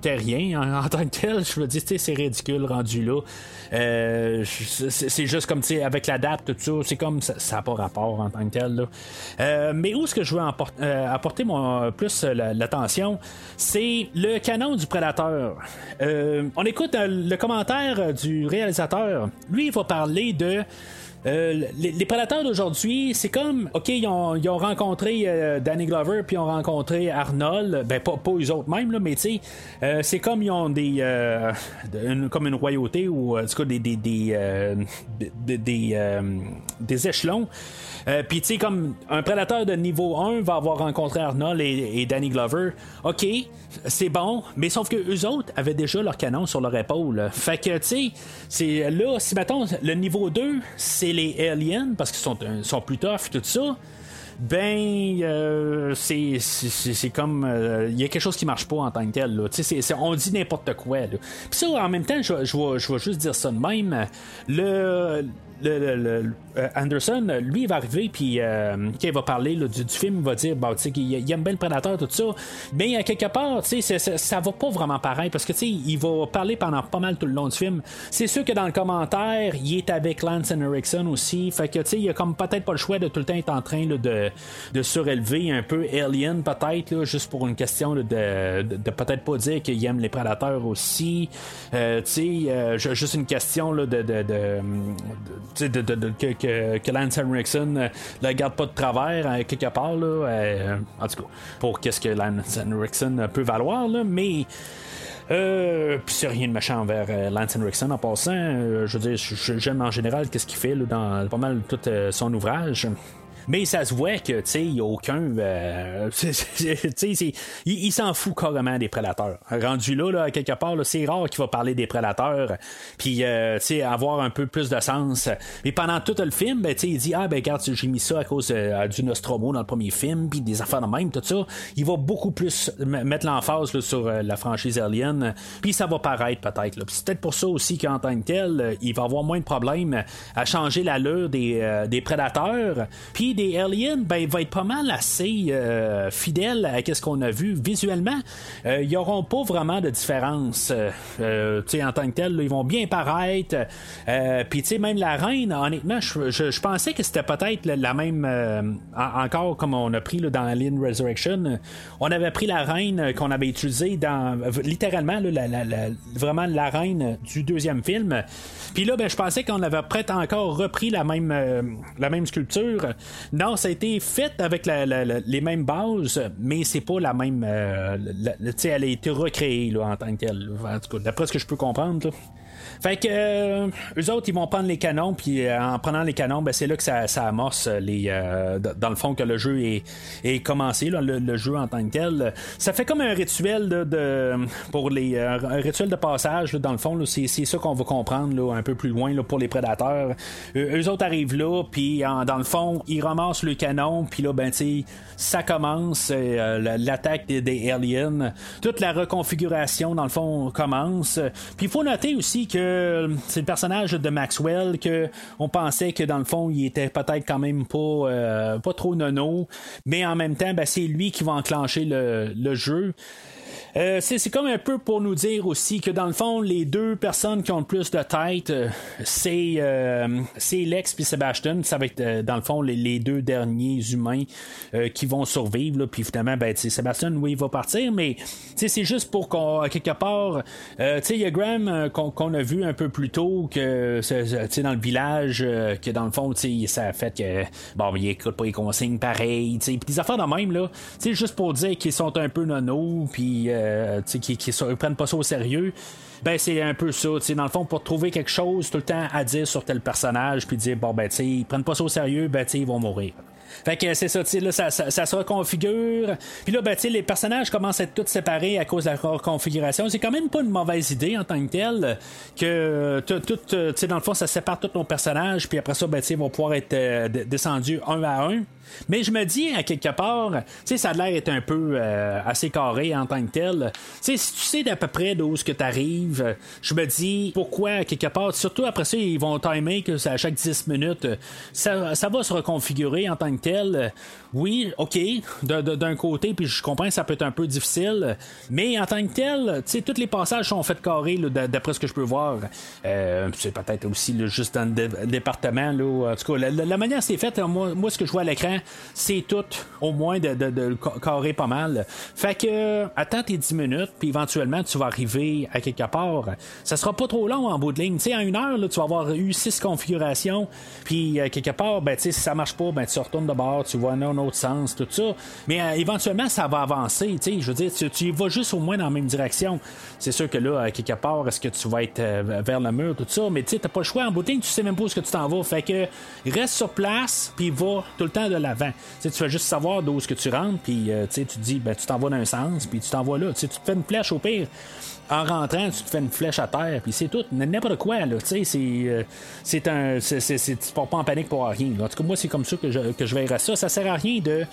terrien en, en tant que tel. Je veux dire, c'est ridicule rendu là. Euh, c'est juste comme, tu sais, avec la date, tout ça, c'est comme, ça n'a pas rapport en tant que tel. Là. Euh, mais où est-ce que je veux empor- euh, apporter mon, plus euh, la- l'attention, c'est le canon du prédateur. Euh, on écoute euh, le commentaire euh, du réalisateur. Lui, il va parler de... Euh, les, les prédateurs d'aujourd'hui, c'est comme, ok, ils ont, ils ont rencontré euh, Danny Glover, puis ils ont rencontré Arnold, ben pas, pas eux autres même, là, mais tu sais, euh, c'est comme ils ont des, euh, une- comme une royauté ou en tout des, des, des, euh, des, des échelons. Euh, puis tu sais, comme un prédateur de niveau 1 va avoir rencontré Arnold et, Danny Glover, ok, c'est bon, mais sauf que eux autres avaient déjà leur canon sur leur épaule. Fait que tu sais, c'est là, si mettons le niveau 2, c'est les aliens parce qu'ils sont, sont plus tough, tout ça. Ben, euh, c'est comme. euh, Il y a quelque chose qui marche pas en tant que tel. Là. C'est- on dit n'importe quoi. Là. Puis ça, en même temps, je, je vais juste dire ça de même. Le. Le, le- euh, Anderson, lui, il va arriver, puis euh, il va parler là, du, film, il va dire sais, qu'il il aime bien le prédateur, tout ça. Mais à quelque part, tu sais, c'est- c'est- ça va pas vraiment pareil, parce que tu sais, il va parler pendant pas mal tout le long du film. C'est sûr que dans le commentaire, il est avec Lance Henriksen aussi. Fait que tu sais, il a comme peut-être pas le choix de tout le temps être en train là, de, de surélever un peu Alien, peut-être, juste pour une question là, de, de, peut-être pas dire qu'il aime les prédateurs aussi. Euh, tu sais, euh, ju- juste une question là, de, de, de, de- de- de- que, que, Lance Henriksen euh, le garde pas de travers euh, quelque part. Là, euh, en tout cas, pour qu'est-ce que Lance Henriksen peut valoir, là, mais. Euh, puis c'est rien de méchant envers Lance Henriksen en passant. Je veux dire, j'aime en général qu'est-ce qu'il fait là, dans pas mal tout son ouvrage. Mais ça se voit que, tu sais, il n'y a aucun. euh, tu sais, il, il s'en fout carrément des prédateurs. Rendu là, là quelque part, c'est rare qu'il va parler des prédateurs. Puis, euh, tu sais, avoir un peu plus de sens. Mais pendant tout le film, ben, tu sais, il dit Ah, ben, regarde, j'ai mis ça à cause euh, du Nostromo dans le premier film, puis des affaires de même, tout ça. Il va beaucoup plus mettre l'emphase sur euh, la franchise Alien. Puis, ça va paraître peut-être. C'est peut-être pour ça aussi qu'en tant que tel, il va avoir moins de problèmes à changer l'allure des, des prédateurs. Puis des aliens, ben, va être pas mal assez euh, fidèle à ce qu'on a vu visuellement. Euh, ils n'auront pas vraiment de différence. Euh, euh, en tant que tel, ils vont bien paraître. Euh, Puis même la reine, honnêtement, je, pensais que c'était peut-être la- même, euh, en- encore comme on a pris dans Alien Resurrection, on avait pris la reine euh, qu'on avait utilisée dans, littéralement, là, vraiment la reine du deuxième film. Puis là, ben, je pensais qu'on avait peut-être encore repris la même, euh, la même sculpture. Non, ça a été fait avec la- la- la- les mêmes bases, mais c'est pas la même. euh, tu sais, elle a été recréée là, en tant que telle. En tout cas, d'après ce que je peux comprendre. là. Fait que euh, eux autres, ils vont prendre les canons, puis euh, en prenant les canons, ben, c'est là que ça, ça amorce les, euh, dans le fond que le jeu est, est commencé, là, le, le jeu en tant que tel. Ça fait comme un rituel de, de- pour les euh, un rituel de passage, là, dans le fond, c'est, ça qu'on va comprendre là, un peu plus loin pour les prédateurs. Euh, eux autres arrivent là, puis dans le fond, ils ramassent le canon, puis là, ben, tu ça commence, euh, la- l'attaque des, des aliens, toute la reconfiguration, dans le fond, commence. Puis il faut noter aussi que c'est le personnage de Maxwell que on pensait que dans le fond, il était peut-être quand même pas, euh, pas trop nono, mais en même temps, ben, c'est lui qui va enclencher le, le jeu. Euh, c'est, comme un peu pour nous dire aussi que dans le fond, les deux personnes qui ont le plus de tête, euh, c'est, euh, Lex puis Sebastian. Ça va être euh, dans le fond les, deux derniers humains qui vont survivre. Puis finalement, ben, Sébastien, oui, il va partir, mais c'est juste pour qu'on, quelque part, il y a Graham qu'on, a vu un peu plus tôt que dans le village, que dans le fond, ça a fait que bon, il écoute pas les consignes pareil, puis des affaires de même là, juste pour dire qu'ils sont un peu nono, puis euh, qu'ils se- prennent pas ça au sérieux. Ben c'est un peu ça, dans le fond, pour trouver quelque chose tout le temps à dire sur tel personnage, puis dire bon ben tu ils prennent pas ça au sérieux, ben ils vont mourir. Fait que c'est ça, là, ça, ça, ça se reconfigure. Puis là, ben, les personnages commencent à être tous séparés à cause de la reconfiguration. C'est quand même pas une mauvaise idée en tant que telle que tout, tout, euh, dans le fond, ça sépare tous nos personnages. Puis après ça, ben, ils vont pouvoir être euh, descendus un à un. Mais je me dis, à quelque part, ça a l'air d'être un peu euh, assez carré en tant que tel. Tu sais, si tu sais d'à peu près d'où ce que tu arrives, je me dis, pourquoi, à quelque part, surtout après ça, ils vont timer que c'est à chaque 10 minutes, ça, ça va se reconfigurer en tant que tel. Oui, ok, d'un côté, puis je comprends que ça peut être un peu difficile, mais en tant que tel, tous les passages sont faits carrés, d'après ce que je peux voir. Euh, c'est peut-être aussi juste dans le dé- département, là, en tout cas, la, la- manière c'est fait, moi, moi, ce que je vois à l'écran, c'est tout, au moins, de, le ca- carrer pas mal. Fait que, euh, attends tes 10 minutes, puis éventuellement, tu vas arriver à quelque part. Ça sera pas trop long en bout de ligne. Tu sais, en une heure, là, tu vas avoir eu six configurations, puis euh, quelque part, ben, tu sais, si ça marche pas, ben, tu retournes de bord, tu vois un autre sens, tout ça. Mais euh, éventuellement, ça va avancer, tu sais, je veux dire, tu, vas juste au moins dans la même direction. C'est sûr que là, à quelque part, est-ce que tu vas être vers le mur, tout ça, mais tu sais, t'as pas le choix en bout de ligne, tu sais même pas où est-ce que tu t'en vas. Fait que reste sur place, puis va tout le temps de l'avant. Tu fais juste savoir d'où est-ce que tu rentres, puis euh, tu dis, ben, tu t'en vas d'un sens, puis tu t'en vas là. Tu te fais une flèche au pire. En rentrant, tu te fais une flèche à terre, puis c'est tout. N'importe quoi, là. Tu sais, c'est. euh, c'est un. c'est- c'est- pars pas en panique pour rien. En tout cas, moi, c'est comme ça que je, que je verrais ça. Ça sert à rien de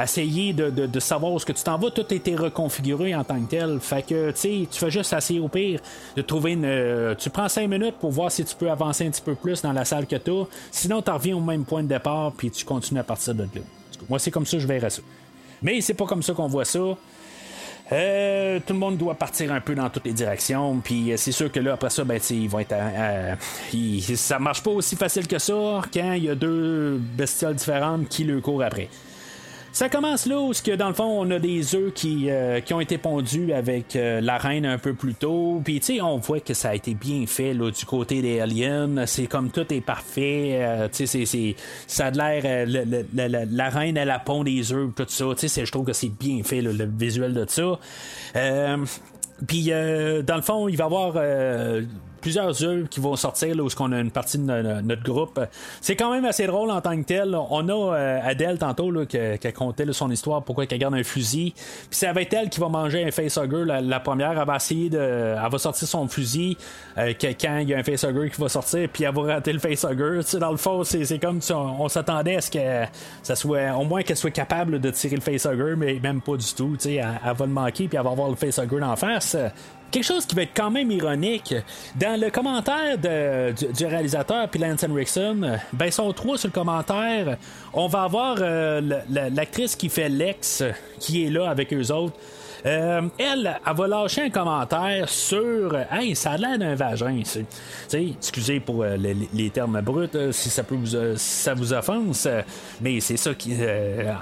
essayer de, de, savoir où est-ce que tu t'en vas. Tout a été reconfiguré en tant que tel. Fait que, tu sais, tu fais juste essayer au pire de trouver une. euh, tu prends 5 minutes pour voir si tu peux avancer un petit peu plus dans la salle que as. Sinon, tu reviens au même point de départ, puis tu continues à partir de là. Moi, c'est comme ça que je verrais ça. Mais c'est pas comme ça qu'on voit ça. Euh, tout le monde doit partir un peu dans toutes les directions. Puis euh, c'est sûr que là, après ça, ben, ils vont être. à- à- ils- ça marche pas aussi facile que ça quand il y a deux bestioles différentes qui le courent après. Ça commence là où, que, dans le fond, on a des œufs qui, euh, qui ont été pondus avec euh, la reine un peu plus tôt. Puis, tu sais, on voit que ça a été bien fait là, du côté des aliens. C'est comme tout est parfait. euh, tu sais, c'est- ça a l'air. euh, la, reine, elle a pond des œufs, tout ça. Tu sais, je trouve que c'est bien fait, là, le visuel de ça. Euh, puis, euh, dans le fond, il va y avoir. Plusieurs œuvres qui vont sortir là, où on a une partie de no- notre groupe. C'est quand même assez drôle en tant que tel. On a euh, Adèle tantôt là, qui, a conté là, son histoire, pourquoi elle garde un fusil. Puis c'est avec elle qui va manger un facehugger. La, la première, elle va essayer de. Elle va sortir son fusil euh, quand il y a un facehugger qui va sortir, puis elle va rater le facehugger. Tu sais, dans le fond, c'est, comme si on, s'attendait à ce que ça soit. Au moins qu'elle soit capable de tirer le facehugger, mais même pas du tout. Tu sais, elle, elle va le manquer, puis elle va avoir le facehugger en face. Quelque chose qui va être quand même ironique. Dans le commentaire du, réalisateur puis Lance Henriksen, ben trois sur le commentaire. On va avoir euh, l'actrice qui fait Lex qui est là avec eux autres. Euh, elle, elle va lâcher un commentaire sur Hey, ça a l'air d'un vagin. c'est- Tu sais, excusez pour euh, les, termes bruts euh, si ça peut vous, euh, ça vous offense, mais c'est ça qui,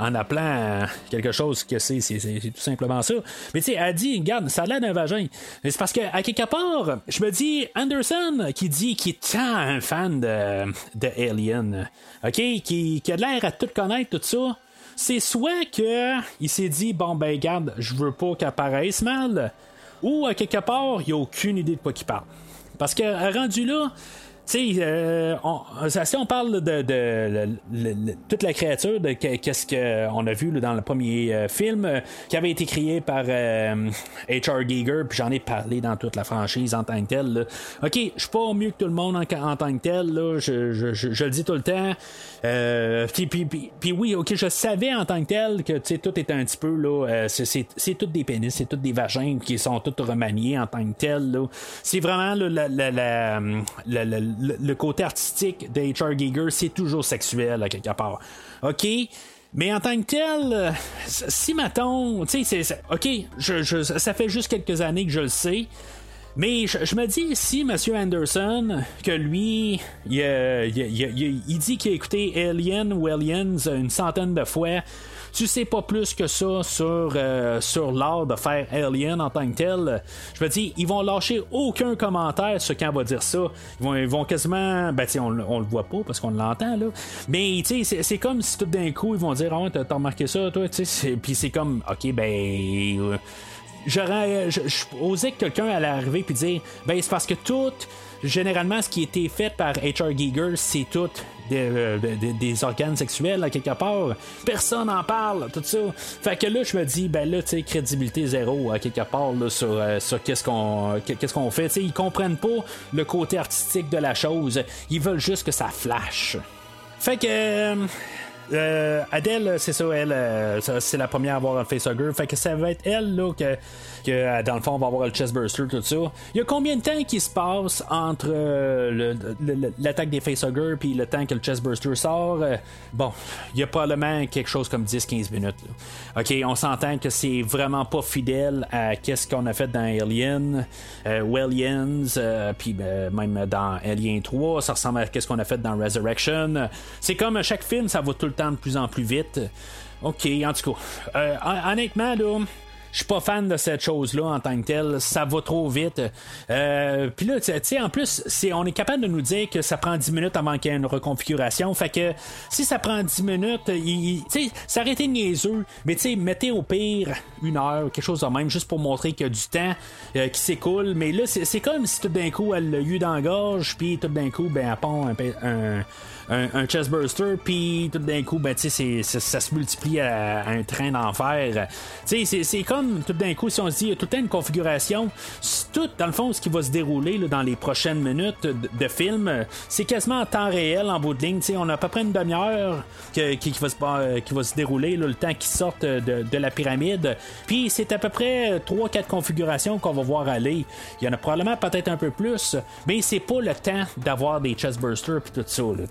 en appelant quelque chose que c'est, c'est, tout simplement ça. Mais tu sais, elle dit, regarde, ça a l'air d'un vagin. Mais c'est parce que à quelque part, je me dis Anderson qui dit qu'il est un fan de, de Alien, ok, qui, qui a l'air à tout connaître tout ça. C'est soit que il s'est dit bon ben garde, je veux pas qu'elle paraisse mal, ou à quelque part il a aucune idée de quoi qu'il parle. Parce que euh, rendu là, tu sais, euh, si on parle de, de, le- le- toute la créature, de que- qu'est-ce qu'on a vu là, dans le premier euh, film, euh, qui avait été créé par euh, H.R. Giger, puis j'en ai parlé dans toute la franchise en tant que tel. là. Ok, je suis pas mieux que tout le monde en, tant que tel, là, je, je, je, je le dis tout le temps. Euh, puis, puis, puis, oui, ok, je savais en tant que tel que tout est un petit peu là, euh, c'est, c'est, toutes des pénis, c'est toutes des vagins qui sont toutes remaniés en tant que tel. C'est vraiment la- la- la- la- le, côté artistique de H.R. Giger, c'est toujours sexuel à quelque part. Ok? Mais en tant que tel, euh, si mettons, tu sais, c'est, ok, je, ça fait juste quelques années que je le sais. Mais je, me dis si M. Anderson, que lui, il, euh, il- il dit qu'il a écouté Alien ou Aliens une centaine de fois, tu sais pas plus que ça sur, euh, sur l'art de faire Alien en tant que tel. Je me dis, ils vont lâcher aucun commentaire sur quand on va dire ça. Ils vont, ils vont quasiment. Ben, on, on le voit pas parce qu'on l'entend, là. Mais, tu sais, c'est- comme si tout d'un coup, ils vont dire, ah ouais, t'as remarqué ça, toi, tu sais. Puis c'est comme, ok, ben. j'aurais je, osais que quelqu'un allait arriver puis dire ben c'est parce que tout généralement ce qui été fait par H.R. Giger c'est tout des, euh, des- des organes sexuels à quelque part. Personne n'en parle tout ça. Fait que là je me dis ben là tu sais crédibilité zéro à quelque part là, sur, euh, sur qu'est-ce qu'on qu'est-ce qu'on fait. Tu sais ils comprennent pas le côté artistique de la chose. Ils veulent juste que ça flash. Fait que euh, euh, Adèle, c'est ça, elle, euh, c'est la première à avoir un facehugger. Fait que ça va être elle, là, que, que euh, dans le fond, on va avoir le chestburster, tout ça. Il y a combien de temps qui se passe entre euh, l'attaque des facehuggers puis le temps que le chestburster sort? Euh, bon, il y a probablement quelque chose comme 10-15 minutes. OK, on s'entend que c'est vraiment pas fidèle à qu'est-ce qu'on a fait dans Alien, euh, ou Aliens, puis ben, même dans Alien 3, ça ressemble à qu'est-ce qu'on a fait dans Resurrection. C'est comme chaque film, ça va tout le temps de plus en plus vite. OK, en tout cas, hon- honnêtement, là, je suis pas fan de cette chose-là en tant que telle. Ça va trop vite. Euh, Puis là, tu sais, en plus, on est capable de nous dire que ça prend 10 minutes avant qu'il y ait une reconfiguration. Fait que si ça prend 10 minutes, il- tu sais, été niaiseux. Mais tu sais, mettez au pire une heure, quelque chose de même, juste pour montrer qu'il y a du temps euh, qui s'écoule. Mais là, c'est, comme si tout d'un coup, elle l'a eu dans gorge, puis tout d'un coup, ben, elle pond un, un, un, un chestburster, puis tout d'un coup, ben, c'est- ça, se multiplie à, à un train d'enfer. C'est- c'est comme tout d'un coup, si on se dit, il y a tout une configuration, tout, dans le fond, ce qui va se dérouler là, dans les prochaines minutes de, film, c'est quasiment en temps réel, en bout de ligne. On a à peu près une demi-heure que- qui, qui va se, euh, qui va se dérouler, là, le temps qu'ils sortent de, de la pyramide. Puis c'est à peu près 3-4 configurations qu'on va voir aller. Il y en a probablement peut-être un peu plus, mais c'est pas le temps d'avoir des chestbursters puis tout ça. là.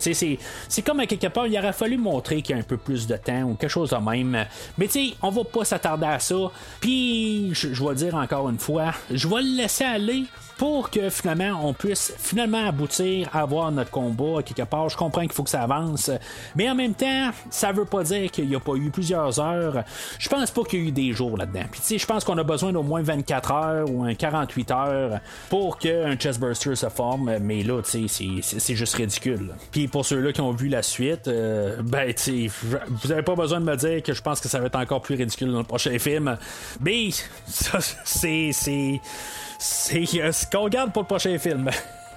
C'est, comme à quelque part, il aurait fallu montrer qu'il y a un peu plus de temps ou quelque chose de même. Mais tu sais, on va pas s'attarder à ça. Puis, je, vais dire encore une fois, je vais le laisser aller pour que finalement on puisse finalement aboutir à avoir notre combat quelque part. Je comprends qu'il faut que ça avance, mais en même temps, ça veut pas dire qu'il n'y a pas eu plusieurs heures. Je pense pas qu'il y a eu des jours là-dedans. Puis tu sais, je pense qu'on a besoin d'au moins 24 heures ou un 48 heures pour qu'un chestburster se forme, mais là, tu sais, c'est juste ridicule. Puis pour ceux-là qui ont vu la suite, euh, ben, tu sais, vous avez pas besoin de me dire que je pense que ça va être encore plus ridicule dans le prochain film, mais ça, c'est c'est c'est euh, ce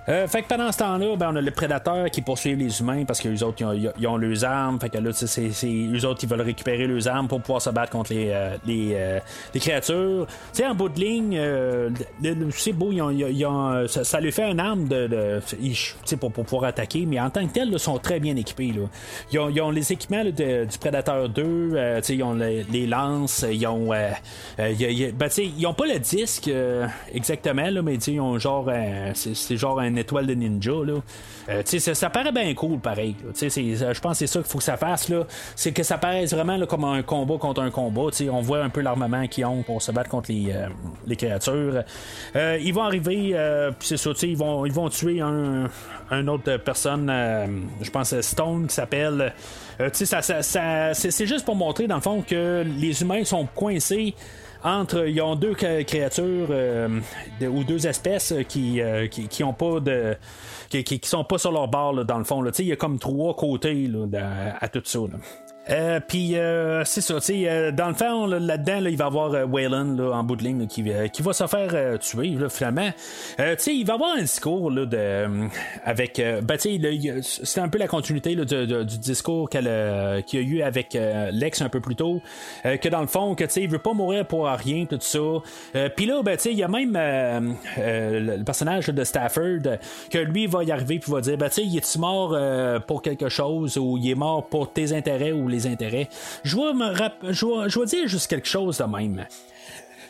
Euh, fait que pendant ce temps-là, ben, on a le prédateur qui poursuit les humains parce que les autres, ils ont, ils ont leurs armes. Fait que là, c'est, c'est, eux autres, ils veulent récupérer leurs armes pour pouvoir se battre contre les, euh, les, euh, les créatures. Tu sais, en bout de ligne, euh, c'est beau, ils ont, ils ont, ça, ça lui fait une arme de, de pour, pour pouvoir attaquer, mais en tant que tel, ils sont très bien équipés. Là. Ils, ont, ils ont les équipements là, de- du Prédateur 2, euh, ils ont les, les lances, ils ont. euh, euh, ben, ils ont pas le disque euh, exactement, là, mais ils ont genre. euh, c'est, genre étoile de ninja. Là. Euh, ça, ça paraît bien cool, pareil. c'est- Je pense que c'est ça qu'il faut que ça fasse. Là. C'est que ça paraisse vraiment là, comme un combat contre un combat. On voit un peu l'armement qu'ils ont pour se battre contre les, euh, créatures. Euh, ils vont arriver, euh, c'est ça, ils vont, ils vont tuer un, autre personne, euh, je pense euh, Stone, qui s'appelle. Euh, ça, ça, ça- c'est juste pour montrer, dans le fond, que les humains sont coincés entre ils ont deux cré- créatures euh, ou deux espèces euh, qui, qui ont pas de qui, qui, sont pas sur leur là, dans le fond il y a comme trois côtés là, dans- à tout ça là. Euh, puis euh, c'est ça, tu euh, dans le fond, là, là-dedans, là, il va y avoir euh, Waylon là, en bout de ligne qui, euh, qui va se faire euh, tuer finalement. Il va y avoir un discours là, de, avec. ben, c'est un peu la continuité là, de- du discours qu'il y a eu avec Lex un peu plus tôt. que dans le fond, que il veut pas mourir pour rien, tout ça. Puis là, ben, il y a même le personnage de Stafford que lui va y arriver puis va dire, ben, il est mort pour quelque chose ou il est mort pour tes intérêts ou intérêts. Je vais me je vais, dire juste quelque chose de même.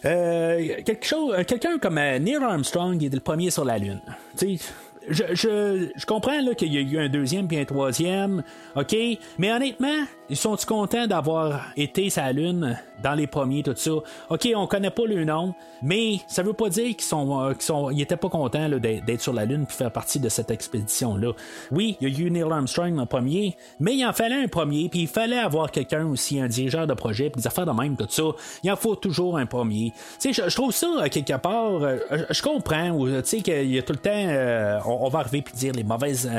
Euh, quelque chose, euh, quelqu'un comme euh, Neil Armstrong est le premier sur la Lune. Tu sais, je, je, je comprends là, qu'il y a eu un deuxième puis un troisième, ok, mais honnêtement, ils sont-ils contents d'avoir été la Lune dans les premiers, tout ça? Ok, on connaît pas le nom, mais ça veut pas dire qu'ils sont, euh, qu'ils sont, ils étaient pas contents d'être, sur la Lune puis faire partie de cette expédition-là. Oui, il y a eu Neil Armstrong en premier, mais il en fallait un premier, puis il fallait avoir quelqu'un aussi, un dirigeur de projet, puis des affaires de même, tout ça. Il en faut toujours un premier. Tu sais, je, trouve ça, euh, quelque part, euh, je, comprends, tu sais, qu'il y a tout le temps, on, on va arriver puis dire les mauvaises,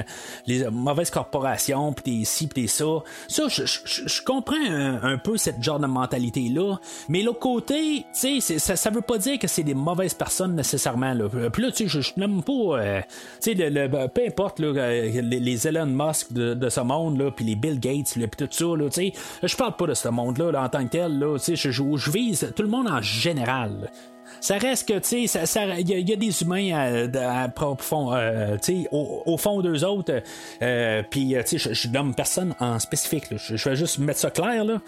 les mauvaises corporations, puis des ci, puis des ça. Ça, je, je- comprends un, peu cette genre de mentalité-là, mais l'autre côté, tu sais, ça, veut pas dire que c'est des mauvaises personnes nécessairement, là. Euh, Puis là, tu sais, je, n'aime pas, euh, tu sais, le, ben, peu importe, là, euh, les, Elon Musk de, ce monde, là, puis les Bill Gates, là, puis tout ça, là, tu sais, je parle pas de ce monde-là, là, en tant que tel, là, tu sais, je, je, je vise tout le monde en général. Ça reste que, tu sais, ça- ça- il y, a- il y a des humains à, à propre fond, euh, au, au fond d'eux autres. euh, Puis, euh, tu sais, je, nomme personne en spécifique. Je, vais juste mettre ça clair, là.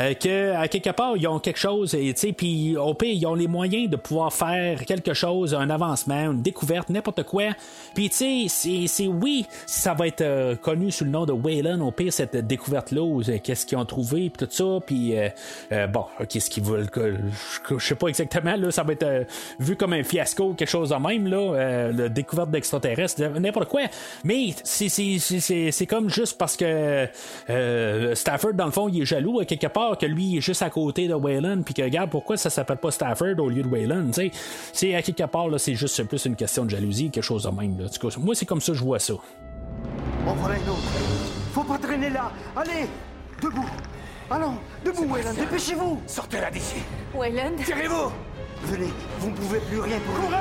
euh, que, à quelque part, ils ont quelque chose, tu sais, puis au pire, ils ont les moyens de pouvoir faire quelque chose, un avancement, une découverte, n'importe quoi. Puis, tu sais, c'est- oui, ça va être euh, connu sous le nom de Wayland, au pire, cette découverte-là, ou, euh, qu'est-ce qu'ils ont trouvé, puis tout ça. Puis, bon, qu'est-ce qu'ils veulent je sais pas exactement, là, ça va être euh, vu comme un fiasco, quelque chose de même, là, euh, la découverte d'extraterrestres, n'importe quoi. Mais c'est- c'est c'est- c'est- c'est comme juste parce que euh, Stafford, dans le fond, il est jaloux à quelque part, que lui, il est juste à côté de Wayland, puis que regarde pourquoi ça s'appelle pas Stafford au lieu de Wayland, tu sais? C'est à quelque part, là, c'est juste plus une question de jalousie, quelque chose de même, là. En tout cas, moi, c'est comme ça que je vois ça. En voilà une autre. Faut pas traîner là. Allez, debout. Allons, debout, Wayland, dépêchez-vous. Sortez-la d'ici. Wayland Tirez-vous. Venez, vous ne pouvez plus rien pour lui.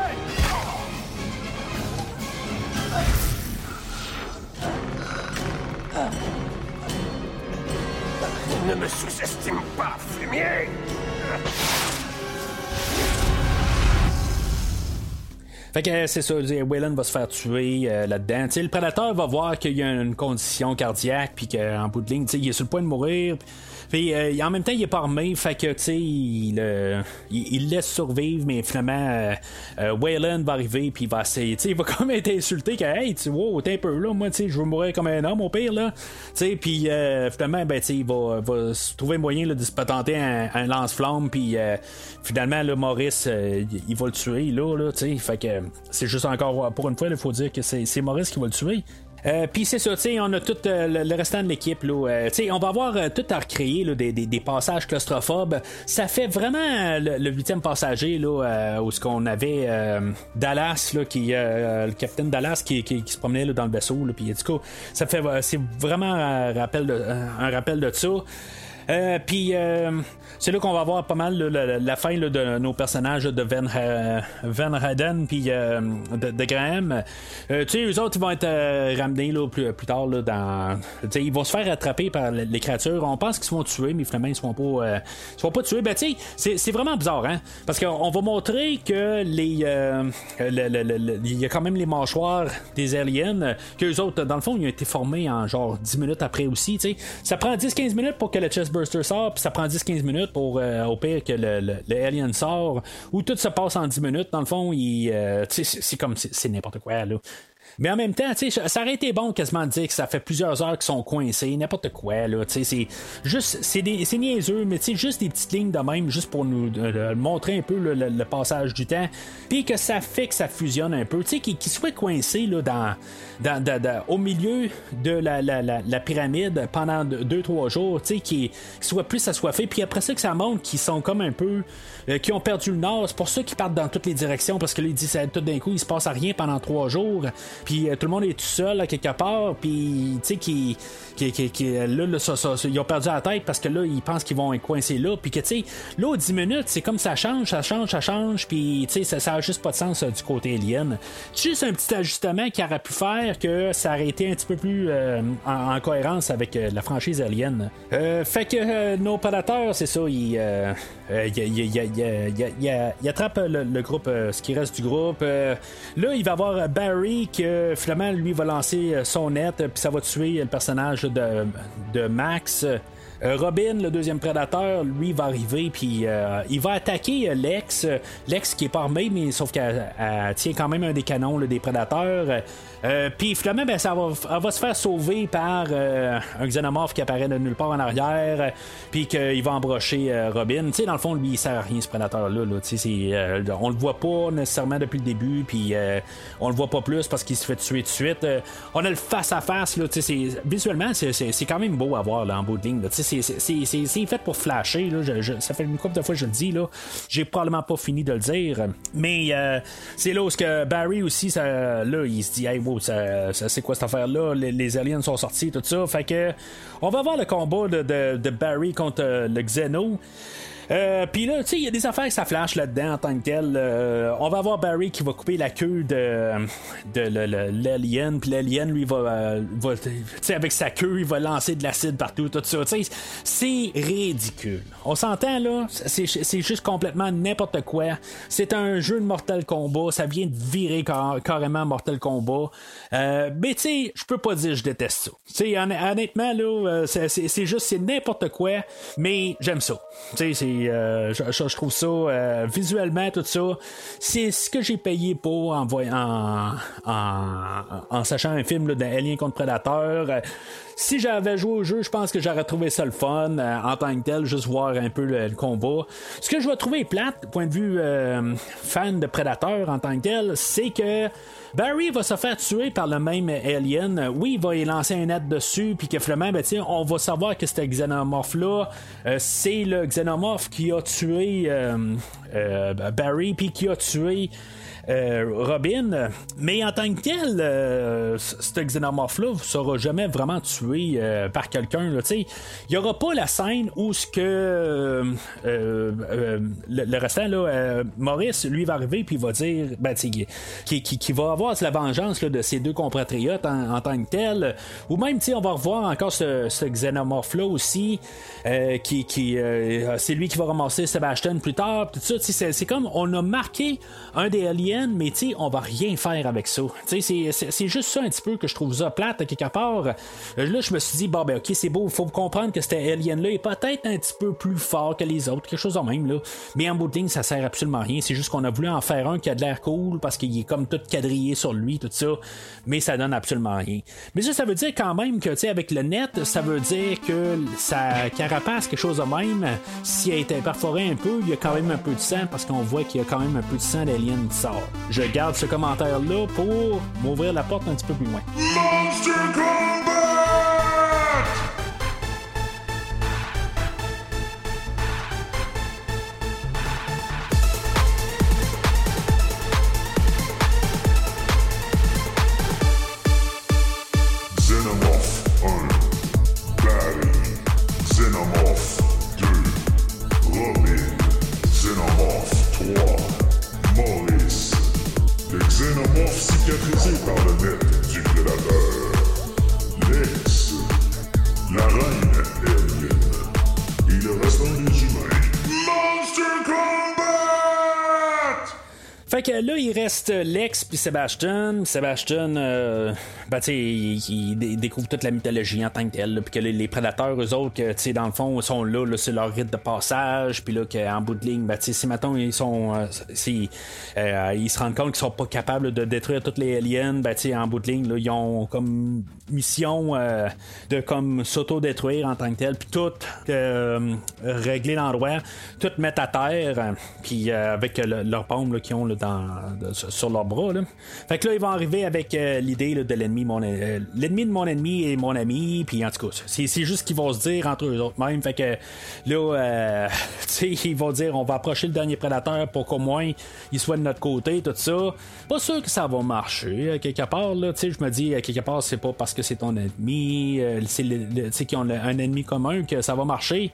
Ne me sous-estime pas, fumier Fait que euh, c'est ça, Wayland va se faire tuer euh, là-dedans. Le prédateur va voir qu'il y a une condition cardiaque, puis qu'en bout de ligne, il est sur le point de mourir. Puis euh, en même temps, il est pas armé, fait que tu sais, il, euh, il, laisse survivre, mais finalement, euh, Wayland va arriver, puis il va essayer, tu il va même être insulté que, hey, tu vois, t'es un peu là, moi, tu sais, je veux mourir comme un homme au pire, là. Tu sais, puis finalement, ben, tu sais, il va, va se trouver moyen de se patenter un, lance-flamme, puis finalement, là, Maurice, il- va le tuer, là, là, tu sais, fait que c'est juste encore, pour une fois, il faut dire que c'est Maurice qui va le tuer. Euh, Puis c'est ça, tu sais, on a tout euh, le, restant de l'équipe. là. Euh, tu sais, on va avoir euh, tout à recréer là, des, des- des passages claustrophobes. Ça fait vraiment le, huitième passager là, où ce qu'on avait Dallas, là, qui le capitaine Dallas qui, qui- qui se promenait là, dans le vaisseau. Puis du coup, ça fait c'est vraiment un rappel de, un rappel de ça. Euh, puis euh, c'est là qu'on va voir pas mal la, la fin de nos personnages de Van, Van Hayden puis euh, de, Graham. Tu sais, eux autres ils vont être ramenés là, plus, plus tard là, dans. ils vont se faire attraper par les créatures. On pense qu'ils se vont tuer, mais finalement ils font pas, ils se font pas tuer. Ben tu sais, c'est- vraiment bizarre, hein? Parce qu'on va montrer que les, le- le- le- le- il y a quand même les mâchoires des aliens, que les autres, dans le fond, ils ont été formés en genre 10 minutes après aussi. tu sais. Ça prend 10-15 minutes pour que le chestburster sort, puis ça prend 10-15 minutes pour, euh, au pire, que le, alien sort, où tout se passe en 10 minutes. Dans le fond, euh, c'est comme, c'est n'importe quoi, là. Mais en même temps, ça aurait été bon quasiment de dire que ça fait plusieurs heures qu'ils sont coincés, n'importe quoi, là, c'est juste, c'est des- c'est niaiseux, mais juste des petites lignes de même, juste pour nous euh, montrer un peu le, le- le passage du temps, puis que ça fait que ça fusionne un peu, qu'ils qu'ils soient coincés, là, dans, dans, au milieu de la, la, la, pyramide pendant 2-3 jours, qu'ils qu'ils soient plus assoiffés, puis après ça que ça montre qu'ils sont comme un peu, euh, qui ont perdu le nord, c'est pour ça qu'ils partent dans toutes les directions, parce que là, ils disent, ça, tout d'un coup, il se passe à rien pendant 3 jours, puis euh, tout le monde est tout seul à quelque part, puis tu sais, qui, qui- là, ça- ils ont perdu la tête parce que là, ils pensent qu'ils vont être coincés là, puis que tu sais, là, aux 10 minutes, c'est comme ça change, ça change, ça change, puis tu sais, ça, ça a juste pas de sens euh, du côté alien. Juste un petit ajustement qui aurait pu faire que ça aurait été un petit peu plus euh, en, en cohérence avec euh, la franchise alien. Euh, fait que euh, nos prédateurs, c'est ça, ils, euh, euh, il, attrape le, groupe, euh, ce qui reste du groupe. Euh, là, il va avoir Barry que finalement, lui, va lancer euh, son net, euh, puis ça va tuer le personnage de, de Max. Euh, Robin, le deuxième prédateur, lui va arriver puis euh, il va attaquer euh, Lex. Lex qui est pas armée, mais sauf qu'elle elle tient quand même un des canons là, des prédateurs. Euh, puis finalement, ben, ça va, elle va se faire sauver par un xénomorphe qui apparaît de nulle part en arrière, puis qu'il va embrocher Robin. Tu sais, dans le fond, lui, il sert à rien ce prédateur-là. Là. On le voit pas nécessairement depuis le début, puis on le voit pas plus parce qu'il se fait tuer de suite. On a le face à face. Là, visuellement, c'est, c'est- c'est quand même beau à voir là, en bout de ligne. là. C'est, fait pour flasher. Là. Ça fait une couple de fois que je le dis. Là. J'ai probablement pas fini de le dire, mais euh, c'est là où que Barry aussi, ça, là, il se dit, hey, wow, ça, c'est quoi cette affaire-là? Les, aliens sont sortis, tout ça. Fait que, on va voir le combat de, de- de Barry contre euh, le Xeno. Euh, Puis là, tu sais, il y a des affaires que ça là-dedans en tant que tel. Euh, on va avoir Barry qui va couper la queue de, de l'alien, puis l'alien, lui, va, euh, va tu sais, avec sa queue, il va lancer de l'acide partout, tout ça. Tu sais, c'est ridicule. On s'entend, là, c'est juste complètement n'importe quoi. C'est un jeu de Mortal Kombat, ça vient de virer car- carrément Mortal Kombat. Euh, mais tu sais, je peux pas dire que je déteste ça. Tu sais, hon- honnêtement, là, c'est juste, c'est n'importe quoi, mais j'aime ça. Tu sais, c'est, euh, je, trouve ça euh, visuellement tout ça, c'est ce que j'ai payé pour en, en, en, en sachant un film d'Alien contre Predator. Si j'avais joué au jeu, je pense que j'aurais trouvé ça le fun euh, en tant que tel, juste voir un peu le, le combat. Ce que je vais trouver plate, point de vue euh, fan de Predator en tant que tel, c'est que Barry va se faire tuer par le même alien. Oui, il va y lancer un net dessus, puis que finalement, ben, on va savoir que ce xénomorphe-là, euh, c'est le xénomorphe qui a tué euh, Barry, puis qui a tué Robin. Mais en tant que tel, euh, ce xénomorphe-là ne sera jamais vraiment tué euh, par quelqu'un. Il n'y aura pas la scène où ce que euh, euh, euh, le, restant, là, euh, Maurice, lui, va arriver puis va dire ben, qui, qui, qui va avoir la vengeance de ses deux compatriotes en, tant que tel. Ou même, on va revoir encore ce, ce xénomorphe-là aussi, euh, qui, qui euh, c'est lui qui va ramasser Sébastien plus tard. Tout ça, c'est, c'est comme on a marqué un des mais tu on va rien faire avec ça. Tu sais, c'est, juste ça un petit peu que je trouve ça plate à quelque part. Euh, Là, je me suis dit, bon, ben, ok, c'est beau, faut comprendre que cet alien-là est peut-être un petit peu plus fort que les autres, quelque chose de même, là. Mais en bout de ligne, ça sert absolument à rien. C'est juste qu'on a voulu en faire un qui a de l'air cool parce qu'il est comme tout quadrillé sur lui, tout ça. Mais ça donne absolument rien. Mais ça, ça veut dire quand même que, tu sais, avec le net, ça veut dire que sa carapace, quelque chose de même, si elle était perforée un peu, il y a quand même un peu de sang parce qu'on voit qu'il y a quand même un peu de sang d'alien qui sort. Je garde ce commentaire-là pour m'ouvrir la porte un petit peu plus loin. Xenomorph 1 Lex puis Sébastien. Sébastien, euh, ben, il, il dé- découvre toute la mythologie en tant que telle. Puis que les, prédateurs, eux autres, que, dans le fond, sont là, c'est leur rite de passage. Puis là, qu'en bout de ligne, ben, tu sais, si maintenant ils sont. euh, si, euh, ils se rendent compte qu'ils sont pas capables de détruire toutes les aliens, ben, tu sais, en bout de ligne, ils ont comme mission de comme s'auto-détruire en tant que tel. Puis tout régler l'endroit, tout mettre à terre. Puis avec le- leur là, qu'ils ont là, dans, sur leurs bras. Là. Fait que là, ils vont arriver avec euh, l'idée de l'ennemi, mon euh, l'ennemi de mon ennemi est mon ami. Puis en tout cas, c'est, juste qu'ils vont se dire entre eux autres même. Fait que là, euh, tu sais, ils vont dire on va approcher le dernier prédateur pour qu'au moins il soit de notre côté, tout ça. Pas sûr que ça va marcher. quelque part, là, je me dis, euh, quelque part, c'est pas parce que c'est ton ennemi, c'est qu'ils ont un ennemi commun que ça va marcher.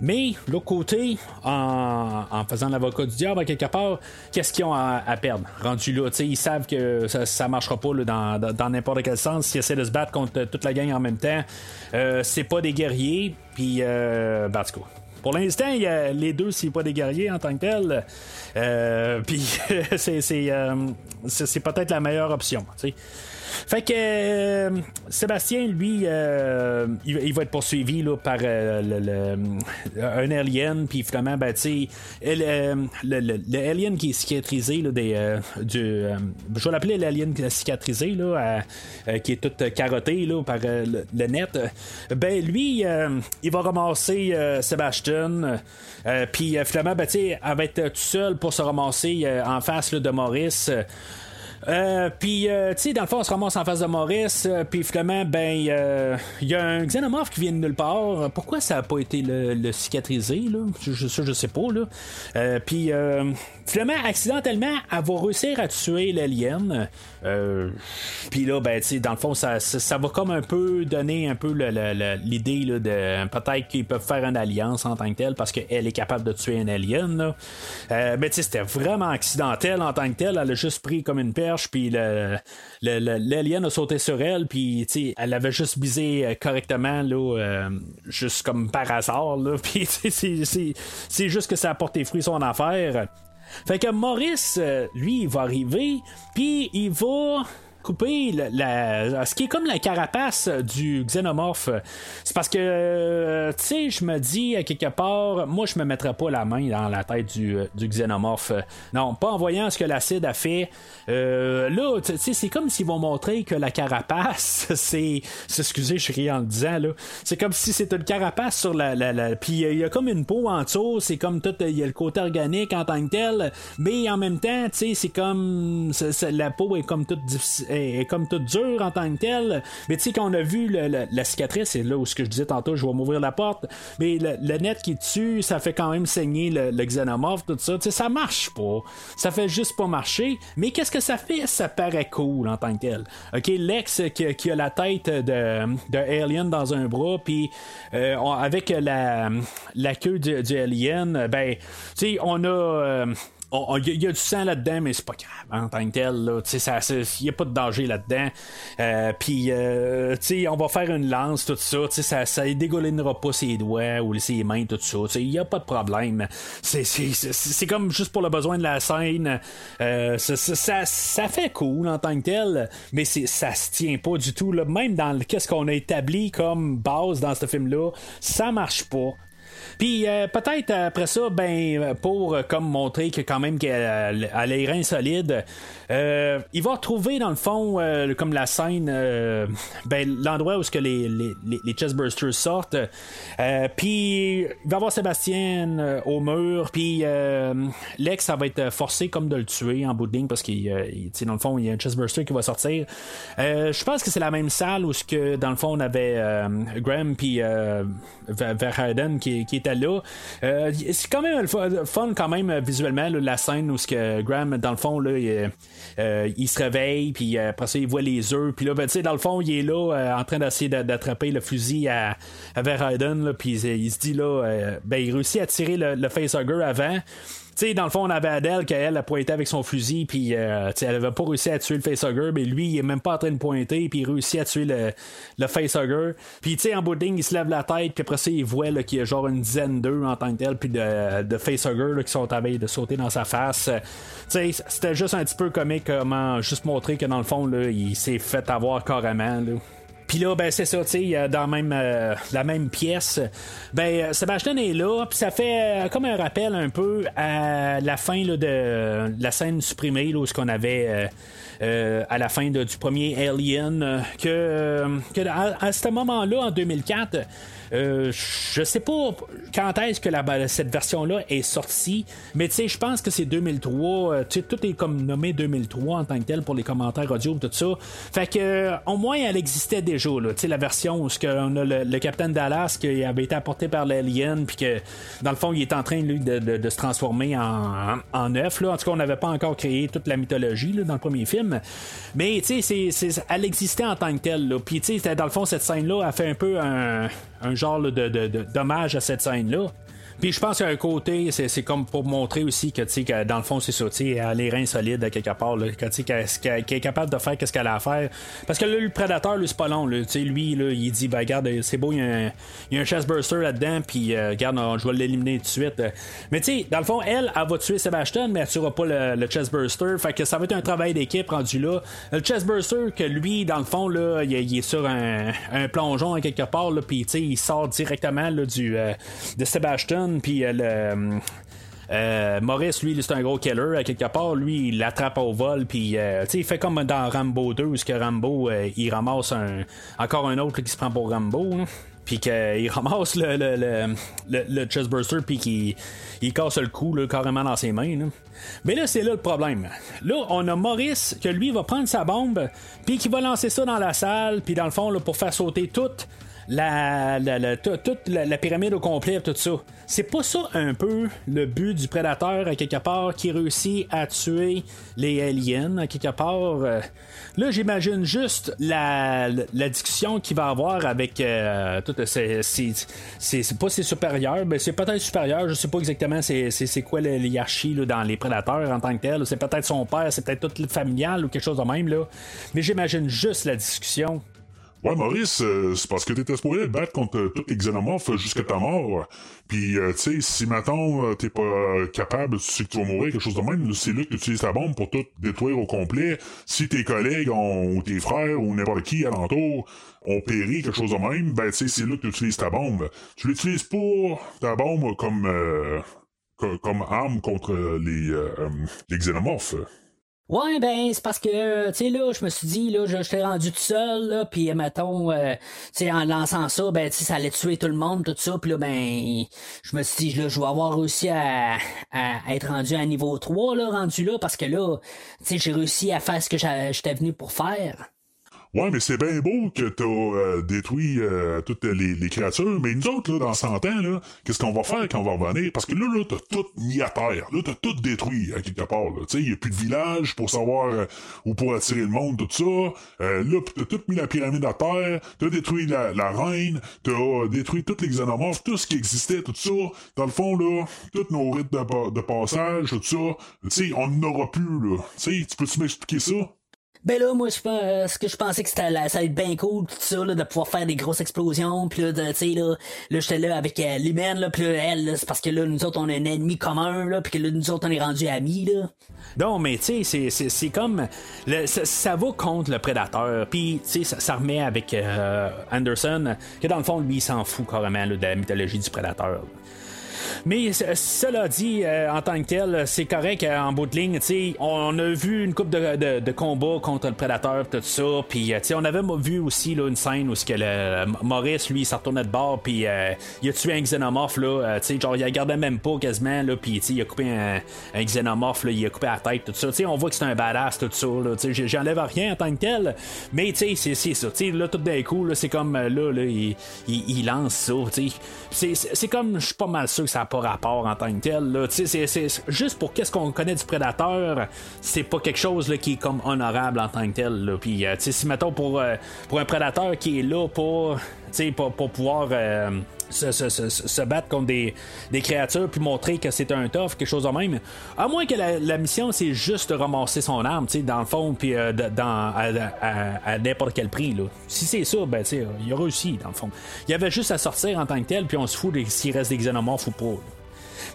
Mais, l'autre côté, en, faisant l'avocat du diable, à quelque part, qu'est-ce qu'ils ont à, perdre? Rendu là, ils savent que ça, ça marchera pas là, dans, n'importe quel sens. S'ils essaient de se battre contre euh, toute la gang en même temps, euh, c'est pas des guerriers, puis, euh, ben, pour l'instant, les deux, c'est pas des guerriers en tant que tel. Euh, puis euh, c'est- c'est peut-être la meilleure option. tu sais. Fait que euh, Sébastien, lui, euh, il, va être poursuivi là, par euh, le- un alien, puis finalement, ben, tu euh, le, le- alien qui est cicatrisé, là, des, euh, du, euh, je vais l'appeler l'alien cicatrisé, là, qui est tout carotté là, par le, net. Ben, lui, il va ramasser Sébastien, puis finalement, ben, tu elle va être tout seul pour se ramasser en face là, de Maurice. Euh, puis, euh, tu sais, dans le fond, on se ramasse en face de Maurice, euh, puis finalement, ben, euh, il y a un xénomorphe qui vient de nulle part. Pourquoi ça n'a pas été le, cicatrisé, là? Ça, je sais pas, là. Euh, puis, finalement, accidentellement, elle va réussir à tuer l'alien. Puis là, ben, tu sais, dans le fond, ça, ça, va comme un peu donner un peu l'idée, de peut-être qu'ils peuvent faire une alliance en tant que telle, parce qu'elle est capable de tuer un alien, là. Mais tu sais, c'était vraiment accidentel en tant que tel. Elle a juste pris comme une puis l'alien a sauté sur elle, puis elle avait juste visé euh, correctement, là, euh, juste comme par hasard. Puis c'est juste que ça a porté fruit son affaire. Fait que Maurice, euh, lui, il va arriver, puis il va couper la, ce qui est comme la carapace du xénomorphe. C'est parce que, euh, tu sais, je me dis, à quelque part, moi, je me mettrais pas la main dans la tête du, euh, du xénomorphe. Non, pas en voyant ce que l'acide a fait. Euh, là, tu sais, c'est comme s'ils vont montrer que la carapace, c'est... Excusez, je ris en le disant, là. C'est comme si c'était une carapace sur la... la, la- Puis il y a comme une peau en dessous, c'est comme tout... Il y a le côté organique en tant que tel, mais en même temps, tu sais, c'est comme... la peau est comme toute difficile est, est comme toute dure en tant que telle. Mais tu sais, quand on a vu le- le- la cicatrice, c'est là où ce que je disais tantôt, je vais m'ouvrir la porte. Mais le, le net qui tue, ça fait quand même saigner le, xénomorphe, tout ça. Tu sais, ça marche pas. Ça fait juste pas marcher. Mais qu'est-ce que ça fait? Ça paraît cool en tant que tel. OK, Lex qui, qui a la tête de, de Alien dans un bras, puis euh, avec la, la queue du, du Alien, ben, tu sais, on a. euh, il y, a du sang là-dedans, mais c'est pas grave en tant que tel. Il n'y a pas de danger là-dedans. Euh, Puis, euh, on va faire une lance, tout ça. Ça ça dégoulinera pas ses doigts ou ses mains, tout ça. Il n'y a pas de problème. C'est- comme juste pour le besoin de la scène. Euh, ça, ça, ça- fait cool en tant que tel, mais ça se tient pas du tout. Là. Même dans qu'est-ce qu'on a établi comme base dans ce film-là, ça marche pas. Puis euh, peut-être après ça, ben pour euh, comme montrer que quand même qu'elle a les reins solides, euh, il va retrouver dans le fond euh, comme la scène, euh, ben l'endroit où ce que les les, les, sortent. Euh, puis il va avoir Sébastien euh, au mur, puis euh, Lex ça va être forcé comme de le tuer en bout de ligne parce qu'il euh, dans le fond il y a un chestburster qui va sortir. Euh, je pense que c'est la même salle où ce que dans le fond on avait euh, Graham puis euh, Ver- Verheiden qui, qui était là. Euh, c'est quand même fun quand même euh, visuellement la scène où ce que Graham dans le fond là, il, euh, se réveille puis après ça il voit les œufs puis là ben, tu sais dans le fond il est là en train d'essayer d'a- d'attraper le fusil à, à Verheiden puis il, se dit là ben il réussit à tirer le, le facehugger avant sais, dans le fond, on avait Adèle qu'elle a pointé avec son fusil, puis euh, elle avait pas réussi à tuer le facehugger, mais lui, il est même pas en train de pointer, puis il réussit à tuer le, le facehugger. Puis, tu sais, en bout de ligne, il se lève la tête, puis après ça, il voit qu'il y a genre une dizaine d'eux en tant que tel, puis de, de facehuggers qui sont à veille de sauter dans sa face. Tu sais, c'était juste un petit peu comique comment juste montrer que dans le fond, là, il s'est fait avoir carrément. Là. Puis là, ben c'est ça, tu sais, dans même, euh, la même pièce, ben Sébastien est là, puis ça fait euh, comme un rappel un peu à la fin là, de la scène supprimée, là, où ce qu'on avait euh, à la fin du premier Alien, que, que à, à, ce moment-là, en 2004, euh, je sais pas quand est-ce que la, cette version-là est sortie, mais tu sais, je pense que c'est 2003. Euh, tout est comme nommé 2003 en tant que tel pour les commentaires audio, tout ça. Fait que, euh, au moins, elle existait déjà, là. Tu sais, la version où on a le, le Capitaine Dallas qui avait été apporté par l'Alien, puis que, dans le fond, il est en train, lui, de, de, de se transformer en, en, œuf, là. En tout cas, on n'avait pas encore créé toute la mythologie, là, dans le premier film. Mais, tu sais, elle existait en tant que telle, là. Puis, tu sais, dans le fond, cette scène-là a fait un peu un, un genre de, de, de, dommage à cette scène-là. Puis je pense qu'à un côté, c'est comme pour montrer aussi que, que dans le fond, c'est ça, elle a les reins solides à quelque part, là, qu'elle est capable de faire ce qu'elle a à faire. Parce que là, le prédateur, lui, c'est pas long. Là, lui, là, il dit, ben, regarde, c'est beau, il y, a un, il y a là-dedans, puis euh, regarde, je vais l'éliminer tout de suite. Mais tu sais, dans le fond, elle, elle va tuer Sebastian, mais elle tuera pas le, le chestburster. Fait que ça va être un travail d'équipe rendu là. Le chestburster, que lui, dans le fond, là, il, est sur un, un plongeon à quelque part, puis tu sais, il sort directement là, du, euh, de Sebastian puis euh, le. Euh, Maurice, lui, c'est un gros killer. À quelque part, lui, il l'attrape au vol, puis euh, il fait comme dans Rambo 2, où que Rambo, il ramasse encore un autre qui se prend pour Rambo. Puis qu'il ramasse le, le, le, le, chestburster, puis qu'il il casse le cou carrément dans ses mains. Mais là, c'est là le problème. Là, on a Maurice, que lui va prendre sa bombe, puis qui va lancer ça dans la salle, puis dans le fond, pour faire sauter toute la, toute la, pyramide au complet, tout ça. C'est pas ça un peu le but du prédateur à quelque part qui réussit à tuer les aliens à quelque part. Euh, là, j'imagine juste la, discussion qu'il va avoir avec euh, toutes ces, c'est pas ses supérieurs, mais c'est peut-être supérieur, je sais pas exactement c'est quoi la hiérarchie dans les prédateurs en tant que tel. C'est peut-être son père, c'est peut-être toute familiale ou quelque chose de même là. Mais j'imagine juste la discussion Ouais, Maurice, euh, c'est parce que t'étais supposé te battre contre euh, tous les xénomorphes jusqu'à ta mort. Puis, euh, tu sais, si maintenant t'es pas capable, tu sais que tu vas mourir, quelque chose de même, c'est là que tu ta bombe pour tout détruire au complet. Si tes collègues ont, ou tes frères ou n'importe qui alentour ont péri, quelque chose de même, ben, tu sais, c'est là que tu ta bombe. Tu l'utilises pas, ta bombe, comme, comme arme contre les, les xénomorphes. Ouais, ben, c'est parce que, tu sais, là, je me suis dit, là, je, t'ai rendu tout seul, là, puis mettons, euh, tu sais, en lançant ça, ben, tu sais, ça allait tuer tout le monde, tout ça, puis là, ben, je me suis dit, là, je vais avoir réussi à, à, être rendu à niveau 3, là, rendu là, parce que là, tu sais, j'ai réussi à faire ce que j'étais venu pour faire. Ouais, mais c'est bien beau que t'as euh, détruit euh, toutes les, créatures, mais nous autres, là, dans 100 ans, là, qu'est-ce qu'on va faire quand on va revenir? Parce que là, là, t'as tout mis à terre. Là, t'as tout détruit, à quelque part, là. Tu y a plus de village pour savoir euh, où pour attirer le monde, tout ça. Euh, là, t'as tout mis la pyramide à terre, t'as détruit la, la reine, t'as détruit toutes les xénomorphes, tout ce qui existait, tout ça. Dans le fond, là, tous nos rites de, de passage, tout ça, tu on n'aura plus, là. Tu sais, tu peux-tu m'expliquer ça? Ben là, moi, je euh, ce que je pensais que c'était ça allait être bien cool, tout ça, là, de pouvoir faire des grosses explosions, puis là, tu sais, là, là j'étais là avec euh, l'humaine, là, puis elle, c'est parce que là, nous autres, on a un ennemi commun, là, puis que là, nous autres, on est rendus amis, là. Non, mais tu sais, c'est comme, le, ça, ça, va contre le prédateur, puis tu sais, ça, ça, remet avec euh, Anderson, que dans le fond, lui, il s'en fout carrément là, de la mythologie du prédateur. Mais cela dit, euh, en tant que tel, c'est correct euh, en bout de ligne. On a vu une coupe de, de, combats contre le prédateur, tout ça. Puis euh, on avait vu aussi là, une scène où que le, Maurice, lui, s'est retourné de bord. Puis il a tué un xénomorphe. Là, genre, il a gardé même pas quasiment. Là, puis il a coupé un, un xénomorphe. Là, il a coupé la tête, tout ça. on voit que c'est un badass, tout ça. J'enlève rien en tant que tel. Mais c'est ça. Là, tout d'un coup, c'est comme là, là il, il, lance ça. C'est comme, je suis pas mal sûr que ça pas rapport en tant que tel. C'est, juste pour qu'est-ce qu'on connaît du prédateur, c'est pas quelque chose là, qui est comme honorable en tant que tel. Puis, euh, si mettons pour, euh, pour un prédateur qui est là pour pour, pour pouvoir euh, se, battre contre des, créatures puis montrer que c'est un tough, quelque chose de même. À moins que la, mission, c'est juste de ramasser son arme, dans le fond, puis euh, à, n'importe quel prix. Là. Si c'est ça, ben, il a réussi, dans le fond. Il y avait juste à sortir en tant que tel, puis on se fout s'il reste des xénomorphes ou pas.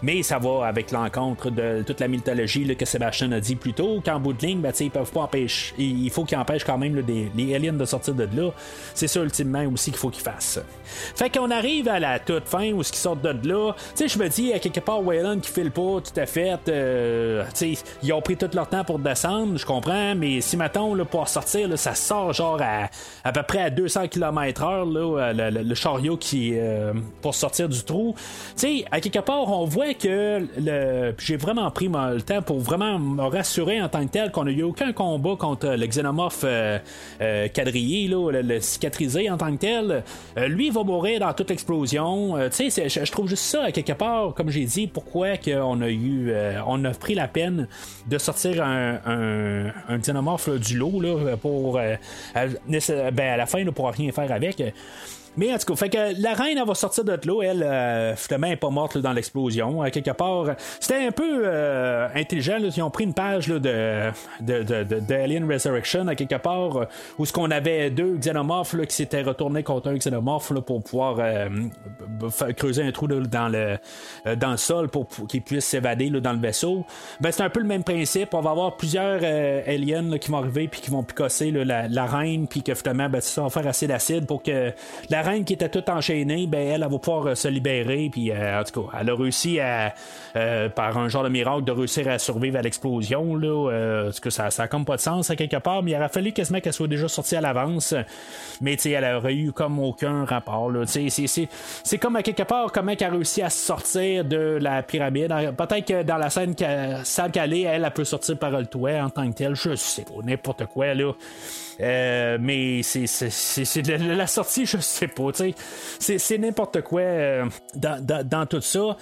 Mais ça va avec l'encontre de toute la mythologie que Sébastien a dit plus tôt, qu'en bout de ligne, ben, ils peuvent pas empêcher. Il faut qu'ils empêchent quand même les aliens de sortir de là. C'est ça, ultimement, aussi qu'il faut qu'ils fassent. Fait qu'on arrive à la toute fin où ce qu'ils sortent de là. Je me dis, à quelque part, Wayland qui file pas tout à fait. euh, ils ont pris tout leur temps pour descendre, je comprends, mais si, mettons, là, pour sortir, ça sort genre à, à peu près à 200 km/h, le, chariot qui. euh, pour sortir du trou. À quelque part, on voit que le, j'ai vraiment pris le temps pour vraiment me rassurer en tant que tel qu'on n'a eu aucun combat contre le xénomorphe euh, euh, quadrillé, là, le, cicatrisé en tant que tel. Euh, lui, va mourir dans toute l'explosion. Euh, tu sais, je, trouve juste ça, quelque part, comme j'ai dit, pourquoi qu'on a eu, on a pris la peine de sortir un, un, un xénomorphe du lot là, pour, à, ben, à la fin, là, pour rien faire avec. Mais en tout cas, fait que la reine, elle va sortir de là. Elle, euh, finalement, elle est pas morte là, dans l'explosion. À quelque part, c'était un peu euh, intelligent. Ils ont pris une page là, de, de, de, Resurrection, à quelque part, euh, où ce qu'on avait deux xénomorphes qui s'étaient retournés contre un xénomorphe pour pouvoir euh, creuser un trou dans, le, euh, dans le sol pour, pour qu'ils puissent s'évader dans le vaisseau. Ben, c'est un peu le même principe. On va avoir plusieurs euh, aliens qui vont arriver puis qui vont picosser la, la reine, puis que finalement, ben, ça va faire assez d'acide pour que la reine qui était toute enchaînée, ben, elle, elle va pouvoir euh, se libérer. Puis, euh, en tout cas, elle a réussi à, euh, par un genre de miracle, de réussir à survivre à l'explosion. Là, parce que ça, ça a comme pas de sens à quelque part, mais il aurait fallu quasiment qu'elle soit déjà sortie à l'avance. Mais elle aurait eu comme aucun rapport. C'est, comme à quelque part comment elle a réussi à sortir de la pyramide. Peut-être que dans la scène qu'elle- salle qu'elle est, elle, elle peut sortir par le toit en tant que telle. Je sais pas, n'importe quoi là. Euh, mais c'est, la, sortie, je sais pas. C'est, c'est n'importe quoi euh, dans, dans, tout ça.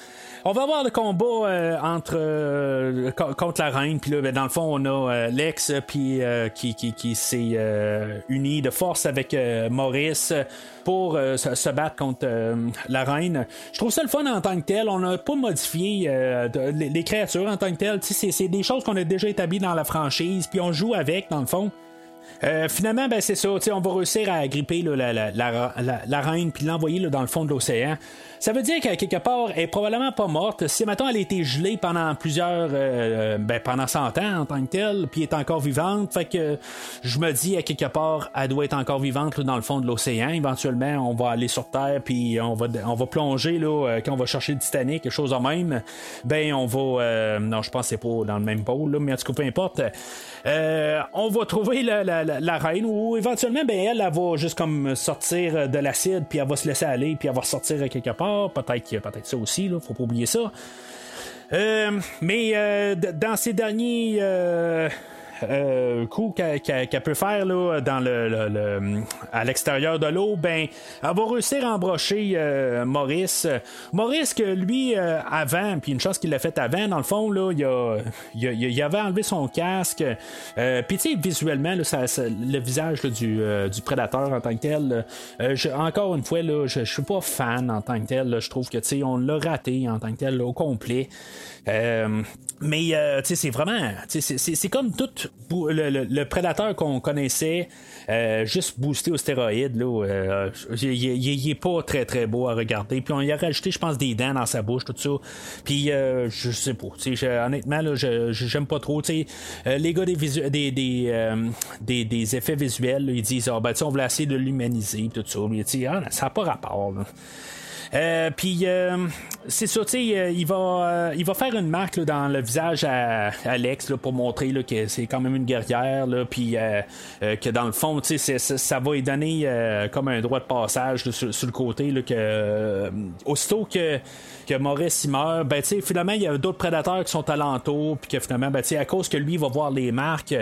On va avoir le combat euh, entre co- contre la reine, puis là, ben, dans le fond, on a Lex puis qui, qui, qui s'est uni de force avec Maurice pour se, battre contre la reine. Je trouve ça le fun en tant que tel. On n'a pas modifié les, créatures en tant que tel. C'est des choses qu'on a déjà établies dans la franchise, puis on joue avec, dans le fond. Euh, finalement, ben, c'est ça. On va réussir à gripper là, la, la, la, la- reine puis l'envoyer dans le fond de l'océan. Ça veut dire qu'à quelque part, elle est probablement pas morte. Si maintenant elle a été gelée pendant plusieurs, euh, ben, pendant 100 ans en tant que telle, puis est encore vivante, fait que je me dis à quelque part, elle doit être encore vivante là, dans le fond de l'océan. Éventuellement, on va aller sur Terre puis on va, on va plonger là, euh, quand on va chercher le Titanic, quelque chose de même. Ben, on va, euh, non, je pense que c'est pas dans le même pôle, là, mais en tout cas, peu importe. Euh, on va trouver la, la- la- reine ou éventuellement ben elle, elle va juste comme sortir de l'acide puis elle va se laisser aller puis elle va ressortir quelque part peut-être qu'il y a peut-être ça aussi là faut pas oublier ça. Euh, mais euh, dans ces derniers euh, euh, coups qu'elle peut faire là, dans le, le- le- à l'extérieur de l'eau, ben, elle va réussir à embrocher euh, Maurice. Maurice, que lui, euh, avant, puis une chose qu'il l'a fait avant, dans le fond, là, il, a, il, a- il avait enlevé son casque. Euh, puis, tu sais, visuellement, là, ça- ça- le visage là, du, euh, du prédateur en tant que tel, euh, je- encore une fois, là, je, je suis pas fan en tant que tel. je trouve que, tu sais, on l'a raté en tant que tel, au complet. Mais tu sais, c'est vraiment, c'est comme tout le, prédateur qu'on connaissait, euh, juste boosté aux stéroïdes. Là, euh, il, il- est pas très très beau à regarder. Puis on y a rajouté, je pense, des dents dans sa bouche, tout ça. Puis euh, je sais pas, honnêtement, là, je j'aime pas trop. Euh, les gars des, des, des, des, effets visuels, ils disent, ah ben, on voulait essayer de l'humaniser, tout ça. Mais ah, ça n'a pas rapport. Euh, puis euh, c'est ça, tu sais, euh, il va, euh, il va faire une marque là, dans le visage à Alex là, pour montrer là, que c'est quand même une guerrière, puis que dans le fond, tu sais, ça va lui donner comme un droit de passage sur, sur le côté, que aussitôt que que Maurice il meurt, ben tu sais, finalement il y a d'autres prédateurs qui sont alentour, puis que finalement, ben tu sais, à cause que lui va voir les marques,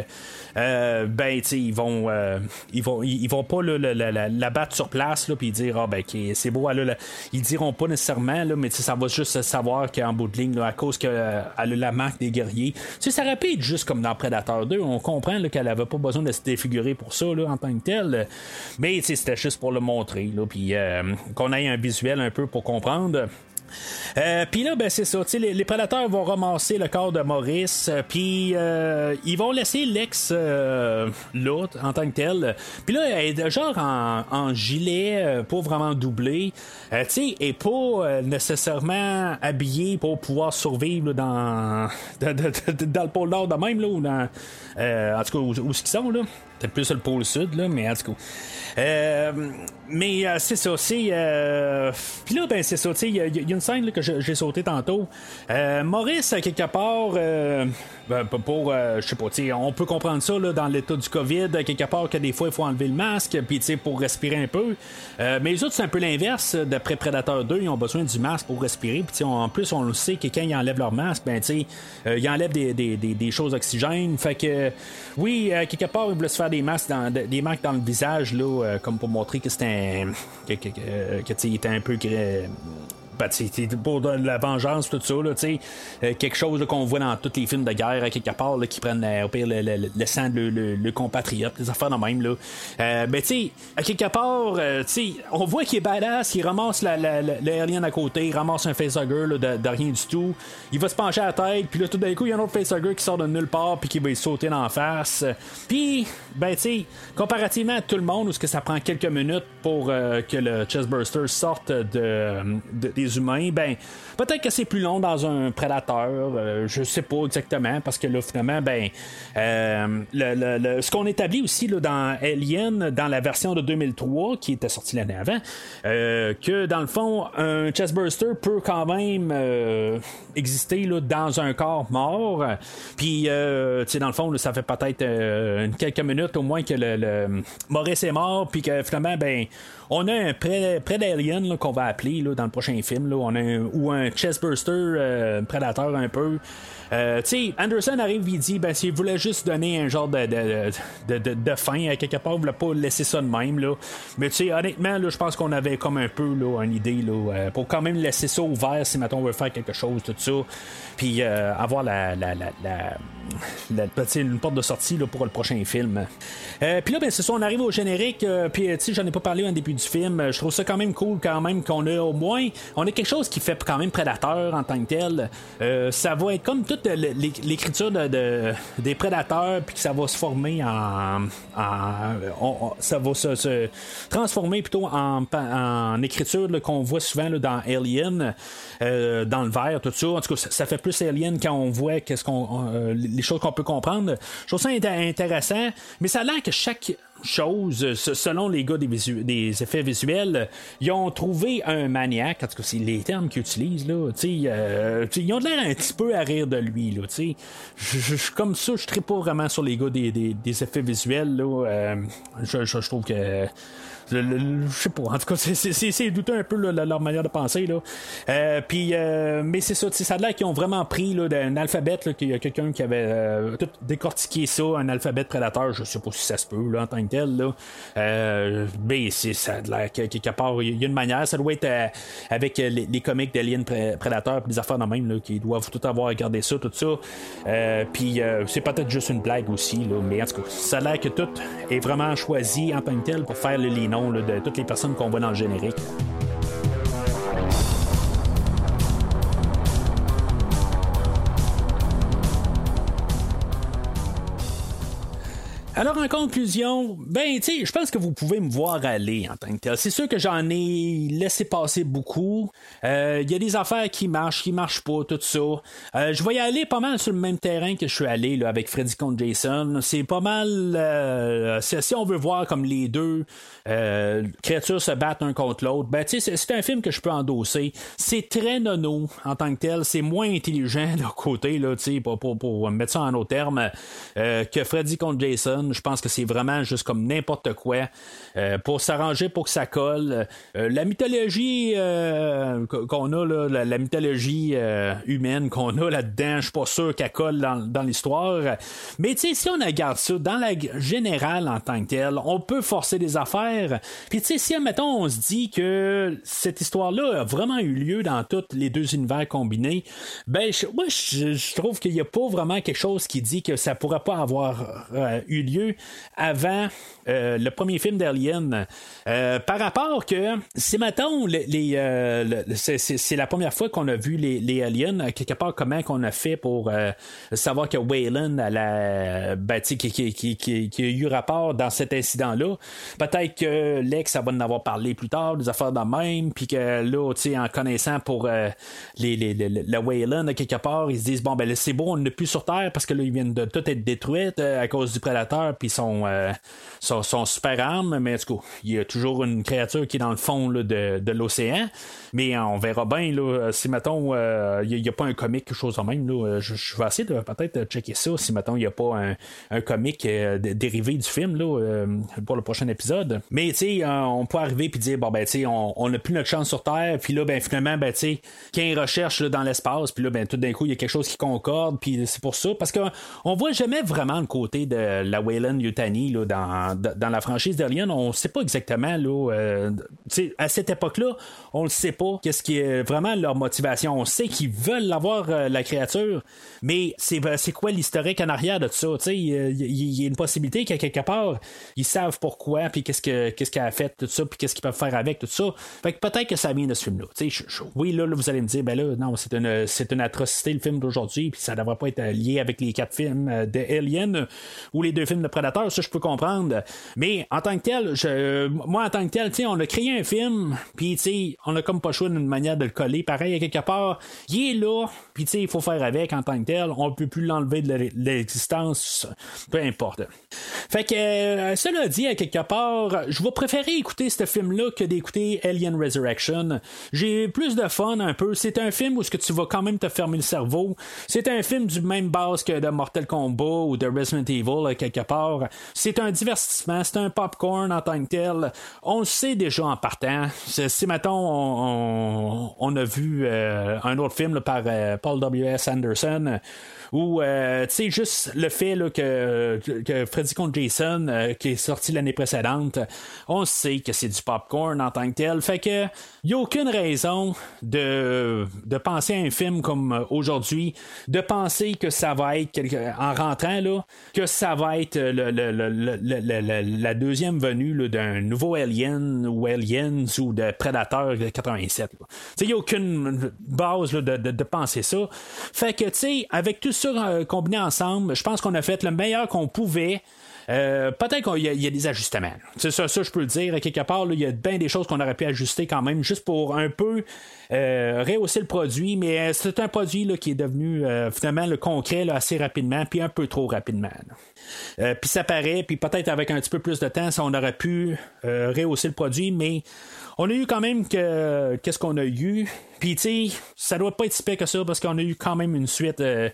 euh, ben tu sais, ils vont, euh, ils vont, ils, vont pas là, la, battre sur place, là, puis dire ah ben c'est beau, la- ils diront pas nécessairement, là, mais ça va juste savoir qu'en bout de ligne, là, à cause qu'elle a la marque des guerriers. Tu ça être juste comme dans Predator 2. On comprend qu'elle avait pas besoin de se défigurer pour ça là, en tant que tel. Mais c'était juste pour le montrer. Puis qu'on ait un visuel un peu pour comprendre. Euh, puis là, ben c'est ça. Les, les prédateurs vont ramasser le corps de Maurice, euh, puis euh, ils vont laisser l'ex là en tant que tel. Puis là, elle est genre en, gilet pour vraiment doubler. tu sais, et pas nécessairement habillée pour pouvoir survivre dans, le pôle nord de même, là, ou dans, en tout cas, où, où, ils sont, là. Peut-être plus le pôle sud, là, mais en tout cas. Euh, mais euh, c'est ça, c'est. Euh... Puis là, ben, c'est ça, tu sais, il y, a une scène là, que j'ai sauté tantôt. Maurice, quelque part, ben, pour. je sais pas, on peut comprendre ça là, dans l'état du COVID, quelque part, que des fois, il faut enlever le masque, puis pour respirer un peu. mais les autres, c'est un peu l'inverse. D'après Predator 2, ils ont besoin du masque pour respirer. Puis en plus, on le sait que quand ils enlèvent leur masque, ben, sais, ils enlèvent des, des, des, des, choses oxygènes. Fait que, oui, quelque part, ils voulaient se faire des masques dans, des masques dans le visage, là euh, comme pour montrer que c'était un. que, que, que, était un peu ben, pour de la vengeance, tout ça, là, euh, quelque chose qu'on voit dans tous les films de guerre, à quelque part, qui prennent euh, le, le, le sang de le, compatriote, les affaires de même. Là. Euh, ben, tu sais, à quelque part, on voit qu'il est badass, il ramasse la, la, à côté, il ramasse un facehugger de, de, rien du tout, il va se pencher à la tête, puis là, tout d'un coup, il y a un autre facehugger qui sort de nulle part, puis qui va sauter dans la face. Puis, ben, tu comparativement à tout le monde, où que ça prend quelques minutes pour que le chestburster sorte de humains, ben peut-être que c'est plus long dans un prédateur, euh, je sais pas exactement, parce que là, finalement, ben euh, le, ce qu'on établit aussi là, dans Alien, dans la version de 2003, qui était sortie l'année avant, euh, que dans le fond, un chestburster peut quand même exister là, dans un corps mort. Puis, tu dans le fond, ça fait peut-être quelques minutes au moins que le, Maurice est mort, puis que finalement, ben on a un près, près d'Alien qu'on va appeler là, dans le prochain film. Ou un chestburster euh, prédateur un peu. Euh, tu Anderson arrive il dit ben s'il voulait juste donner un genre de, de, de, de, fin à quelque part, il voulait pas laisser ça de même là. Mais tu sais, honnêtement, je pense qu'on avait comme un peu là, une idée là, euh, pour quand même laisser ça ouvert si maintenant on veut faire quelque chose, tout ça. Puis avoir la, la, la, la, une porte de sortie là, pour le prochain film. puis là, ben c'est ça, on arrive au générique, puis tu sais, j'en ai pas parlé au début du film. Je trouve ça quand même cool quand même qu'on a au moins a quelque chose qui fait quand même prédateur en tant que tel. Euh, ça va être comme toute l'écriture de, des prédateurs puis que ça va se former en, ça va se, transformer plutôt en, en écriture qu'on voit souvent dans Alien, euh, dans le verre, tout ça. En tout cas, ça, fait plus Alien quand on voit euh, les choses qu'on peut comprendre. Je trouve ça intéressant, mais ça a l'air que chaque chose, selon les gars des, effets visuels, ils ont trouvé un maniaque, en tout cas, c'est les termes qu'ils utilisent, là, euh, ils ont l'air un petit peu à rire de lui, là, je, comme ça, je ne pas vraiment sur les gars des, effets visuels, là, euh, je, trouve que je sais pas. En tout cas, c'est douteux un peu leur manière de penser. Là. Euh, puis, euh, mais c'est ça, ça a l'air qu'ils ont vraiment pris d'un alphabet, qu'il y a quelqu'un qui avait euh, tout décortiqué ça, un alphabet prédateur. Je sais pas si ça se peut là, en tant que tel. Là. mais ça a l'air quelque part, il y a une manière. Ça doit être avec les, comics d'Alien Prédateur et des affaires de même là, qui doivent tout avoir regardé ça, tout ça. puis c'est peut-être juste une blague aussi, là, mais en tout cas, ça a l'air que tout est vraiment choisi en tant que tel pour faire le, de toutes les personnes qu'on voit dans le générique. Alors, en conclusion, ben, tu sais, je pense que vous pouvez me voir aller en tant que tel. C'est sûr que j'en ai laissé passer beaucoup. Il euh, y a des affaires qui marchent, qui marchent pas, tout ça. Euh, je vais y aller pas mal sur le même terrain que je suis allé là, avec Freddy contre Jason. C'est pas mal. Euh, si on veut voir comme les deux créatures se battent un contre l'autre, ben, tu sais, c'est un film que je peux endosser. C'est très nono en tant que tel. C'est moins intelligent de côté, là, tu sais, pour, mettre ça en autre termes, que Freddy contre Jason. Je pense que c'est vraiment juste comme n'importe quoi euh, pour s'arranger pour que ça colle. Euh, la mythologie euh, qu'on a, là, la, mythologie humaine qu'on a là-dedans, je suis pas sûr qu'elle colle dans, dans l'histoire. Mais tu sais, si on regarde ça dans la générale en tant que telle, on peut forcer des affaires. Puis tu sais, si mettons on se dit que cette histoire-là a vraiment eu lieu dans tous les deux univers combinés, ben je- moi je, trouve qu'il n'y a pas vraiment quelque chose qui dit que ça pourrait pas avoir eu lieu avant euh, le premier film d'Alien. Euh, par rapport que si mettons les, les, euh, le- c'est, c'est- c'est la première fois qu'on a vu les, aliens euh, quelque part comment qu'on a fait pour euh, savoir que Wayland a, ben, tu sais, qui, qui, qui, qui- a eu rapport dans cet incident là peut-être que Lex va en avoir parlé plus tard des affaires de même puis que là en connaissant pour euh, les, les, le Wayland quelque part ils se disent bon ben c'est bon on n'est plus sur Terre parce que là ils viennent de tout être détruites euh, à cause du prédateur puis son, euh, son, son super arme mais en tout cas il y a toujours une créature qui est dans le fond de, de l'océan. Mais euh, on verra bien là, si mettons euh, il n'y a, pas un comic quelque chose de même là, euh, je, vais essayer de peut-être checker ça si mettons il n'y a pas un, un comic euh, dérivé du film là, euh, pour le prochain épisode. Mais tu sais euh, on peut arriver puis dire bon ben tu sais on n'a plus notre chance sur Terre puis là ben finalement ben tu sais qu'il recherche dans l'espace puis là ben tout d'un coup il y a quelque chose qui concorde puis c'est pour ça parce que on voit jamais vraiment le côté de la Wayland Yutani là, dans, dans la franchise d'Alien on sait pas exactement là euh, à cette époque là on le sait pas qu'est-ce qui est vraiment leur motivation. On sait qu'ils veulent avoir euh, la créature mais c'est c'est quoi l'historique en arrière de tout ça il y, a- il y a une possibilité qu'à quelque part ils savent pourquoi puis qu'est-ce que qu'est-ce qu'elle a fait tout ça puis qu'est-ce qu'ils peuvent faire avec tout ça. Fait que peut-être que ça vient de ce film là tu sais? Je- je- oui là, là, vous allez me dire ben là non c'est une c'est une atrocité le film d'aujourd'hui puis ça devrait pas être lié avec les quatre films euh, de Alien euh, ou les deux films de ça je peux comprendre. Mais en tant que tel je, moi en tant que tel on a créé un film puis on a comme pas choix d'une manière de le coller pareil à quelque part. Il est là puis il faut faire avec en tant que tel. On peut plus l'enlever de l'e- de l'existence peu importe. Fait que euh, cela dit à quelque part je vais préférer écouter ce film là que d'écouter Alien Resurrection. J'ai plus de fun un peu. C'est un film où ce que tu vas quand même te fermer le cerveau. C'est un film du même base que de Mortal Kombat ou de Resident Evil à quelque part c'est un divertissement c'est un popcorn en tant que tel on le sait déjà en partant si mettons on, a vu euh, un autre film par euh, Paul W.S. Anderson ou euh, tu sais juste le fait là, que, que Freddy contre Jason euh, qui est sorti l'année précédente on sait que c'est du popcorn en tant que tel. Fait que y a aucune raison de, de penser à un film comme aujourd'hui de penser que ça va être en rentrant là que ça va être le- le- le- la deuxième venue d'un nouveau Alien ou Aliens ou de Predator de 87 il n'y a aucune base là, de, de- de penser ça. Fait que tu sais avec tout ça euh, combiné ensemble je pense qu'on a fait le meilleur qu'on pouvait euh, peut-être qu'il y, y a des ajustements. C'est ça, ça, je peux le dire. Quelque part, là, il y a bien des choses qu'on aurait pu ajuster quand même, juste pour un peu euh, rehausser le produit. Mais euh, c'est un produit là, qui est devenu euh, finalement le concret là, assez rapidement, puis un peu trop rapidement. Euh, puis ça paraît, puis peut-être avec un petit peu plus de temps, ça, on aurait pu rehausser le produit, mais on a eu quand même que qu'est-ce qu'on a eu? Puis tu sais, ça doit pas être si pire que ça parce qu'on a eu quand même une suite euh,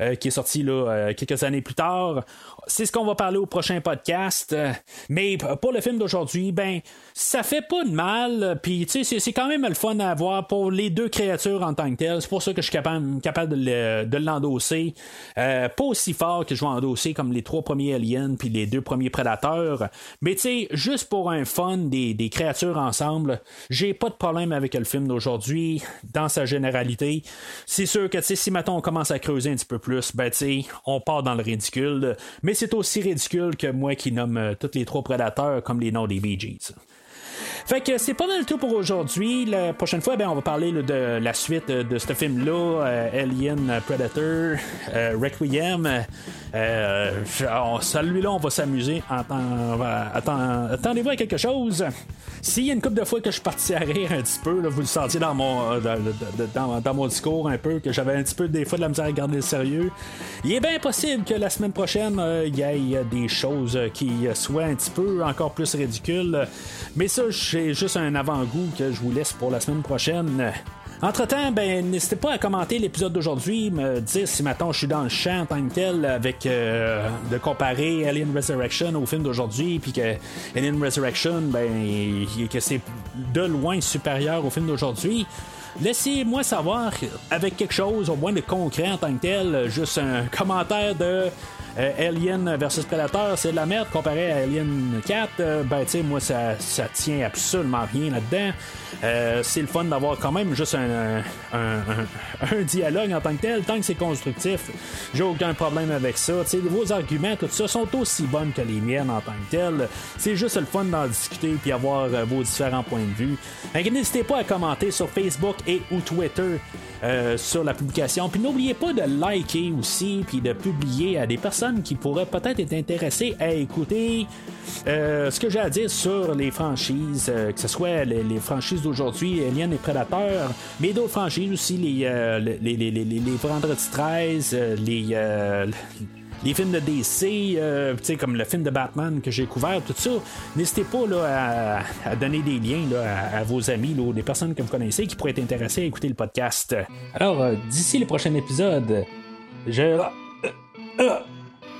euh, qui est sortie là euh, quelques années plus tard. C'est ce qu'on va parler au prochain podcast. Euh, Mais pour le film d'aujourd'hui, ben ça fait pas de mal. Puis tu sais, c'est- quand même le fun à voir pour les deux créatures en tant que telles. C'est pour ça que je suis capable, capable de le- de l'endosser. Euh, pas aussi fort que je vais endosser comme les trois premiers aliens puis les deux premiers prédateurs. Mais tu sais, juste pour un fun des, des créatures ensemble, j'ai pas de problème avec le film d'aujourd'hui dans sa généralité. C'est sûr que si maintenant on commence à creuser un petit peu plus, ben tu sais, on part dans le ridicule. Mais c'est aussi ridicule que moi qui nomme euh, tous les trois prédateurs comme les noms des Bee Gees. Fait que c'est pas mal tout pour aujourd'hui. La prochaine fois, ben, on va parler de la suite de ce film-là, euh, Alien Predator, euh, Requiem. Euh, on- Celui-là, on va s'amuser. Attendez-vous à quelque chose? S'il y a une couple de fois que je suis parti à rire un petit peu, là, vous le sentiez dans mon, euh, dans, mon discours un peu, que j'avais un petit peu des fois de la misère à garder le sérieux. Il est bien possible que la semaine prochaine, euh, il y ait euh, des choses euh, qui euh, soient un petit peu encore plus ridicules. Mais ça, c'est juste un avant-goût que je vous laisse pour la semaine prochaine. Entre-temps, ben, n'hésitez pas à commenter l'épisode d'aujourd'hui, me dire si maintenant je suis dans le champ en tant que tel, avec euh, de comparer Alien Resurrection au film d'aujourd'hui, puis que Alien Resurrection, ben, que c'est de loin supérieur au film d'aujourd'hui. Laissez-moi savoir avec quelque chose, au moins de concret en tant que tel, juste un commentaire de euh, Alien versus Predator, c'est de la merde comparé à Alien 4. Euh, ben, tu sais, moi, ça, ça tient absolument rien là-dedans. Euh, c'est le fun d'avoir quand même juste un, un, dialogue en tant que tel, tant que c'est constructif. J'ai aucun problème avec ça. sais vos arguments, tout ça, sont aussi bonnes que les miennes en tant que tel. C'est juste le fun d'en discuter puis avoir vos différents points de vue. N'hésitez pas à commenter sur Facebook et ou Twitter. Sur la publication. Puis n'oubliez pas de liker aussi, puis de publier à des personnes qui pourraient peut-être être intéressées à écouter euh, ce que j'ai à dire sur les franchises, euh, que ce soit les, franchises d'aujourd'hui, Alien et Predator, mais d'autres franchises aussi, les, les, les, les, les Vendredi 13, les les films de DC, euh, comme le film de Batman que j'ai couvert, tout ça, n'hésitez pas là, à, donner des liens à, vos amis, là, des personnes que vous connaissez qui pourraient être intéressées à écouter le podcast. Alors, euh, d'ici le prochain épisode, je...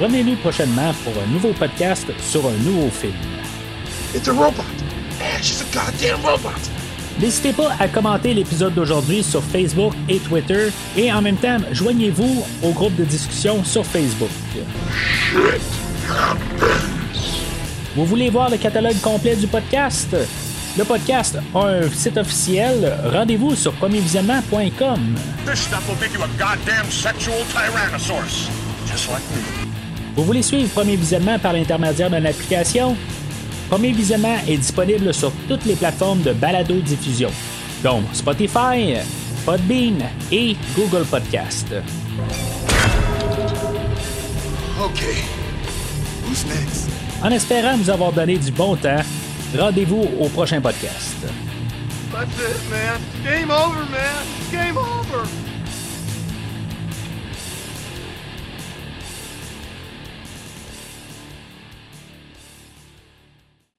Revenez-nous prochainement pour un nouveau podcast sur un nouveau film. N'hésitez pas à commenter l'épisode d'aujourd'hui sur Facebook et Twitter et en même temps, joignez-vous au groupe de discussion sur Facebook. Vous voulez voir le catalogue complet du podcast? Le podcast a un site officiel. Rendez-vous sur premiervisionnement.com. Vous voulez suivre Premier Visionnement par l'intermédiaire d'une application? Premier Visionnement est disponible sur toutes les plateformes de balado-diffusion, dont Spotify, Podbean et Google Podcast. En espérant vous avoir donné du bon temps, Rendez-vous au prochain podcast. That's it, man. Game over, man. Game over.